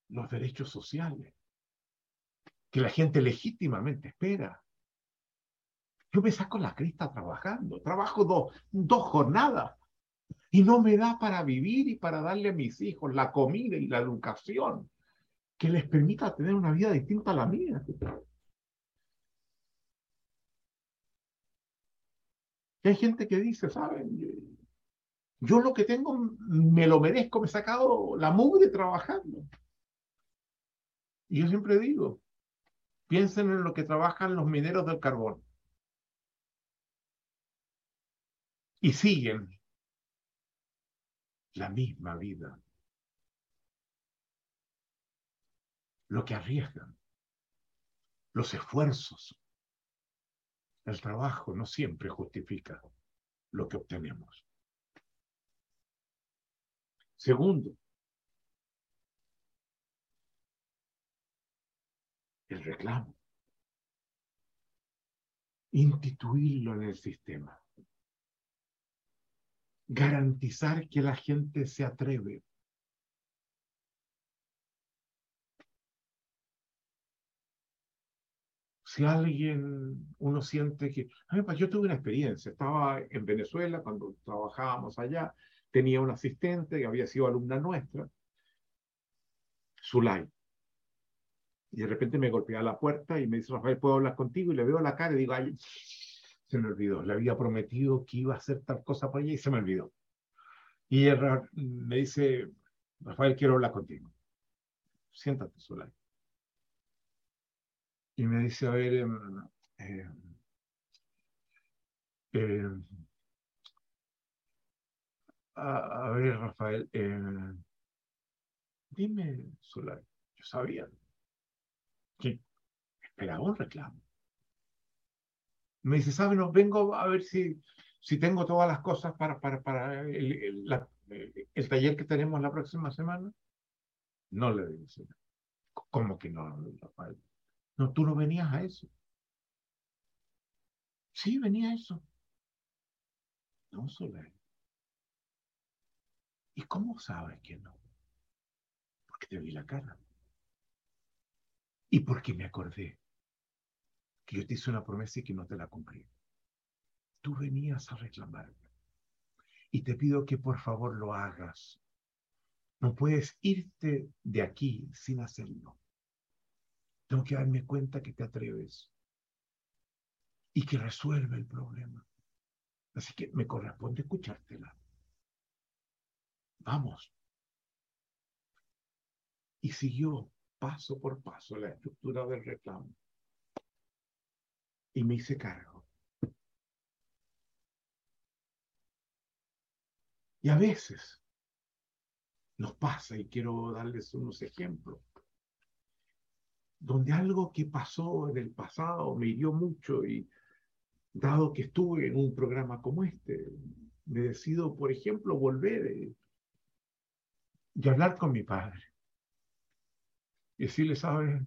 Los derechos sociales, que la gente legítimamente espera. Yo me saco la crista trabajando, trabajo dos, dos jornadas y no me da para vivir y para darle a mis hijos la comida y la educación que les permita tener una vida distinta a la mía. hay gente que dice, ¿saben? Yo lo que tengo me lo merezco, me he sacado la mugre trabajando. Y yo siempre digo, piensen en lo que trabajan los mineros del carbón. Y siguen la misma vida. Lo que arriesgan, los esfuerzos, el trabajo no siempre justifica lo que obtenemos. Segundo, el reclamo. Instituirlo en el sistema. Garantizar que la gente se atreve si alguien, uno siente que... Yo tuve una experiencia, estaba en Venezuela cuando trabajábamos allá, tenía un asistente que había sido alumna nuestra, Zulay. Y de repente me golpea la puerta y me dice, Rafael, ¿puedo hablar contigo? Y le veo la cara y digo, ay, se me olvidó, le había prometido que iba a hacer tal cosa para ella y se me olvidó. Y me dice, Rafael, quiero hablar contigo. Siéntate, Zulay y me dice, a ver, em, em, em, a, ver, Rafael, dime, Solar, yo sabía que esperaba un reclamo. Me dice, ¿sabes? No, vengo a ver si, si tengo todas las cosas para, para, para el, el, taller que tenemos la próxima semana. No le digo, ¿cómo que no, Rafael? No, tú no venías a eso. Sí, venía a eso. No, Soler. ¿Y cómo sabes que no? Porque te vi la cara. Y porque me acordé que yo te hice una promesa y que no te la cumplí. Tú venías a reclamarme. Y te pido que por favor lo hagas. No puedes irte de aquí sin hacerlo. Tengo que darme cuenta que te atreves y que resuelve el problema. Así que me corresponde escuchártela. Vamos. Y siguió paso por paso la estructura del reclamo. Y me hice cargo. Y a veces nos pasa, y quiero darles unos ejemplos, donde algo que pasó en el pasado me hirió mucho y dado que estuve en un programa como este, me decido, por ejemplo, volver eh, y hablar con mi padre. Y decirle, sabes,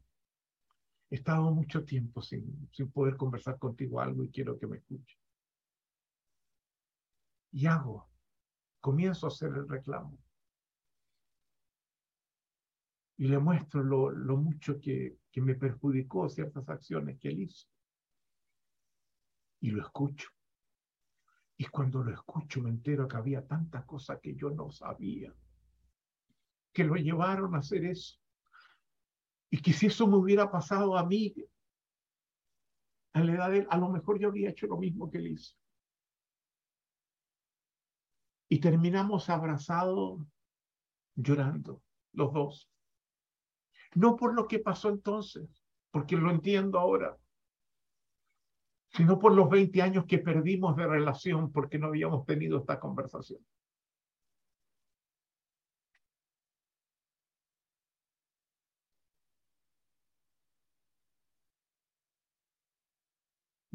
he estado mucho tiempo sin, sin poder conversar contigo algo y quiero que me escuche. Y hago, comienzo a hacer el reclamo. Y le muestro lo, lo mucho que, que me perjudicó ciertas acciones que él hizo. Y lo escucho. Y cuando lo escucho me entero que había tantas cosas que yo no sabía, que lo llevaron a hacer eso. Y que si eso me hubiera pasado a mí, a la edad de él, a lo mejor yo habría hecho lo mismo que él hizo. Y terminamos abrazados, llorando, los dos. No por lo que pasó entonces, porque lo entiendo ahora, sino por los 20 años que perdimos de relación porque no habíamos tenido esta conversación.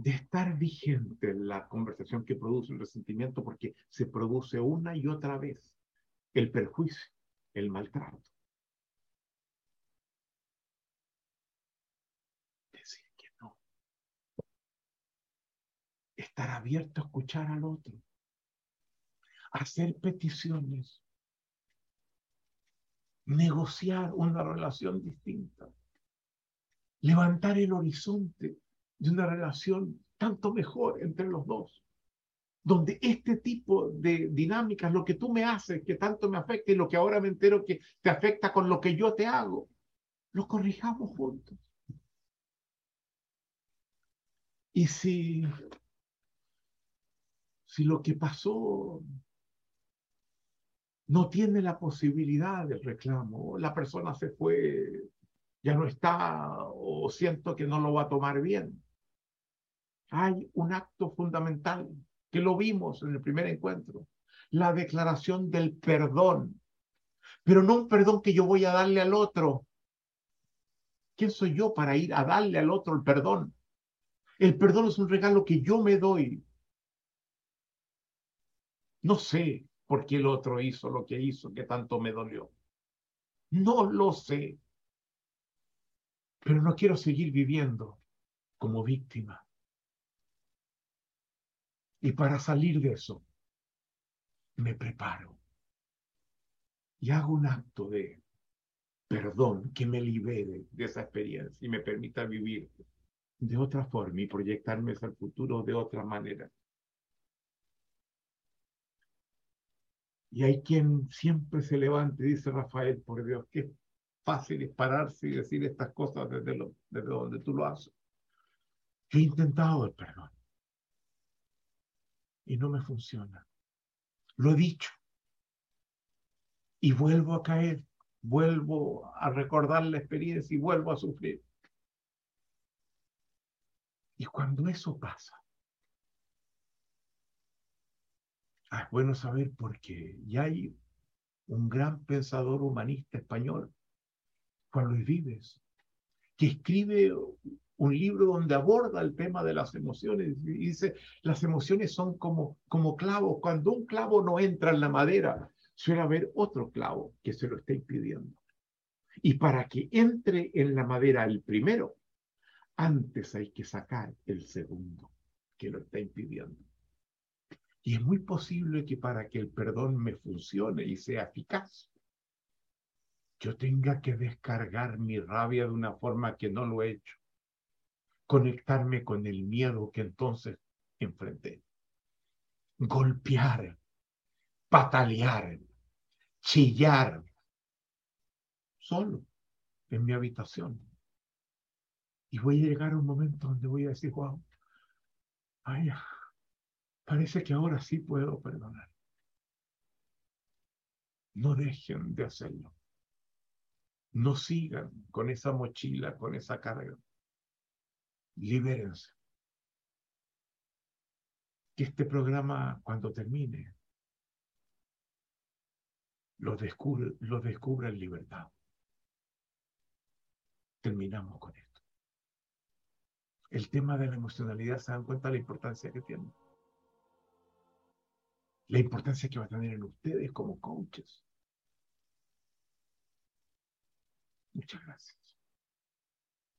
De estar vigente en la conversación que produce el resentimiento porque se produce una y otra vez el perjuicio, el maltrato. Decir que no. Estar abierto a escuchar al otro. Hacer peticiones. Negociar una relación distinta. Levantar el horizonte de una relación tanto mejor entre los dos, donde este tipo de dinámicas, lo que tú me haces, que tanto me afecta y lo que ahora me entero que te afecta con lo que yo te hago, lo corrijamos juntos. Y si, si lo que pasó no tiene la posibilidad del reclamo, la persona se fue, ya no está o siento que no lo va a tomar bien, hay un acto fundamental que lo vimos en el primer encuentro, la declaración del perdón, pero no un perdón que yo voy a darle al otro. ¿Quién soy yo para ir a darle al otro el perdón? El perdón es un regalo que yo me doy. No sé por qué el otro hizo lo que hizo, que tanto me dolió. No lo sé. Pero no quiero seguir viviendo como víctima. Y para salir de eso, me preparo y hago un acto de perdón que me libere de esa experiencia y me permita vivir de otra forma y proyectarme hacia el futuro de otra manera. Y hay quien siempre se levante y dice, Rafael, por Dios, qué fácil es pararse y decir estas cosas desde, lo, desde donde tú lo haces. He intentado el perdón y no me funciona. Lo he dicho. Y vuelvo a caer, vuelvo a recordar la experiencia y vuelvo a sufrir. Y cuando eso pasa, ah, es bueno saber por qué. Y hay un gran pensador humanista español, Juan Luis Vives, que escribe un libro donde aborda el tema de las emociones y dice, las emociones son como, como clavos. Cuando un clavo no entra en la madera, suele haber otro clavo que se lo está impidiendo. Y para que entre en la madera el primero, antes hay que sacar el segundo que lo está impidiendo. Y es muy posible que para que el perdón me funcione y sea eficaz, yo tenga que descargar mi rabia de una forma que no lo he hecho conectarme con el miedo que entonces enfrenté. Golpear, patalear, chillar, solo en mi habitación. Y voy a llegar a un momento donde voy a decir, wow, vaya, parece que ahora sí puedo perdonar. No dejen de hacerlo. No sigan con esa mochila, con esa carga libérense. Que este programa, cuando termine, lo descubre, lo descubra en libertad. terminamos con esto. El tema de la emocionalidad, ¿se dan cuenta de la importancia que tiene? La importancia que va a tener en ustedes como coaches. Muchas gracias.